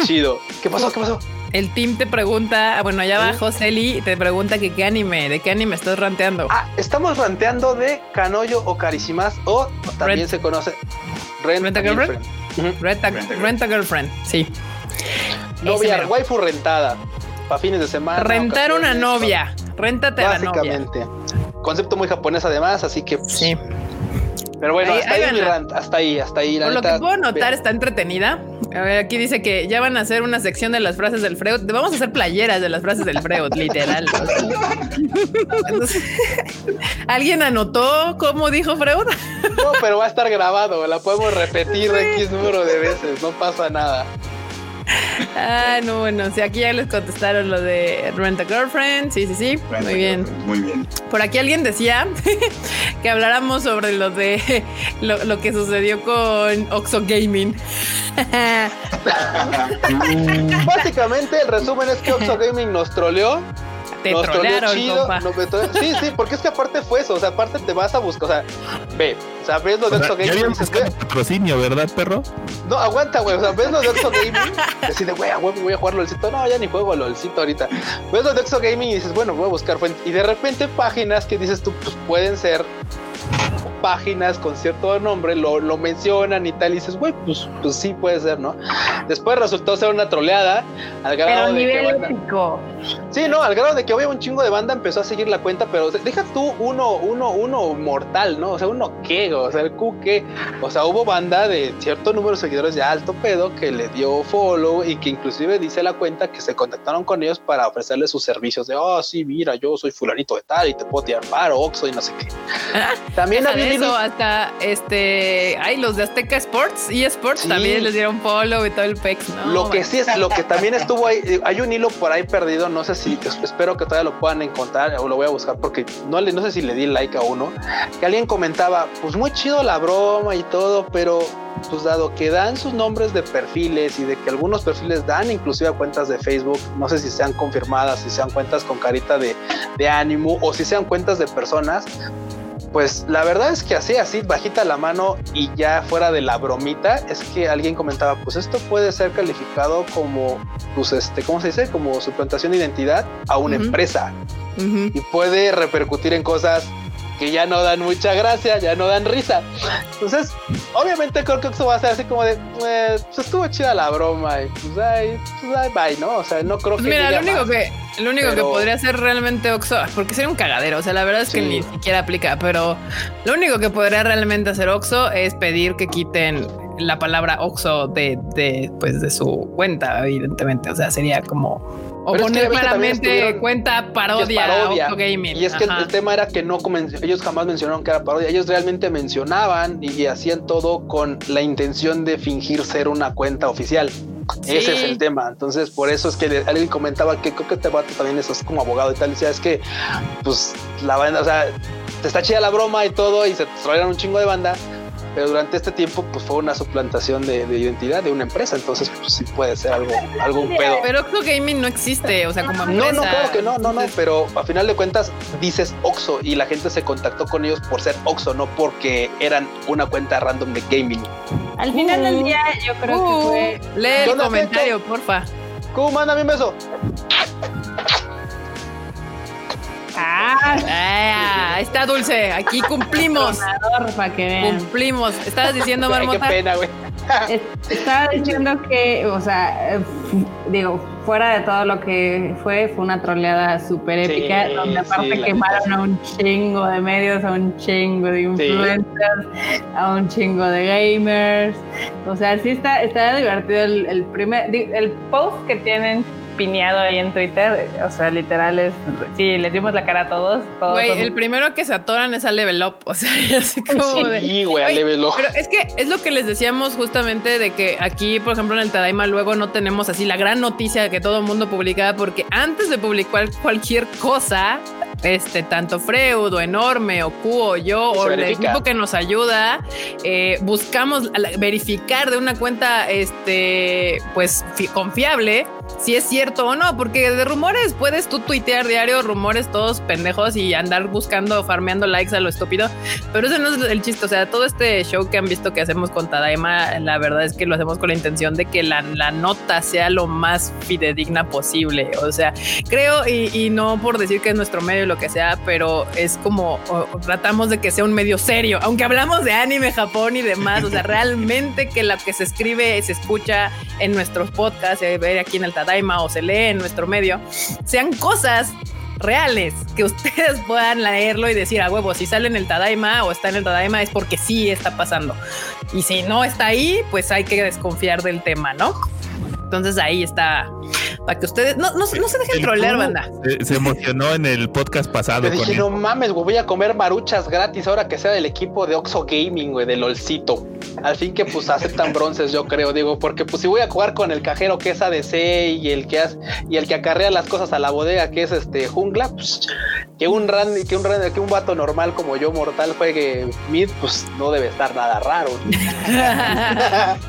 chido. ¿Qué pasó? ¿Qué pasó? El team te pregunta, bueno, allá ¿Sí? abajo Celi te pregunta que qué anime, de qué anime estás ranteando. Ah, estamos ranteando de Kanoyo o Carisimas, o también Rent- se conoce Rent, Rent a Girlfriend? A Rent a Girlfriend, sí. Novia, Ese mero. waifu rentada, para fines de semana. Rentar una novia. Réntate a la novia. Básicamente. Concepto muy japonés además, así que... pues, Sí. Pero bueno, Ahí- hasta ahí mi rant, hasta ahí, hasta ahí. la Por lo que puedo notar, está entretenida. A ver, aquí dice que ya van a hacer una sección de las frases del Freud. Vamos a hacer playeras de las frases del Freud, literal. o sea. Entonces, ¿Alguien anotó cómo dijo Freud? No, pero va a estar grabado, la podemos repetir X número de veces, no pasa nada. Ah, no, bueno, sí, aquí ya les contestaron lo de Rent a Girlfriend. Sí, sí, sí. Muy bien. Muy bien. Por aquí alguien decía que habláramos sobre lo de lo, lo que sucedió con Oxo Gaming. Básicamente, el resumen es que Oxo Gaming nos troleó. Te nos trolearon, chido. compa. nos troleó- sí, sí, porque es que aparte fue eso. O sea, aparte te vas a buscar. O sea, ve, o sea, ves lo de Oxo ya Gaming y habían dices, buscado güey, patrocinio, ¿verdad, perro? no, aguanta, güey. O sea, ves lo de Oxo Gaming. Decides, güey, a huevo voy a jugar LOLcito. No, ya ni juego LOLcito ahorita. Ves lo de Oxo Gaming y dices, bueno, voy a buscar fuente. Y de repente páginas que dices tú, pues pueden ser páginas con cierto nombre, lo, lo mencionan y tal, y dices, güey, pues, pues sí puede ser, ¿no? Después resultó ser una troleada al grado Pero de que nivel banda- épico. Sí, no, al grado de que obvio un chingo de banda empezó a seguir la cuenta, pero deja tú uno, uno, uno mortal, ¿no? O sea, uno qué, o sea, el qué. O sea, hubo banda de cierto número de seguidores de alto pedo que le dio follow y que inclusive dice la cuenta que se contactaron con ellos para ofrecerles sus servicios de, oh, sí, mira, yo soy fulanito de tal y te puedo tirar paro, Oxxo y no sé qué. También había eso hasta este, ay, los de Azteca Sports y Sports Sí. también les dieron follow y todo el pex, ¿no? lo que sí es, lo que también estuvo ahí, eh, hay un hilo por ahí perdido, no sé si, es- espero que todavía lo puedan encontrar o lo voy a buscar porque no, le, no sé si le di like a uno, que alguien comentaba, pues muy chido la broma y todo, pero pues dado que dan sus nombres de perfiles y de que algunos perfiles dan inclusive a cuentas de Facebook, no sé si sean confirmadas, si sean cuentas con carita de, de ánimo o si sean cuentas de personas, pues la verdad es que así, así, bajita la mano y ya fuera de la bromita, es que alguien comentaba, pues esto puede ser calificado como, pues este, ¿cómo se dice? Como suplantación de identidad a una empresa y puede repercutir en cosas que ya no dan mucha gracia, ya no dan risa. Entonces, obviamente creo que eso va a ser así como de, eh, pues estuvo chida la broma y pues ay, pues ay, bye, ¿no? O sea, no creo Pues que... mira, lo único más. que lo único Pero- que podría ser realmente Oxo, porque sería un cagadero, o sea, la verdad es que Sí. ni siquiera aplica, pero lo único que podría realmente hacer Oxo es pedir que quiten la palabra Oxo de, de pues de su cuenta, evidentemente, o sea, sería como o Pero es poner ves que claramente cuenta es parodia, parodia. Oxo Gaming. Y es que el, tema era que no ellos jamás mencionaron que era parodia, ellos realmente mencionaban y, y hacían todo con la intención de fingir ser una cuenta oficial. Ese es el tema. Entonces, por eso es que alguien comentaba que creo que este vato también es como abogado y tal. Decía, es que, pues, la banda, o sea, te está chida la broma y todo, y se trajeron un chingo de banda, pero durante este tiempo, pues fue una suplantación de, de identidad de una empresa. Entonces, pues sí puede ser algo, algo un pedo. Pero Oxo Gaming no existe, o sea, como empresa. No, no, claro que no, no, no, pero a final de cuentas dices Oxo y la gente se contactó con ellos por ser Oxo, no porque eran una cuenta random de gaming. Al final del Uh, día, yo creo que uh, fue. lee el comentario, porfa. ¿Cómo mándame un beso? Ah, está Dulce, aquí cumplimos. Para que vean. Cumplimos. Estabas diciendo, Ay, qué Marmota. pena, güey. Es- Estaba diciendo que, o sea, eh, digo, fuera de todo lo que fue, fue una troleada súper Sí, épica, donde aparte sí, quemaron a un chingo de medios, a un chingo de influencers, a un chingo de gamers. O sea, sí está, está divertido el, el primer, el post que tienen pineado ahí en Twitter, o sea, literal es, sí, les dimos la cara a todos. todos Güey, son- el primero que se atoran es a Level Up. O sea, y así como de. Sí, güey, a level up. Pero es que es lo que les decíamos justamente de que aquí, por ejemplo, en el Tadaima luego no tenemos así la gran noticia que todo el mundo publicaba, porque antes de publicar cualquier cosa, este, tanto Freud o Enorme o Q o yo Se o el equipo que nos ayuda, eh, buscamos verificar de una cuenta, este, pues fi- confiable si es cierto o no, porque de rumores puedes tú tuitear diario rumores todos pendejos y andar buscando, farmeando likes a lo estúpido, pero ese no es el chiste, o sea, todo este show que han visto que hacemos con Tadaima, la verdad es que lo hacemos con la intención de que la, la nota sea lo más fidedigna posible, o sea, creo y, y no por decir que es nuestro medio y lo que sea, pero es como o- o tratamos de que sea un medio serio, aunque hablamos de anime, Japón y demás, o sea, realmente que lo que se escribe, se escucha en nuestros podcasts, se ve aquí en el Tadaima o se lee en nuestro medio, sean cosas reales, que ustedes puedan leerlo y decir a huevo, si sale en el Tadaima o está en el Tadaima es porque sí está pasando. Y si no está ahí, pues hay que desconfiar del tema, ¿no? Entonces ahí está, para que ustedes no, no, se- no se dejen El trolear, banda. Se, se emocionó en el podcast pasado Te con dije, él. no mames, güey, voy a comer maruchas gratis ahora que sea del equipo de Oxo Gaming, güey, del Olcito. Al fin que pues aceptan bronces, yo creo, digo, porque pues si voy a jugar con el cajero que es ADC y el que hace, y el que acarrea las cosas a la bodega que es este jungla, pues que un ran, que un ran, que un vato normal como yo, mortal, juegue mid, pues no debe estar nada raro.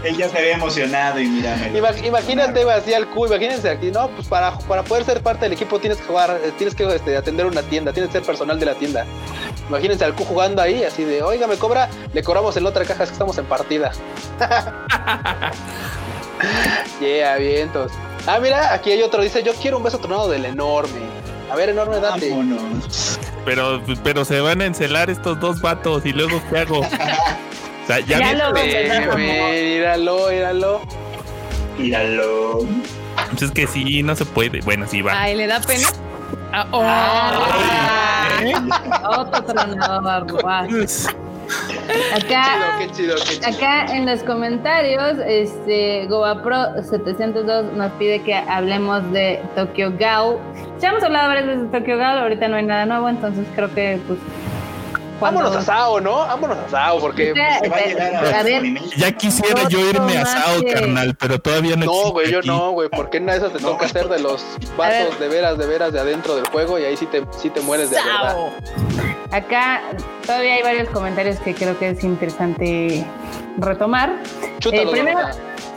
Él ya se había emocionado y mira, me lo- Ima- Imagínate, así al Q, imagínense aquí, no, pues para, para poder ser parte del equipo tienes que jugar, eh, tienes que este, atender una tienda, tienes que ser personal de la tienda. Imagínense al Q jugando ahí, así de, oiga, me cobra, le cobramos en la otra caja, es que estamos en partida. yeah, vientos. Ah, mira, aquí hay otro, dice, yo quiero un beso tronado del enorme. A ver, enorme, date. Vámonos. Pero, pero se van a encelar estos dos vatos y luego ¿qué hago? O sea, ya, Ya vi- lo Ven, ven, míralo, míralo. Míralo. pues es que sí, no se puede. Bueno, sí va. Ay, le da pena. Ah, oh. Otro tronador, Acá, Qué chido, qué chido. acá en los comentarios, este GoaPro 702 nos pide que hablemos de Tokyo Gao. Ya hemos hablado varias veces de Tokyo Gao, ahorita no hay nada nuevo, entonces creo que pues cuando- Vámonos a Sao, ¿no? Vámonos a Sao, porque... Se va a llegar a, a ver, anime. ya quisiera yo irme a Sao, carnal, pero todavía no No, güey, yo aquí. no, güey, porque en una de esas te No, toca hacer de los vatos de veras, de veras, de adentro del juego y ahí sí te, sí te mueres de verdad. Acá todavía hay varios comentarios que creo que es interesante retomar. Eh, primero.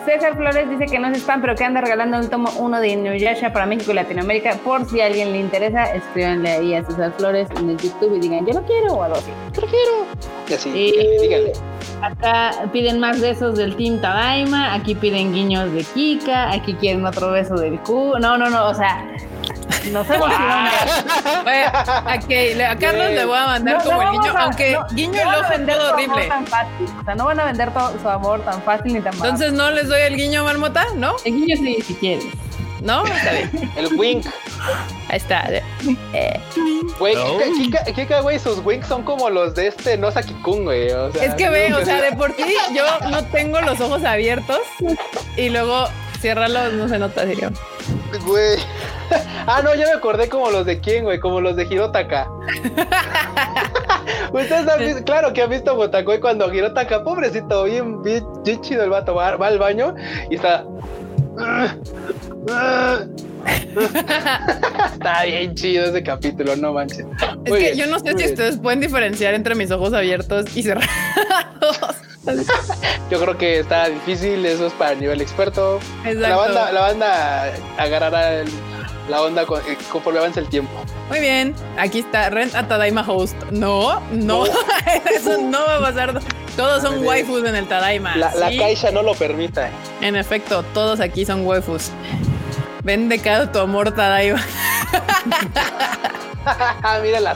César Flores dice que no es spam, pero que anda regalando el tomo 1 de Inuyasha para México y Latinoamérica. Por si a alguien le interesa, escríbanle ahí a César Flores en el YouTube y digan, yo lo quiero o algo así. Y así, Y- díganle, díganle. Acá piden más besos del Team Tadaima, aquí piden guiños de Kika, aquí quieren otro beso del Q. No, no, no, o sea, no sé Oye, aquí, le- a Carlos le voy a mandar No, como no el guiño, a- aunque no- guiño no el ojo vender todo horrible. tan fácil, o sea, no van a vender todo su amor tan fácil ni tan barato. Entonces no les doy el guiño, Marmota, ¿no? el guiño sí, si quieres. No, está bien. El wink. Ahí está. Güey, No. Kika, güey, sus winks son como los de este Nosaki-kun, güey. O sea, Es que ve, o sea, de por sí yo no tengo los ojos abiertos y luego ciérralos, no se nota, serio. Güey. Ah, no, ya me acordé como los de quién, güey, como los de Hirotaka. Ustedes han visto, claro que han visto Botacoy cuando Hirotaka, pobrecito, bien, bien, bien chido el vato, va, va al baño y está. está bien chido ese capítulo, no manches. Es que bien, yo no sé si bien. ustedes pueden diferenciar entre mis ojos abiertos y cerrados. Yo creo que está difícil, eso es para nivel experto. La Exacto. banda, la banda agarrará el- la onda con- eh, conforme avance el tiempo. Muy bien, aquí está Rent a Tadaima Host. No, no, eso no va a pasar. Todos son waifus en el Tadaima. La, la sí. caixa no lo permita. En efecto, todos aquí son waifus. Vende cada tu amor, Tadaima. Mira la,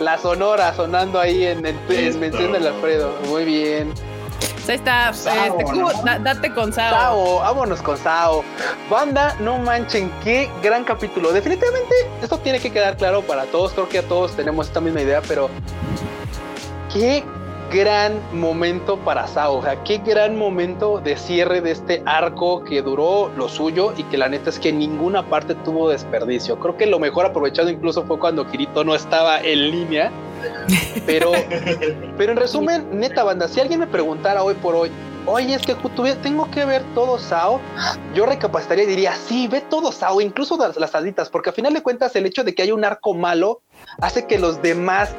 la sonora sonando ahí en, el mención del Alfredo. Muy bien. Ahí está, este, date con Sao. Sao, vámonos con Sao. Banda, no manchen, qué gran capítulo. Definitivamente, esto tiene que quedar claro para todos. Creo que a todos tenemos esta misma idea, pero qué gran momento para Sao. O sea, qué gran momento de cierre de este arco que duró lo suyo y que la neta es que ninguna parte tuvo desperdicio. Creo que lo mejor aprovechado incluso fue cuando Kirito no estaba en línea. Pero, pero en resumen, neta banda, si alguien me preguntara hoy por hoy, oye, es que tengo que ver todo Sao, yo recapacitaría y diría, sí, ve todo Sao, incluso las, las aditas, porque a final de cuentas el hecho de que haya un arco malo hace que los demás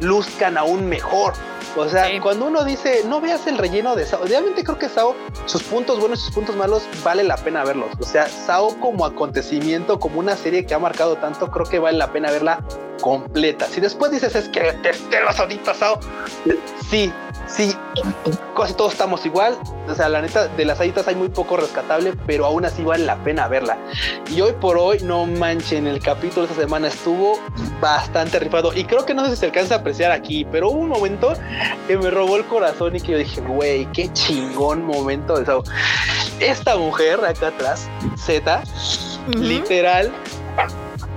luzcan aún mejor. O sea, cuando uno dice, no veas el relleno de Sao, realmente creo que Sao, sus puntos buenos y sus puntos malos, vale la pena verlos. O sea, Sao como acontecimiento, como una serie que ha marcado tanto, creo que vale la pena verla completa. Si después dices, es que te las ahorita Sao, sí, sí, casi todos estamos igual. O sea, la neta, de las haditas hay muy poco rescatable, pero aún así vale la pena verla. Y hoy por hoy, no manchen, el capítulo de esta semana estuvo bastante rifado. Y creo que no sé si se alcanza a apreciar aquí, pero hubo un momento que me robó el corazón y que yo dije, güey, qué chingón momento. Esta mujer acá atrás, Z, literal,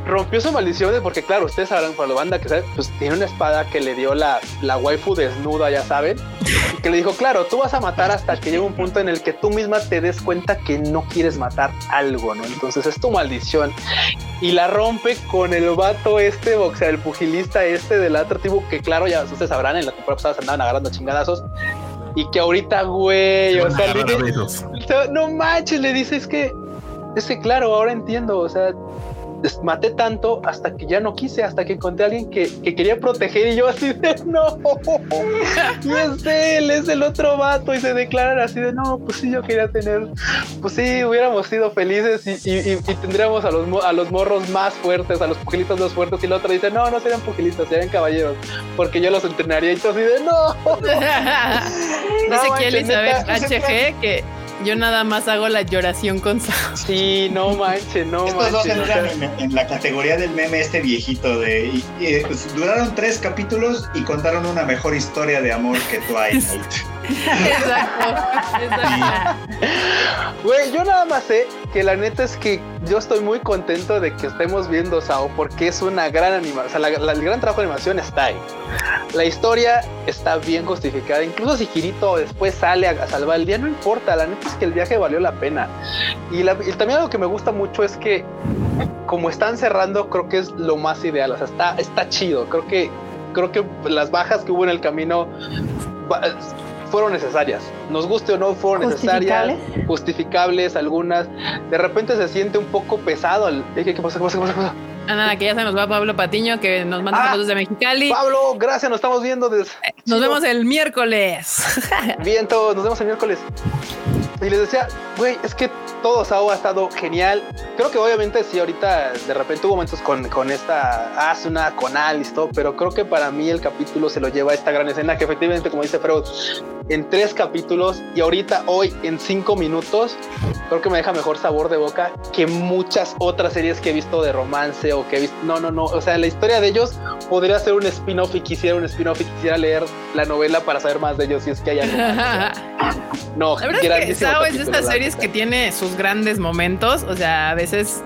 rompió su maldición porque claro, ustedes sabrán por la banda que pues tiene una espada que le dio la, la waifu desnuda, ya saben, y que le dijo, claro, tú vas a matar hasta que llegue un punto en el que tú misma te des cuenta que no quieres matar algo, ¿no? Entonces es tu maldición. Y la rompe con el vato este, o sea, el pugilista este del otro tipo que claro, ya ustedes sabrán, en la temporada pasada se andaban agarrando chingadazos. Y que ahorita, güey, o sea, no manches, le dices que, es que claro, ahora entiendo, o sea, maté tanto hasta que ya no quise, hasta que encontré a alguien que, quería proteger y yo así de no, y es él, es el otro vato y se declaran así de no, pues sí, yo quería tener, pues sí, hubiéramos sido felices y, tendríamos a los, a los morros más fuertes, a los pugilitos más fuertes y el otro dice no, no serían pugilistas, serían caballeros, porque yo los entrenaría y todo así de no. Dice que Elizabeth HG que yo nada más hago la lloración con Sao. Sí, no manches, no Estos dos entran en, la categoría del meme este viejito de... Pues, duraron tres capítulos y contaron una mejor historia de amor que Twilight. exacto, exacto. Güey, yo nada más sé que la neta es que yo estoy muy contento de que estemos viendo Sao porque es una gran animación. O sea, el gran trabajo de animación está ahí. La historia está bien justificada. Incluso si Kirito después sale a, salvar el día, no importa. La neta es que el viaje valió la pena. Y, también algo que me gusta mucho es que, como están cerrando, creo que es lo más ideal. O sea, está, está chido. Creo que, creo que las bajas que hubo en el camino fueron necesarias. Nos guste o no, fueron necesarias, justificables algunas. De repente se siente un poco pesado. ¿Qué, qué pasa? ¿Qué pasa? ¿Qué pasa? Ah, nada, que ya se nos va Pablo Patiño, que nos manda ah, fotos de Mexicali. Pablo, gracias, nos estamos viendo. Desde... Eh, nos vemos el miércoles. Bien, todos, nos vemos el miércoles. Y les decía, güey, es que todo Sao ha estado genial. Creo que obviamente sí, ahorita de repente hubo momentos con, con esta Asuna, con Alice, todo, pero creo que para mí el capítulo se lo lleva a esta gran escena que efectivamente, como dice Freud, en tres capítulos y ahorita hoy en cinco minutos, creo que me deja mejor sabor de boca que muchas otras series que he visto de romance o que he visto. No, no, no. O sea, la historia de ellos podría ser un spin-off y quisiera un spin-off y quisiera leer la novela para saber más de ellos si es que hay algo. no, la verdad es que Sao es de estas series que tiene sus grandes momentos. O sea, a veces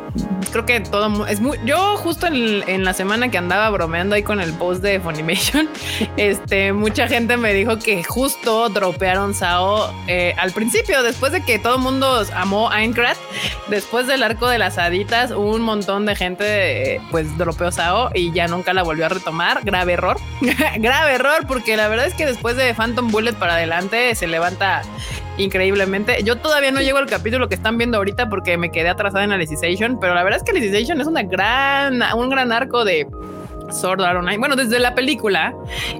creo que todo es muy. Yo, justo en, la semana que andaba bromeando ahí con el post de Funimation, este, mucha gente me dijo que justo dropearon Sao eh, al principio, después de que todo el mundo amó Aincrad, después del arco de las haditas, un montón de gente pues dropeó Sao y ya nunca la volvió a retomar. Grave error, grave error, porque la verdad es que después de Phantom Bullet para adelante se levanta increíblemente. Yo todavía no llego al capítulo que están viendo ahorita porque me quedé atrasada en Alicization, pero la verdad es que Alicization es una gran, un gran arco de Sword Art Online. Bueno, desde la película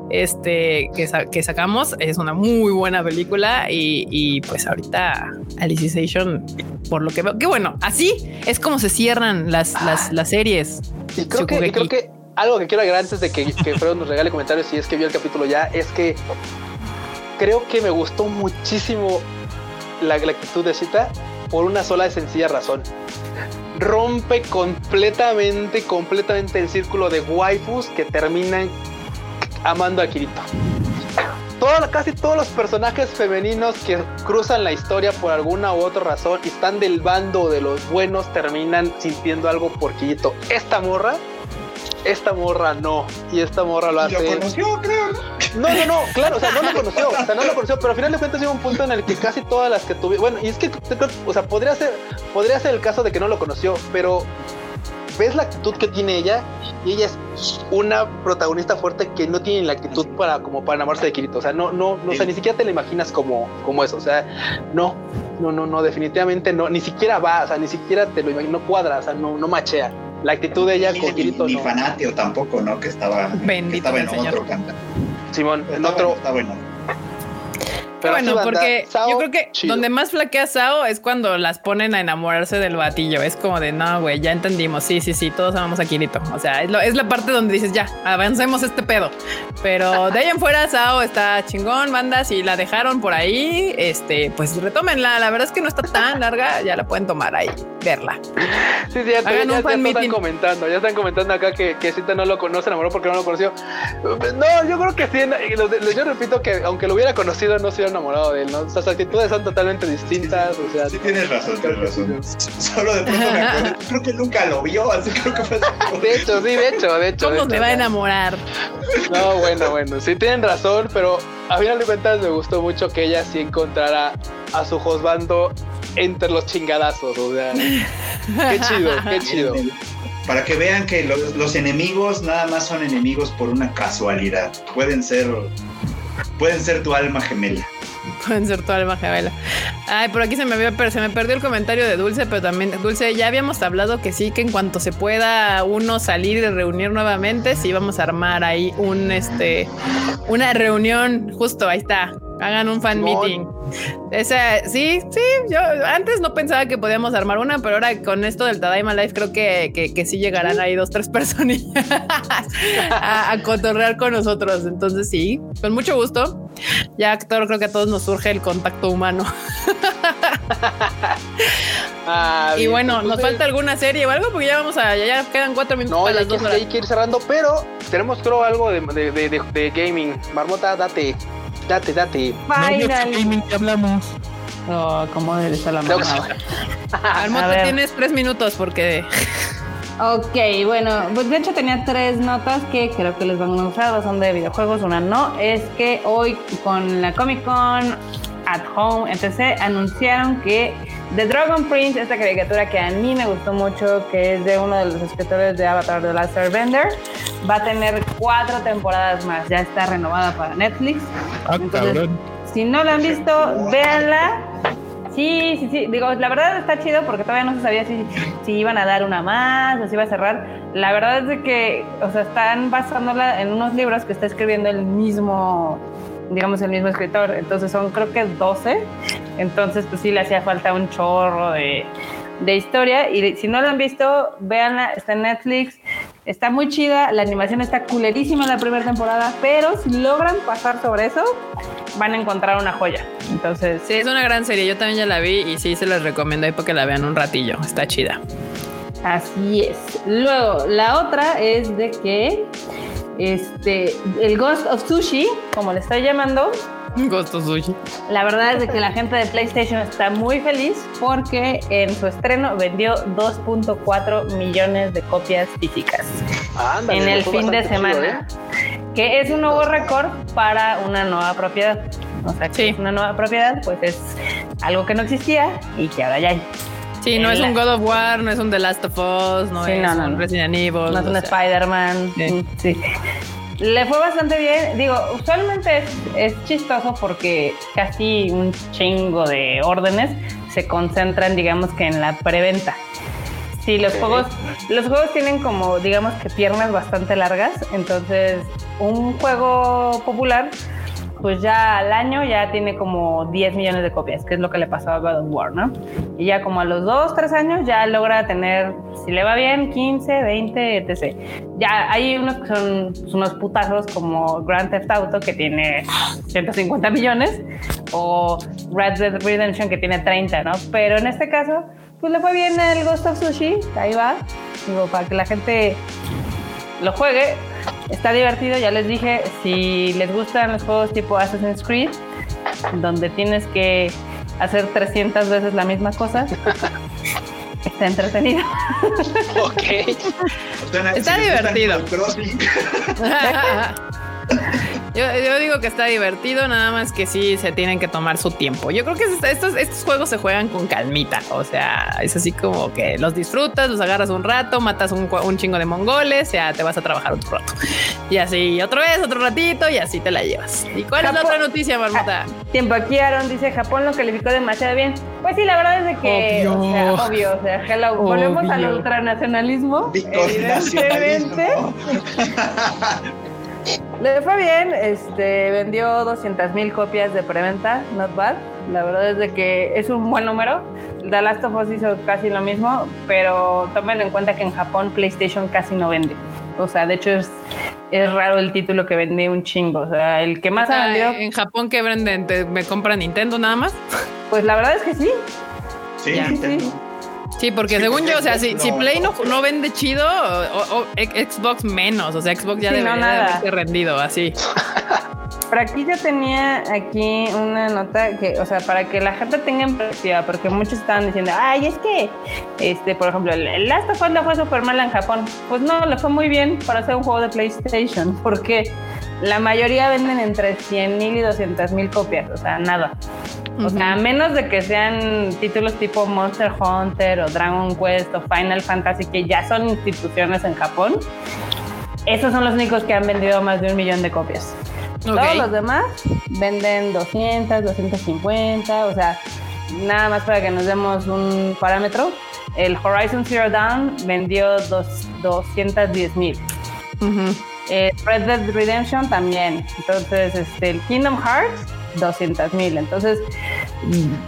este, que, sacamos, es una muy buena película y, pues ahorita Alicization, por lo que veo, que bueno, así es como se cierran las, las, series. Y creo, que, creo que algo que quiero agregar antes de que, que Fredo nos regale comentarios si es que vio el capítulo ya, es que creo que me gustó muchísimo la, actitud de Cita por una sola y sencilla razón. Rompe completamente, completamente el círculo de waifus que terminan amando a Kirito. Toda, casi todos los personajes femeninos que cruzan la historia por alguna u otra razón y están del bando de los buenos terminan sintiendo algo por Kirito. Esta morra esta morra no. Y esta morra lo hace. Lo conoció, creo. No, no, no, claro, o sea, no lo conoció, o sea, no lo conoció, pero al final de cuentas llega un punto en el que casi todas las que tuvieron, bueno, y es que, o sea, podría ser, podría ser el caso de que no lo conoció, pero ves la actitud que tiene ella y ella es una protagonista fuerte que no tiene la actitud para como para enamorarse de Kirito, o sea, no, no, no o sea, ni siquiera te la imaginas como, como eso, o sea, no, no, no, no, definitivamente no, ni siquiera va, o sea, ni siquiera te lo imaginas, no cuadra, o sea, no, no machea la actitud de ella con Kirito. Ni, fanatio tampoco, ¿no? Que estaba, que estaba en otro canto. Simón, en otro. Pero bueno, porque yo creo que donde más flaquea Sao es cuando las ponen a enamorarse del batillo. Es como de no, güey, ya entendimos. Sí, sí, sí, todos amamos a Kirito. O sea, es, es la parte donde dices ya, avancemos este pedo. Pero de ahí en fuera, Sao está chingón, banda. Si la dejaron por ahí, este, pues retómenla. La verdad es que no está tan larga, ya la pueden tomar ahí, verla. Sí, sí, ya, ya, ya, están comentando, ya están comentando acá que, que Cita no lo conoce, enamoró porque no lo conoció. No, yo creo que sí. Yo repito que aunque lo hubiera conocido, no se enamorado de él, ¿no? Sus actitudes son totalmente distintas, o sea... Sí, tienes razón, tienes razón. Solo de pronto me acuerdo, creo que nunca lo vio, así creo que fue... De hecho, sí, de hecho, de hecho. ¿Cómo se va a enamorar? No, bueno, bueno, sí tienen razón, pero a final de cuentas me gustó mucho que ella sí encontrara a su josbando entre los chingadazos, o sea, qué chido, qué chido. Para que vean que los, los enemigos nada más son enemigos por una casualidad. Pueden ser pueden ser tu alma gemela. Pueden ser tu. Ay, por aquí se me, vio, se me perdió el comentario de Dulce, pero también, Dulce, ya habíamos hablado que sí, que en cuanto se pueda uno salir y reunir nuevamente, sí vamos a armar ahí un, este, una reunión, justo, ahí está, hagan un fan meeting. Esa, sí, sí, yo antes no pensaba que podíamos armar una, pero ahora con esto del Tadaima Life creo que, que, sí llegarán ahí dos, tres personillas a, a, cotorrear con nosotros. Entonces sí, con mucho gusto. Ya todo, creo que a todos nos surge el contacto humano. ah, y bueno, pues, nos falta alguna serie o algo porque ya vamos a, ya, quedan cuatro minutos no, para las dos Hay que ir cerrando, pero tenemos creo algo de, de, de, de gaming. Marmota, date. Date, date. Final. ya hablamos. Oh, ¿cómo eres a la mano? Almota, tienes tres minutos porque. Ok, bueno, pues de hecho tenía tres notas que creo que les van a usar, son de videojuegos, una no, es que hoy con la Comic Con at Home, etc., anunciaron que The Dragon Prince, esta caricatura que a mí me gustó mucho, que es de uno de los escritores de Avatar The Last Airbender, va a tener cuatro temporadas más. Ya está renovada para Netflix. Ah, Entonces, si no la han visto, véanla. Sí, sí, sí. Digo, la verdad está chido porque todavía no se sabía si, si iban a dar una más o si iba a cerrar. La verdad es de que, o sea, están basándola en unos libros que está escribiendo el mismo digamos, el mismo escritor. Entonces son creo que 12. Entonces, pues sí le hacía falta un chorro de, de historia. Y si no la han visto, véanla, está en Netflix. Está muy chida, la animación está culerísima en la primera temporada, pero si logran pasar sobre eso, van a encontrar una joya. Entonces, sí, es una gran serie. Yo también ya la vi y sí se les recomiendo ahí porque la vean un ratillo. Está chida. Así es. Luego, la otra es de que este, el Ghost of Sushi, como le estoy llamando. Ghost of Sushi. La verdad es que la gente de PlayStation está muy feliz porque en su estreno vendió 2.4 millones de copias físicas en el fin de semana. ¿eh? Que es un nuevo récord para una nueva propiedad. O sea, que es una nueva propiedad, pues es algo que no existía y que ahora ya hay. Sí, no es un God of War, no es un The Last of Us, no es un Resident Evil. No es un Spider-Man. Sí. Le fue bastante bien. Digo, usualmente es, es, chistoso porque casi un chingo de órdenes se concentran, digamos que en la preventa. Sí, los juegos, los juegos tienen como, digamos que piernas bastante largas. Entonces, un juego popular pues ya al año ya tiene como 10 millones de copias, que es lo que le pasó a God of War, ¿no? Y ya como a los 2, 3 años ya logra tener, si le va bien, 15, 20, etc. Ya hay unos que son unos putazos como Grand Theft Auto que tiene 150 millones o Red Dead Redemption que tiene 30, ¿no? Pero en este caso pues le fue bien el Ghost of Sushi, ahí va. Digo, para que la gente lo juegue. Está divertido, ya les dije, si les gustan los juegos tipo Assassin's Creed, donde tienes que hacer 300 veces la misma cosa, está entretenido. Ok. Suena- Está divertido. Yo, yo digo que está divertido, nada más que sí se tienen que tomar su tiempo. Yo creo que es- estos, estos juegos se juegan con calmita. O sea, es así como que los disfrutas, los agarras un rato, matas un, un chingo de mongoles, ya te vas a trabajar otro rato. Y así otra vez, otro ratito, y así te la llevas. ¿Y cuál es la Japón- otra noticia, Marmota? Tiempo aquí, Aaron dice Japón lo calificó demasiado bien. Pues sí, la verdad es de que, Obvio. o sea, obvio, o sea, hello, volvemos al Obvio. ultranacionalismo. Evidentemente, le fue bien, este, vendió 200 mil copias de preventa, not bad. La verdad es de que es un buen número. The Last of Us hizo casi lo mismo, pero tómenlo en cuenta que en Japón PlayStation casi no vende. O sea, de hecho es, es raro el título que vende un chingo. O sea, el que más ha Ah, vendido, en Japón, ¿qué venden? ¿Te- ¿Me compra Nintendo nada más? pues la verdad es que sí. Sí, Ya. Nintendo. Sí, porque Sí, según porque yo, o sea, si, no- Play no, no vende chido, o, o Xbox menos, o sea, Xbox ya Sí, no, debería de nada. haberse rendido así. Por aquí yo tenía aquí una nota que, o sea, para que la gente tenga en perspectiva, porque muchos estaban diciendo, ay, es que, este, por ejemplo, Last of Us fue súper mal en Japón. Pues no, le fue muy bien para hacer un juego de PlayStation, porque la mayoría venden entre 100 mil y 200 mil copias, o sea, nada. O sea, a menos de que sean títulos tipo Monster Hunter o Dragon Quest o Final Fantasy, que ya son instituciones en Japón, esos son los únicos que han vendido más de un millón de copias. Todos los demás venden 200, 250, o sea, nada más para que nos demos un parámetro. El Horizon Zero Dawn vendió dos, 210 mil. Ujú. Red Dead Redemption también. Entonces, este, el Kingdom Hearts, 200 mil. Entonces,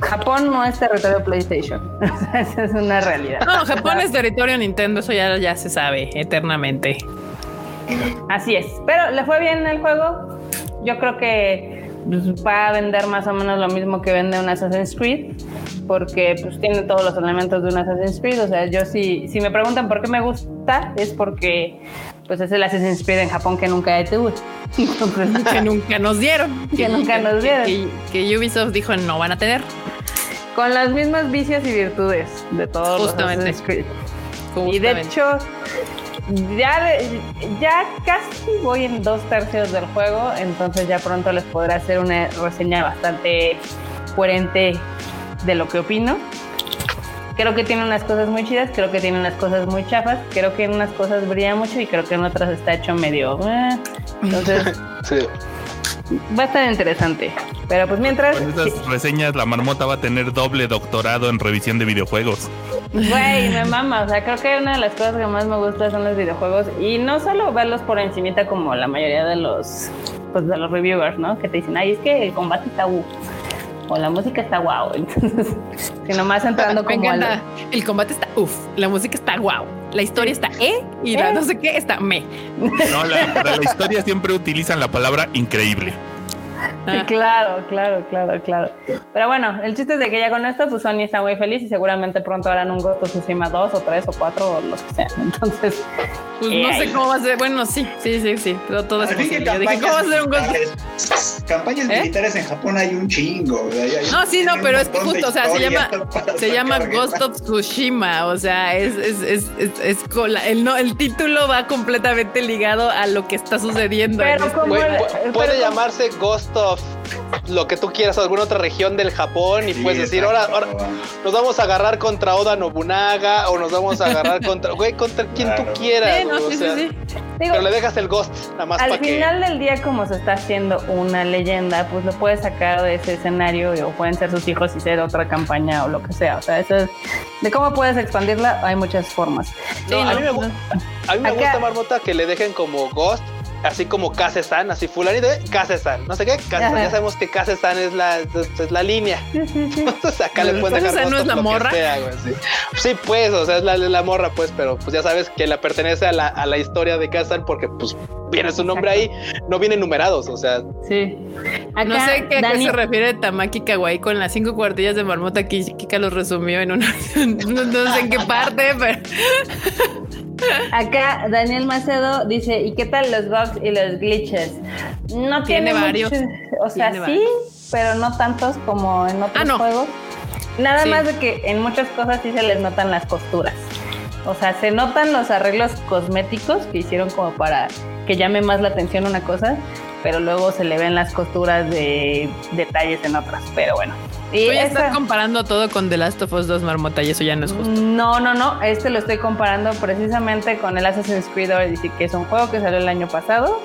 Japón no es territorio PlayStation. Esa es una realidad. No, Japón es territorio Nintendo, eso ya, ya se sabe eternamente. Así es. Pero le fue bien el juego. Yo creo que pues, va a vender más o menos lo mismo que vende un Assassin's Creed. Porque pues tiene todos los elementos de un Assassin's Creed. O sea, yo sí, si me preguntan por qué me gusta, es porque pues es el Assassin's Creed en Japón que nunca tuve. Entonces, Que nunca nos dieron. Que nunca nos dieron. Que, que Ubisoft dijo no van a tener. con las mismas vicios y virtudes de todos Justamente. los Assassin's Creed. Y de Justamente. hecho, ya, ya casi voy en dos tercios del juego, entonces ya pronto les podré hacer una reseña bastante coherente de lo que opino. Creo que tiene unas cosas muy chidas, creo que tiene unas cosas muy chafas, creo que en unas cosas brilla mucho y creo que en otras está hecho medio... eh. Entonces Sí. va a estar interesante. Pero pues mientras... Con esas reseñas, la marmota va a tener doble doctorado en revisión de videojuegos. Güey, me mama. O sea, creo que una de las cosas que más me gusta son los videojuegos. Y no solo verlos por encimita como la mayoría de los pues de los reviewers, ¿no? Que te dicen, ay, es que el combate está la música está wow. Entonces, sino más entrando como a lo- encanta. El combate está uff, la música está wow, la historia está eh y la Eh. no sé qué está me. No, la- para la historia siempre utilizan la palabra increíble. Sí, claro, claro, claro, claro. Pero bueno, el chiste es de que ya con esto, pues Sony está muy feliz y seguramente pronto harán un Ghost of Tsushima 2 o 3 o 4 o los que sean. Entonces, Pues Eh, no ahí. sé cómo va a ser. Bueno, sí, sí, sí, sí. Todo, todo es posible. Yo dije, ¿cómo va a ser un ghost? Campañas ¿Eh? militares en Japón hay un chingo. hay- No, sí, no, pero es que justo, o sea, se llama, se llama Ghost of Tsushima, o sea, es, es, es, es, es con la- el, no, el título va completamente ligado a lo que está sucediendo. en pero este- como... Güey, el- pu- pero puede como- llamarse Ghost of lo que tú quieras, alguna otra región del Japón y Sí, puedes decir, ahora, nos vamos a agarrar contra Oda Nobunaga o nos vamos a agarrar contra, güey, contra quien Claro. tú quieras. Sí, no, o sí, sea, sí, sí. Digo, Pero le dejas el Ghost nada más Al que... final del día, como se está haciendo una leyenda, pues lo puedes sacar de ese escenario o pueden ser sus hijos y ser otra campaña o lo que sea. O sea, eso es de cómo puedes expandirla, hay muchas formas. No, Sí, a no, mí me, gu- a mí me Acá- gusta, Marmota, que le dejen como Ghost, así como Kase-san, así fulanito de Kase-san, no sé qué, ya sabemos que Kase-san es la, es la línea. Entonces acá le pueden dejar no es la morra. sí. pues, o sea, es la, la, morra, pues, pero pues ya sabes que la pertenece a la, a la historia de Kase-san porque pues viene su nombre ahí, no vienen numerados, o sea. Sí. no sé qué, a qué se refiere Tamaki Kawaii con las cinco cuartillas de marmota que Kika los resumió en una, no, sé en qué parte, pero. Acá Daniel Macedo dice, ¿y qué tal los bugs y los glitches? No tiene, varios. o sea, sí, pero no tantos como en otros ah, juegos. Nada más de que en muchas cosas sí se les notan las costuras. O sea, se notan los arreglos cosméticos que hicieron como para que llame más la atención una cosa, pero luego se le ven las costuras de detalles en otras. Pero bueno. Y estás comparando todo con The Last of Us 2 Marmota y eso ya no es justo. No, no, no. Este lo estoy comparando precisamente con el Assassin's Creed Odyssey, que es un juego que salió el año pasado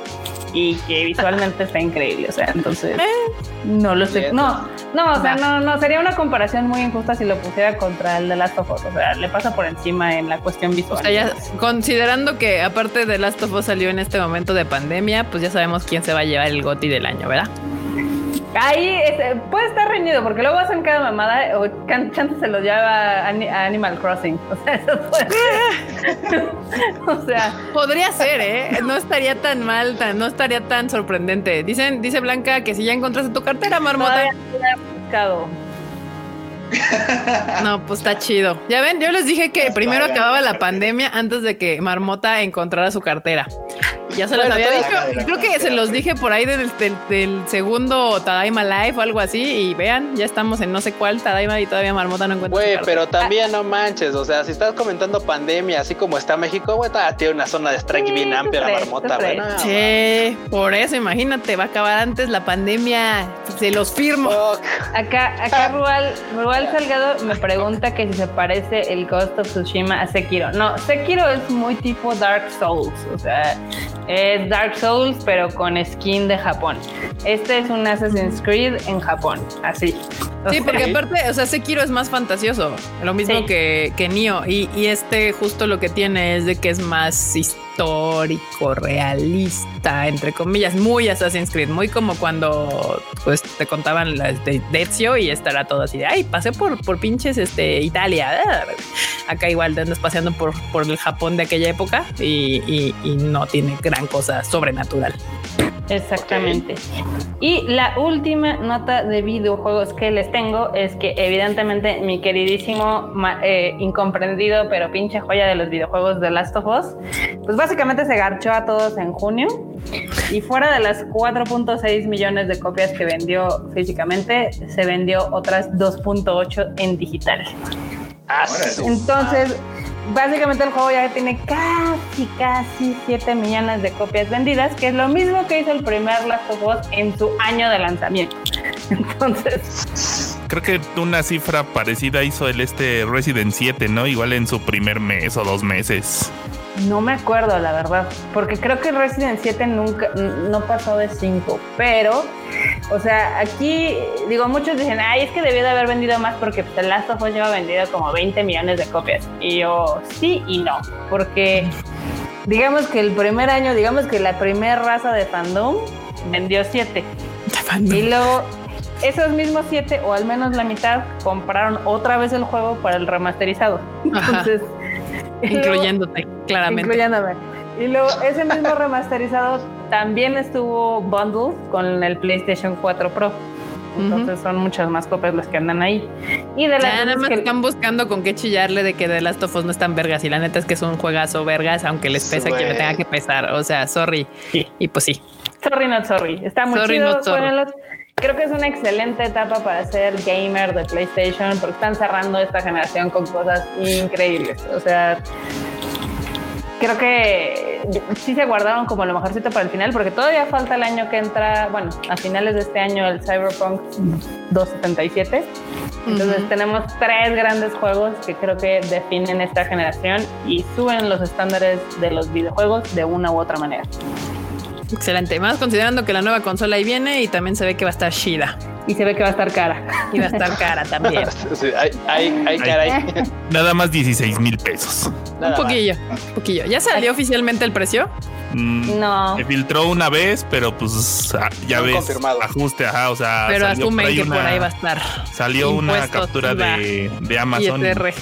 y que visualmente está increíble. O sea, entonces eh. no lo sé. No, no, o sea, no, no, sería una comparación muy injusta si lo pusiera contra el de Last of Us. O sea, le pasa por encima en la cuestión visual. O sea, ya considerando que aparte de Last of Us salió en este momento de pandemia, pues ya sabemos quién se va a llevar el GOTI del año, ¿verdad? Ahí este, puede estar reñido porque luego hacen cada mamada o chance se lo lleva a, Animal Crossing. O sea, eso puede o sea, podría ser, ¿eh? No estaría tan mal, tan, no estaría tan sorprendente. Dicen, dice Blanca que si ya encontraste tu cartera, marmota. buscado. No, pues está chido. Ya ven, yo les dije que primero acababa la pandemia antes de que Marmota encontrara su cartera. Ya se los había dicho. Creo que se los dije por ahí del, segundo Tadaima Live o algo así. Y vean, ya estamos en no sé cuál Tadaima y todavía Marmota no encuentra. Güey, pero también no manches. O sea, si estás comentando pandemia, así como está México, güey, tiene una zona de strike bien amplia la Marmota, güey. sí, por eso imagínate, va a acabar antes la pandemia. Se los firmo. Acá, acá Rual, Rual Salgado me pregunta que si se parece el Ghost of Tsushima a Sekiro. No, Sekiro es muy tipo Dark Souls. O sea, es Dark Souls, pero con skin de Japón. Este es un Assassin's Creed en Japón, así. sí, porque aparte, o sea, Sekiro es más fantasioso, lo mismo que, que Nioh. Y, y, este justo lo que tiene es de que es más histórico, realista, entre comillas, muy Assassin's Creed, muy como cuando pues te contaban las de Ezio y estará todo así de, ay, pasé por, por pinches este, Italia. Acá igual te andas paseando por, por el Japón de aquella época y, no tiene gran cosa sobrenatural. Exactamente. Y la última nota de videojuegos que les tengo es que evidentemente mi queridísimo eh, incomprendido pero pinche joya de los videojuegos de Last of Us, pues básicamente se garchó a todos en junio y fuera de las 4.6 millones de copias que vendió físicamente, se vendió otras 2.8 en digital. Ah, Entonces, básicamente el juego ya tiene casi, casi 7 millones de copias vendidas, que es lo mismo que hizo el primer Last of Us en su año de lanzamiento. Entonces... Creo que una cifra parecida hizo el este Resident 7, ¿no? Igual en su primer mes o dos meses. No me acuerdo, la verdad, porque creo que Resident 7 nunca, no pasó de 5, pero, o sea, aquí, digo, muchos dicen, ay, es que debió de haber vendido más porque The Last of Us lleva vendido como 20 millones de copias. Y yo, sí y no, porque digamos que el primer año, digamos que la primera raza de fandom vendió 7. Y luego esos mismos 7, o al menos la mitad, compraron otra vez el juego para el remasterizado. Entonces... Incluyéndote, claramente. Incluyéndome. Y luego ese mismo remasterizado también estuvo bundled con el PlayStation 4 Pro. Entonces son muchas más copias las que andan ahí. Y de la nada más están buscando con qué chillarle de que de Last of Us no están vergas. Y la neta es que es un juegazo vergas, aunque les pesa que me tenga que pesar. O sea, sorry. Y pues sí. Sorry, not sorry. Está muy sorry, chido. Creo que es una excelente etapa para ser gamer de PlayStation porque están cerrando esta generación con cosas increíbles. O sea, creo que sí se guardaron como lo mejorcito para el final porque todavía falta el año que entra, bueno, a finales de este año el Cyberpunk 277. Entonces tenemos tres grandes juegos que creo que definen esta generación y suben los estándares de los videojuegos de una u otra manera. Excelente. Más considerando que la nueva consola ahí viene y también se ve que va a estar Shida. Y se ve que va a estar cara. Y va a estar cara también. hay, cara ahí. Nada más 16 mil pesos. un poquillo, un poquillo. ¿Ya salió oficialmente el precio? Mm, No. Se filtró una vez, pero pues ah, ya No ves. confirmado. Ajuste, ajá, o sea. Pero asumen por que por ahí va a estar. Salió una captura de, de Amazon SR.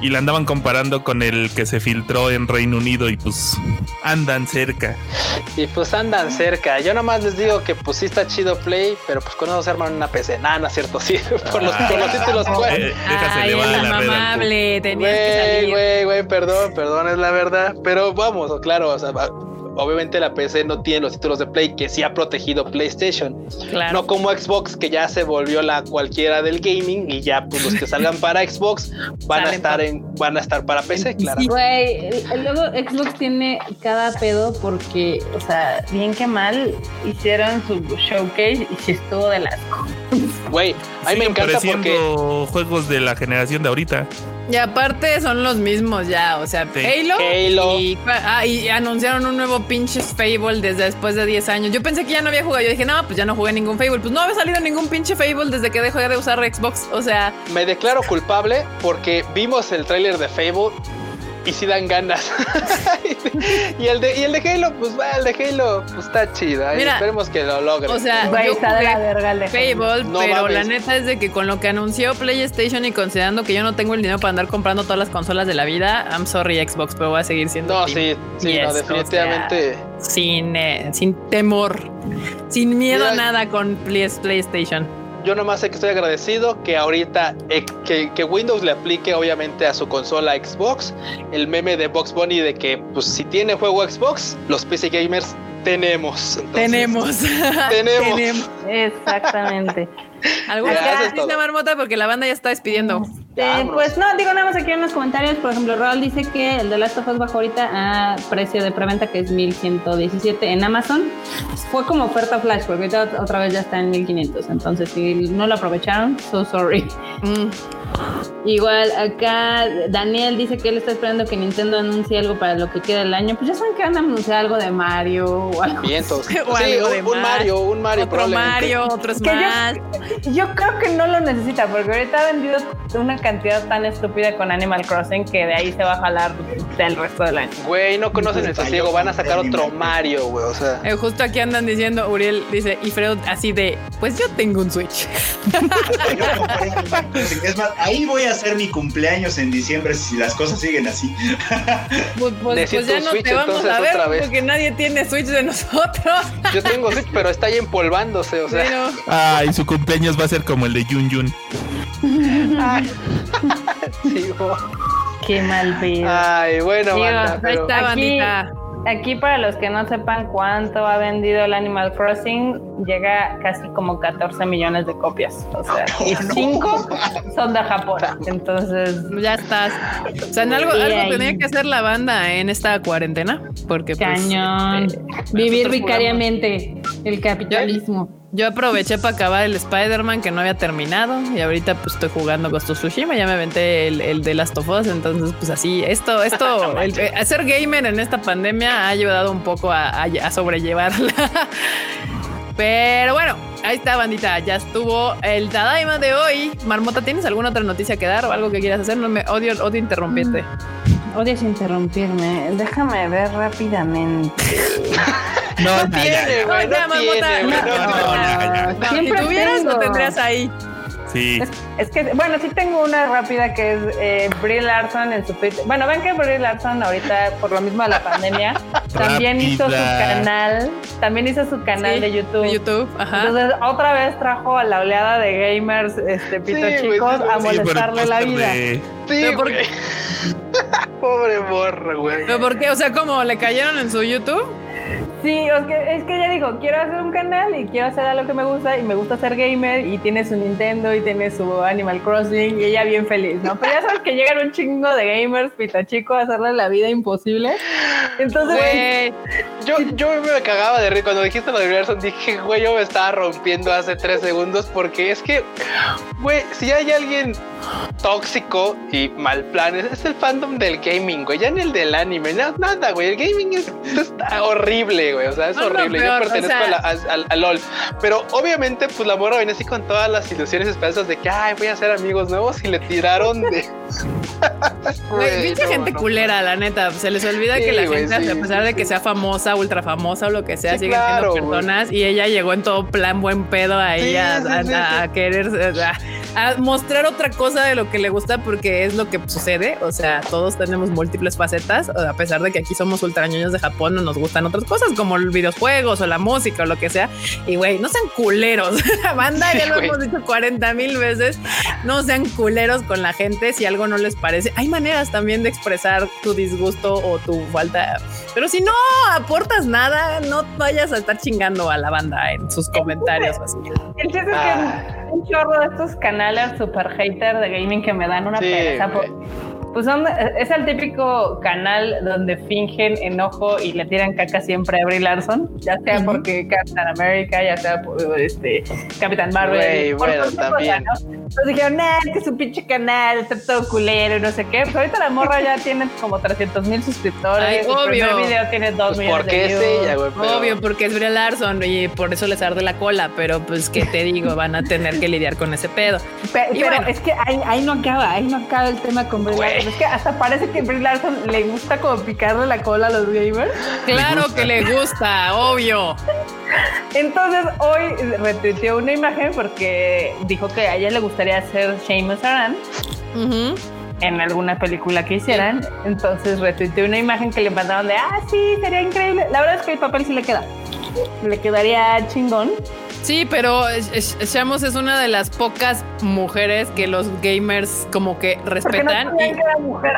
y la andaban comparando con el que se filtró en Reino Unido y pues andan cerca. Y pues andan cerca. Yo nomás les digo que pues sí está chido Play, pero pues con eso se arman una PC. Nada, no es cierto, sí. Por los, por los títulos, pues. Eh, Ay, la amable, tenías que Güey, salir. güey, güey, perdón, perdón, es la verdad. Pero vamos, claro, o sea, va- obviamente la PC no tiene los títulos de Play que sí ha protegido PlayStation. Claro. No como Xbox, que ya se volvió la cualquiera del gaming y ya pues los que salgan para Xbox van a estar en, van a estar para PC, claro. Güey, luego Xbox tiene cada pedo porque, o sea, bien que mal, hicieron su showcase y se estuvo de las Güey, a mí me encanta porque juegos de la generación de ahorita. Y aparte son los mismos ya, o sea, Sí. Halo, Halo. Y, ah, y anunciaron un nuevo pinche Fable desde después de 10 años. Yo pensé que ya no había jugado. Yo dije, no, pues ya no jugué ningún Fable. Pues no había salido ningún pinche Fable desde que dejé de usar Xbox. O sea, me declaro culpable porque vimos el tráiler de Fable y sí dan ganas. y el de y el de Halo, pues va, el de Halo, pues está chido. Mira, esperemos que lo logre. o sea, Güey, yo está de la verga el de Fable, No pero mames. la neta es de que con lo que anunció PlayStation y considerando que yo no tengo el dinero para andar comprando todas las consolas de la vida, I'm sorry Xbox, pero voy a seguir siendo no, team sí, sí, Yes, no, o sea, definitivamente. sin, eh, sin temor, sin miedo a nada con Play- PlayStation. Yo nomás sé que estoy agradecido que ahorita eh, que, que Windows le aplique obviamente a su consola Xbox el meme de Box Bunny de que pues si tiene juego Xbox, los PC gamers tenemos. Entonces, Tenemos. Tenemos. Exactamente. ¿Alguna todo. Marmota? Porque la banda ya está despidiendo. Vámonos. pues no, digo nada más aquí en los comentarios. Por ejemplo, Raúl dice que el de Last of Us bajó ahorita a precio de preventa que es 1117 en Amazon. Fue como oferta flash, porque ahorita otra vez ya está en 1500. Entonces, si no lo aprovecharon, so sorry. Mm. Igual acá Daniel dice que él está esperando que Nintendo anuncie algo para lo que queda del año. Pues ya saben que van a anunciar algo de Mario o algo. Vientos. O Sí, algo un, de un más. Mario, un Mario otro. Mario, otro Que yo- Smash. Yo creo que no lo necesita porque ahorita ha vendido una cantidad tan estúpida con Animal Crossing que de ahí se va a jalar del resto del año. Güey, no conocen el sosiego, van a sacar otro Mario, güey, o sea. Eh, justo aquí andan diciendo, Uriel dice, y Freud así de, pues yo tengo un Switch. Yo compré Animal Crossing. Es más, ahí voy a hacer mi cumpleaños en diciembre si las cosas siguen así. Pues, pues- pues ya no Switch, te vamos entonces, a ver otra vez. porque nadie tiene Switch de nosotros. Yo tengo Switch, pero está ahí empolvándose, o sea. Bueno, Ay, su cumpleaños va a ser como el de Yun Yun. sí. Qué mal pedo. Ay, bueno, Digo, banda, ahí pero está, Aquí- bandita. Aquí para los que no sepan cuánto ha vendido el Animal Crossing, llega casi como 14 millones de copias. O sea, y 5 son de Japón. Entonces, Ya estás. O sea, en algo, tenía que hacer la banda en esta cuarentena. Porque pues, cañón. este, Vivir vicariamente el capitalismo. Yo aproveché para acabar el Spider-Man que no había terminado y ahorita pues estoy jugando Ghost of Tsushima, ya me aventé el, el de Last of Us, entonces pues así, esto, esto, el, eh, hacer gamer en esta pandemia ha ayudado un poco a, a- a sobrellevarla. Pero bueno, ahí está bandita, ya estuvo el Tadaima de hoy. Marmota, ¿tienes alguna otra noticia que dar o algo que quieras hacer? No me odio, odio interrumpirte. Odias interrumpirme. Déjame ver rápidamente. No, no tiene, güey, no no, no no, tiene. no, no, Si tuvieras, lo tengo. tendrías ahí. Sí. Es, es que, bueno, sí tengo una rápida que es eh, Brie Larson en su Twitter. Bueno, ven que Brie Larson ahorita, por lo mismo de la pandemia, también hizo su canal, también hizo su canal Sí, de YouTube. De YouTube, ajá. Entonces, otra vez trajo a la oleada de gamers, este, pito Sí, chicos, sí, a molestarle la vida. de- Sí, Pero por- güey. Pobre morro, güey. ¿Pero por qué? O sea, ¿cómo le cayeron en su YouTube? Sí, es que, es que ella dijo, quiero hacer un canal y quiero hacer algo que me gusta y me gusta ser gamer y tiene su Nintendo y tiene su Animal Crossing y ella bien feliz, ¿no? Pero ya sabes que llegan un chingo de gamers, pito chico, a hacerle la vida imposible. Entonces, Güey, Yo, yo me cagaba de reír cuando dijiste lo de. Dije, güey, yo me estaba rompiendo hace tres segundos porque es que, güey, si hay alguien tóxico y mal plan. Es el fandom del gaming, güey. Ya ni el del anime. nada, güey. El gaming es, está horrible, güey. O sea, es horrible. Yo pertenezco a, LOL. Pero obviamente, pues la morra viene así con todas las ilusiones y esperanzas de que, ay, voy a hacer amigos nuevos y le tiraron de. Güey, gente culera, la neta. Se les olvida que la gente, a pesar de que sea famosa, ultra famosa o lo que sea, sigue siendo personas. Y ella llegó en todo plan buen pedo ahí a, querer a, mostrar otra cosa de lo que le gusta porque es lo que sucede. O sea, todos tenemos múltiples facetas. A pesar de que aquí somos ultrañoños de Japón, no nos gustan otras cosas como los videojuegos o la música o lo que sea. Y güey, no sean culeros. La banda ya lo hemos dicho 40 mil veces. No sean culeros con la gente si algo no les parece. Hay maneras también de expresar tu disgusto o tu falta. Pero si no aportas nada, no vayas a estar chingando a la banda en sus comentarios. Así. El chiste es que ah. Un chorro de estos canales super hater de gaming que me dan una pereza. Pues son, es el típico canal donde fingen enojo y le tiran caca siempre a Brie Larson, ya sea porque Captain America, ya sea por este Capitán Marvel. bueno, también. Entonces dijeron, nah, que es un pinche canal, está todo culero y no sé qué. Pues ahorita la morra ya tiene como 300 mil suscriptores. Ay, obvio. El video tiene 2 pues millones porque es ella, güey. Obvio, porque es Brie Larson y por eso les arde la cola. Pero pues, ¿qué te digo? Van a tener que lidiar con ese pedo. Pero, es que ahí, ahí, no acaba, ahí no acaba el tema con Brie Larson. Es que hasta parece que Brie Larson le gusta como picarle la cola a los gamers. Claro que le gusta, obvio. Entonces hoy retuiteó una imagen porque dijo que a ella le gustaría hacer Seamus Aran. En alguna película que hicieran, entonces retuiteó una imagen que le mandaron de ah, sí, sería increíble. La verdad es que el papel sí le queda, le quedaría chingón. Sí, pero Shamos es una de las pocas mujeres que los gamers como que respetan. Porque no sabían que era mujer.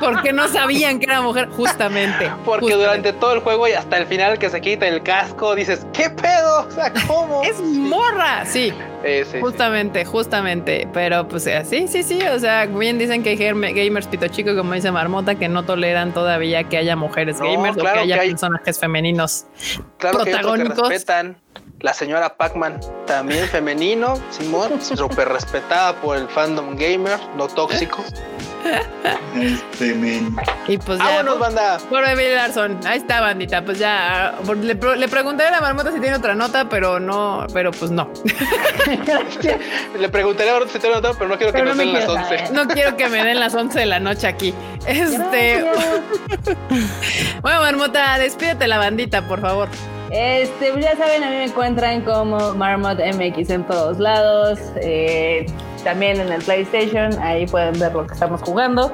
Porque no sabían que era mujer, justamente. Porque durante todo el juego y hasta el final que se quita el casco, dices, ¿qué pedo? O sea, ¿cómo? es morra. Sí. justamente, justamente. Pero pues sí, sí, sí. O sea, bien dicen que hay gamers pito chico, como dice Marmota, que no toleran todavía que haya mujeres gamers o que haya personajes femeninos protagónicos. Que respetan la señora Pac-Man, también femenino, Simón, súper respetada por el fandom gamer, no tóxico. Este men. Y pues ya. Vámonos, banda. Por Emily Larson. Ahí está, bandita. Pues ya. Le, le, pregunté a la marmota si tiene otra nota, pero no. Pero pues no. le preguntaré ahora si tiene otra, pero no quiero que me den las 11. No quiero que me den las 11 de la noche aquí. Este. bueno, marmota, despídete la bandita, por favor. Este, pues ya saben, a mí me encuentran como Marmot MX en todos lados. Eh, también en el PlayStation, ahí pueden ver lo que estamos jugando.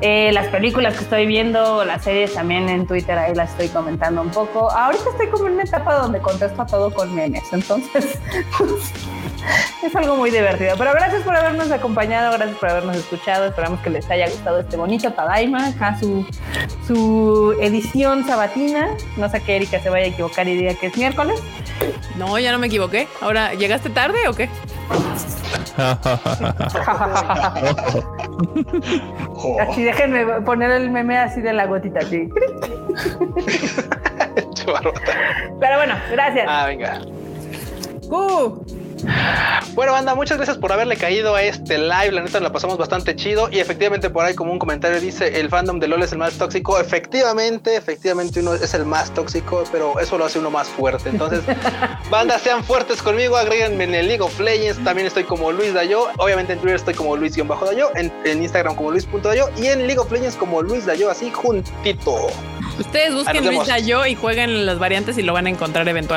Eh, las películas que estoy viendo, las series también en Twitter, ahí las estoy comentando un poco. Ahorita estoy como en una etapa donde contesto a todo con memes, entonces es algo muy divertido. Pero gracias por habernos acompañado, gracias por habernos escuchado. Esperamos que les haya gustado este bonito Tadaima, su, su edición sabatina. No sé que Erika se vaya a equivocar y diga que es miércoles. No, ya no me equivoqué. Ahora, ¿llegaste tarde o qué? así déjenme poner el meme así de la gotita así. Pero bueno, gracias. Ah, venga. Uh. Bueno, banda, muchas gracias por haberle caído a este live. La neta la pasamos bastante chido. Y efectivamente, por ahí, como un comentario dice: el fandom de LOL es el más tóxico. Efectivamente, efectivamente, uno es el más tóxico, pero eso lo hace uno más fuerte. Entonces, banda, sean fuertes conmigo. Agréguenme en el League of Legends. También estoy como Luis Dayo. Obviamente en Twitter estoy como Luis-Dayo. En, en Instagram como Luis.dayo. Y en League of Legends como Luis Dayo, así juntito. Ustedes busquen Luis Dayo y jueguen las variantes y lo van a encontrar eventualmente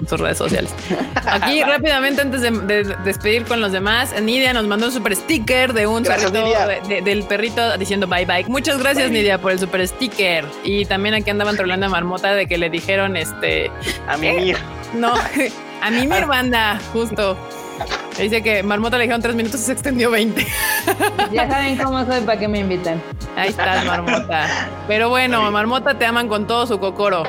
en sus redes sociales. Aquí rápidamente antes de, despedir con los demás, Nidia nos mandó un super sticker de un del perrito diciendo bye bye. Muchas gracias Nidia por el super sticker. Y también aquí andaban trolando a Marmota de que le dijeron este a Mimir. No, a Mimir banda, justo. Dice que Marmota le dijeron tres minutos y se extendió 20. Ya saben cómo soy para que me inviten. Ahí estás, Marmota. Pero bueno, Marmota te aman con todo su cocoro.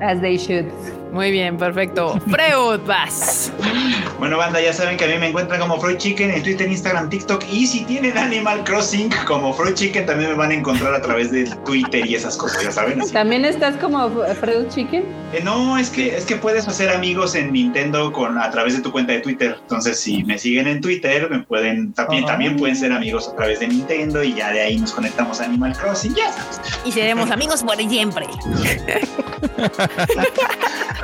As they should. Muy bien, perfecto. Freud, vas. Bueno, banda, ya saben que a mí me encuentran como Freud Chicken en Twitter, Instagram, TikTok. Y si tienen Animal Crossing como Freud Chicken, también me van a encontrar a través de Twitter y esas cosas, ya saben. así. ¿También estás como Freud Chicken? Eh, no, es que, es que puedes hacer amigos en Nintendo con, a través de tu cuenta de Twitter. Entonces, si me siguen en Twitter, me pueden, también, también pueden ser amigos a través de Nintendo y ya de ahí nos conectamos a Animal Crossing. Ya sabes. Y seremos amigos por siempre.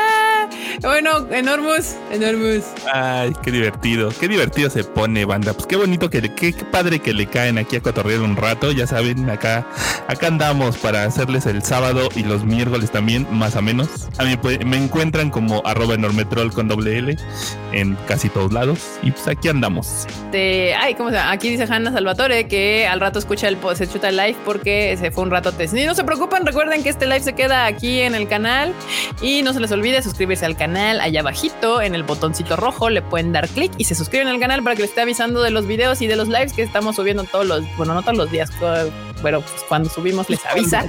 bueno, Enormous, Enormous. Ay, qué divertido, qué divertido se pone, banda. Pues qué bonito que, le- qué, qué padre que le caen aquí a cotorrear un rato. Ya saben, acá, acá andamos para hacerles el sábado y los miércoles también, más o menos. A mí pues, me encuentran como arroba enormetrol con doble L en casi todos lados. Y pues aquí andamos. Este, ay, ¿cómo se llama? Aquí dice Hanna Salvatore que al rato escucha el se chuta el live porque se fue un rato test. Y no se preocupen, recuerden que este live se queda aquí en el canal y no se les olvide suscribirse al canal allá abajito en el botoncito rojo le pueden dar clic y se suscriben al canal para que les esté avisando de los videos y de los lives que estamos subiendo todos los, bueno, no todos los días, pero pues cuando subimos les avisa.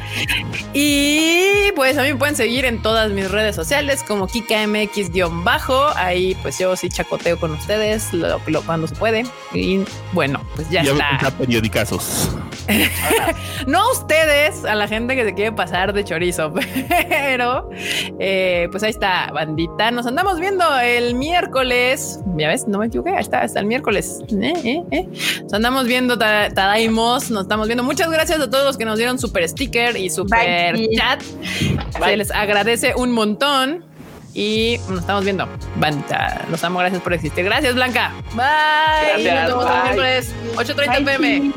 Y pues a mí me pueden seguir en todas mis redes sociales como KikaMX-bajo. Ahí pues yo sí chacoteo con ustedes lo, lo- cuando se puede. Y bueno, pues ya y a está. periodicazos. No a ustedes, a la gente que se quiere pasar de chorizo, pero eh, pues ahí está, bandita. Nos andamos viendo el miércoles. Ya ves, no me equivoqué, ahí está, hasta el miércoles. Eh, eh, eh. Nos andamos viendo ta- Tadaimos, nos estamos viendo. Muchas gracias a todos los que nos dieron super sticker y super Bye. chat. Se les agradece un montón. Y nos estamos viendo. Banda, los amo, gracias por existir. Gracias, Blanca. Bye. Gracias, Nos vemos el miércoles, 8.30 Bye, pm.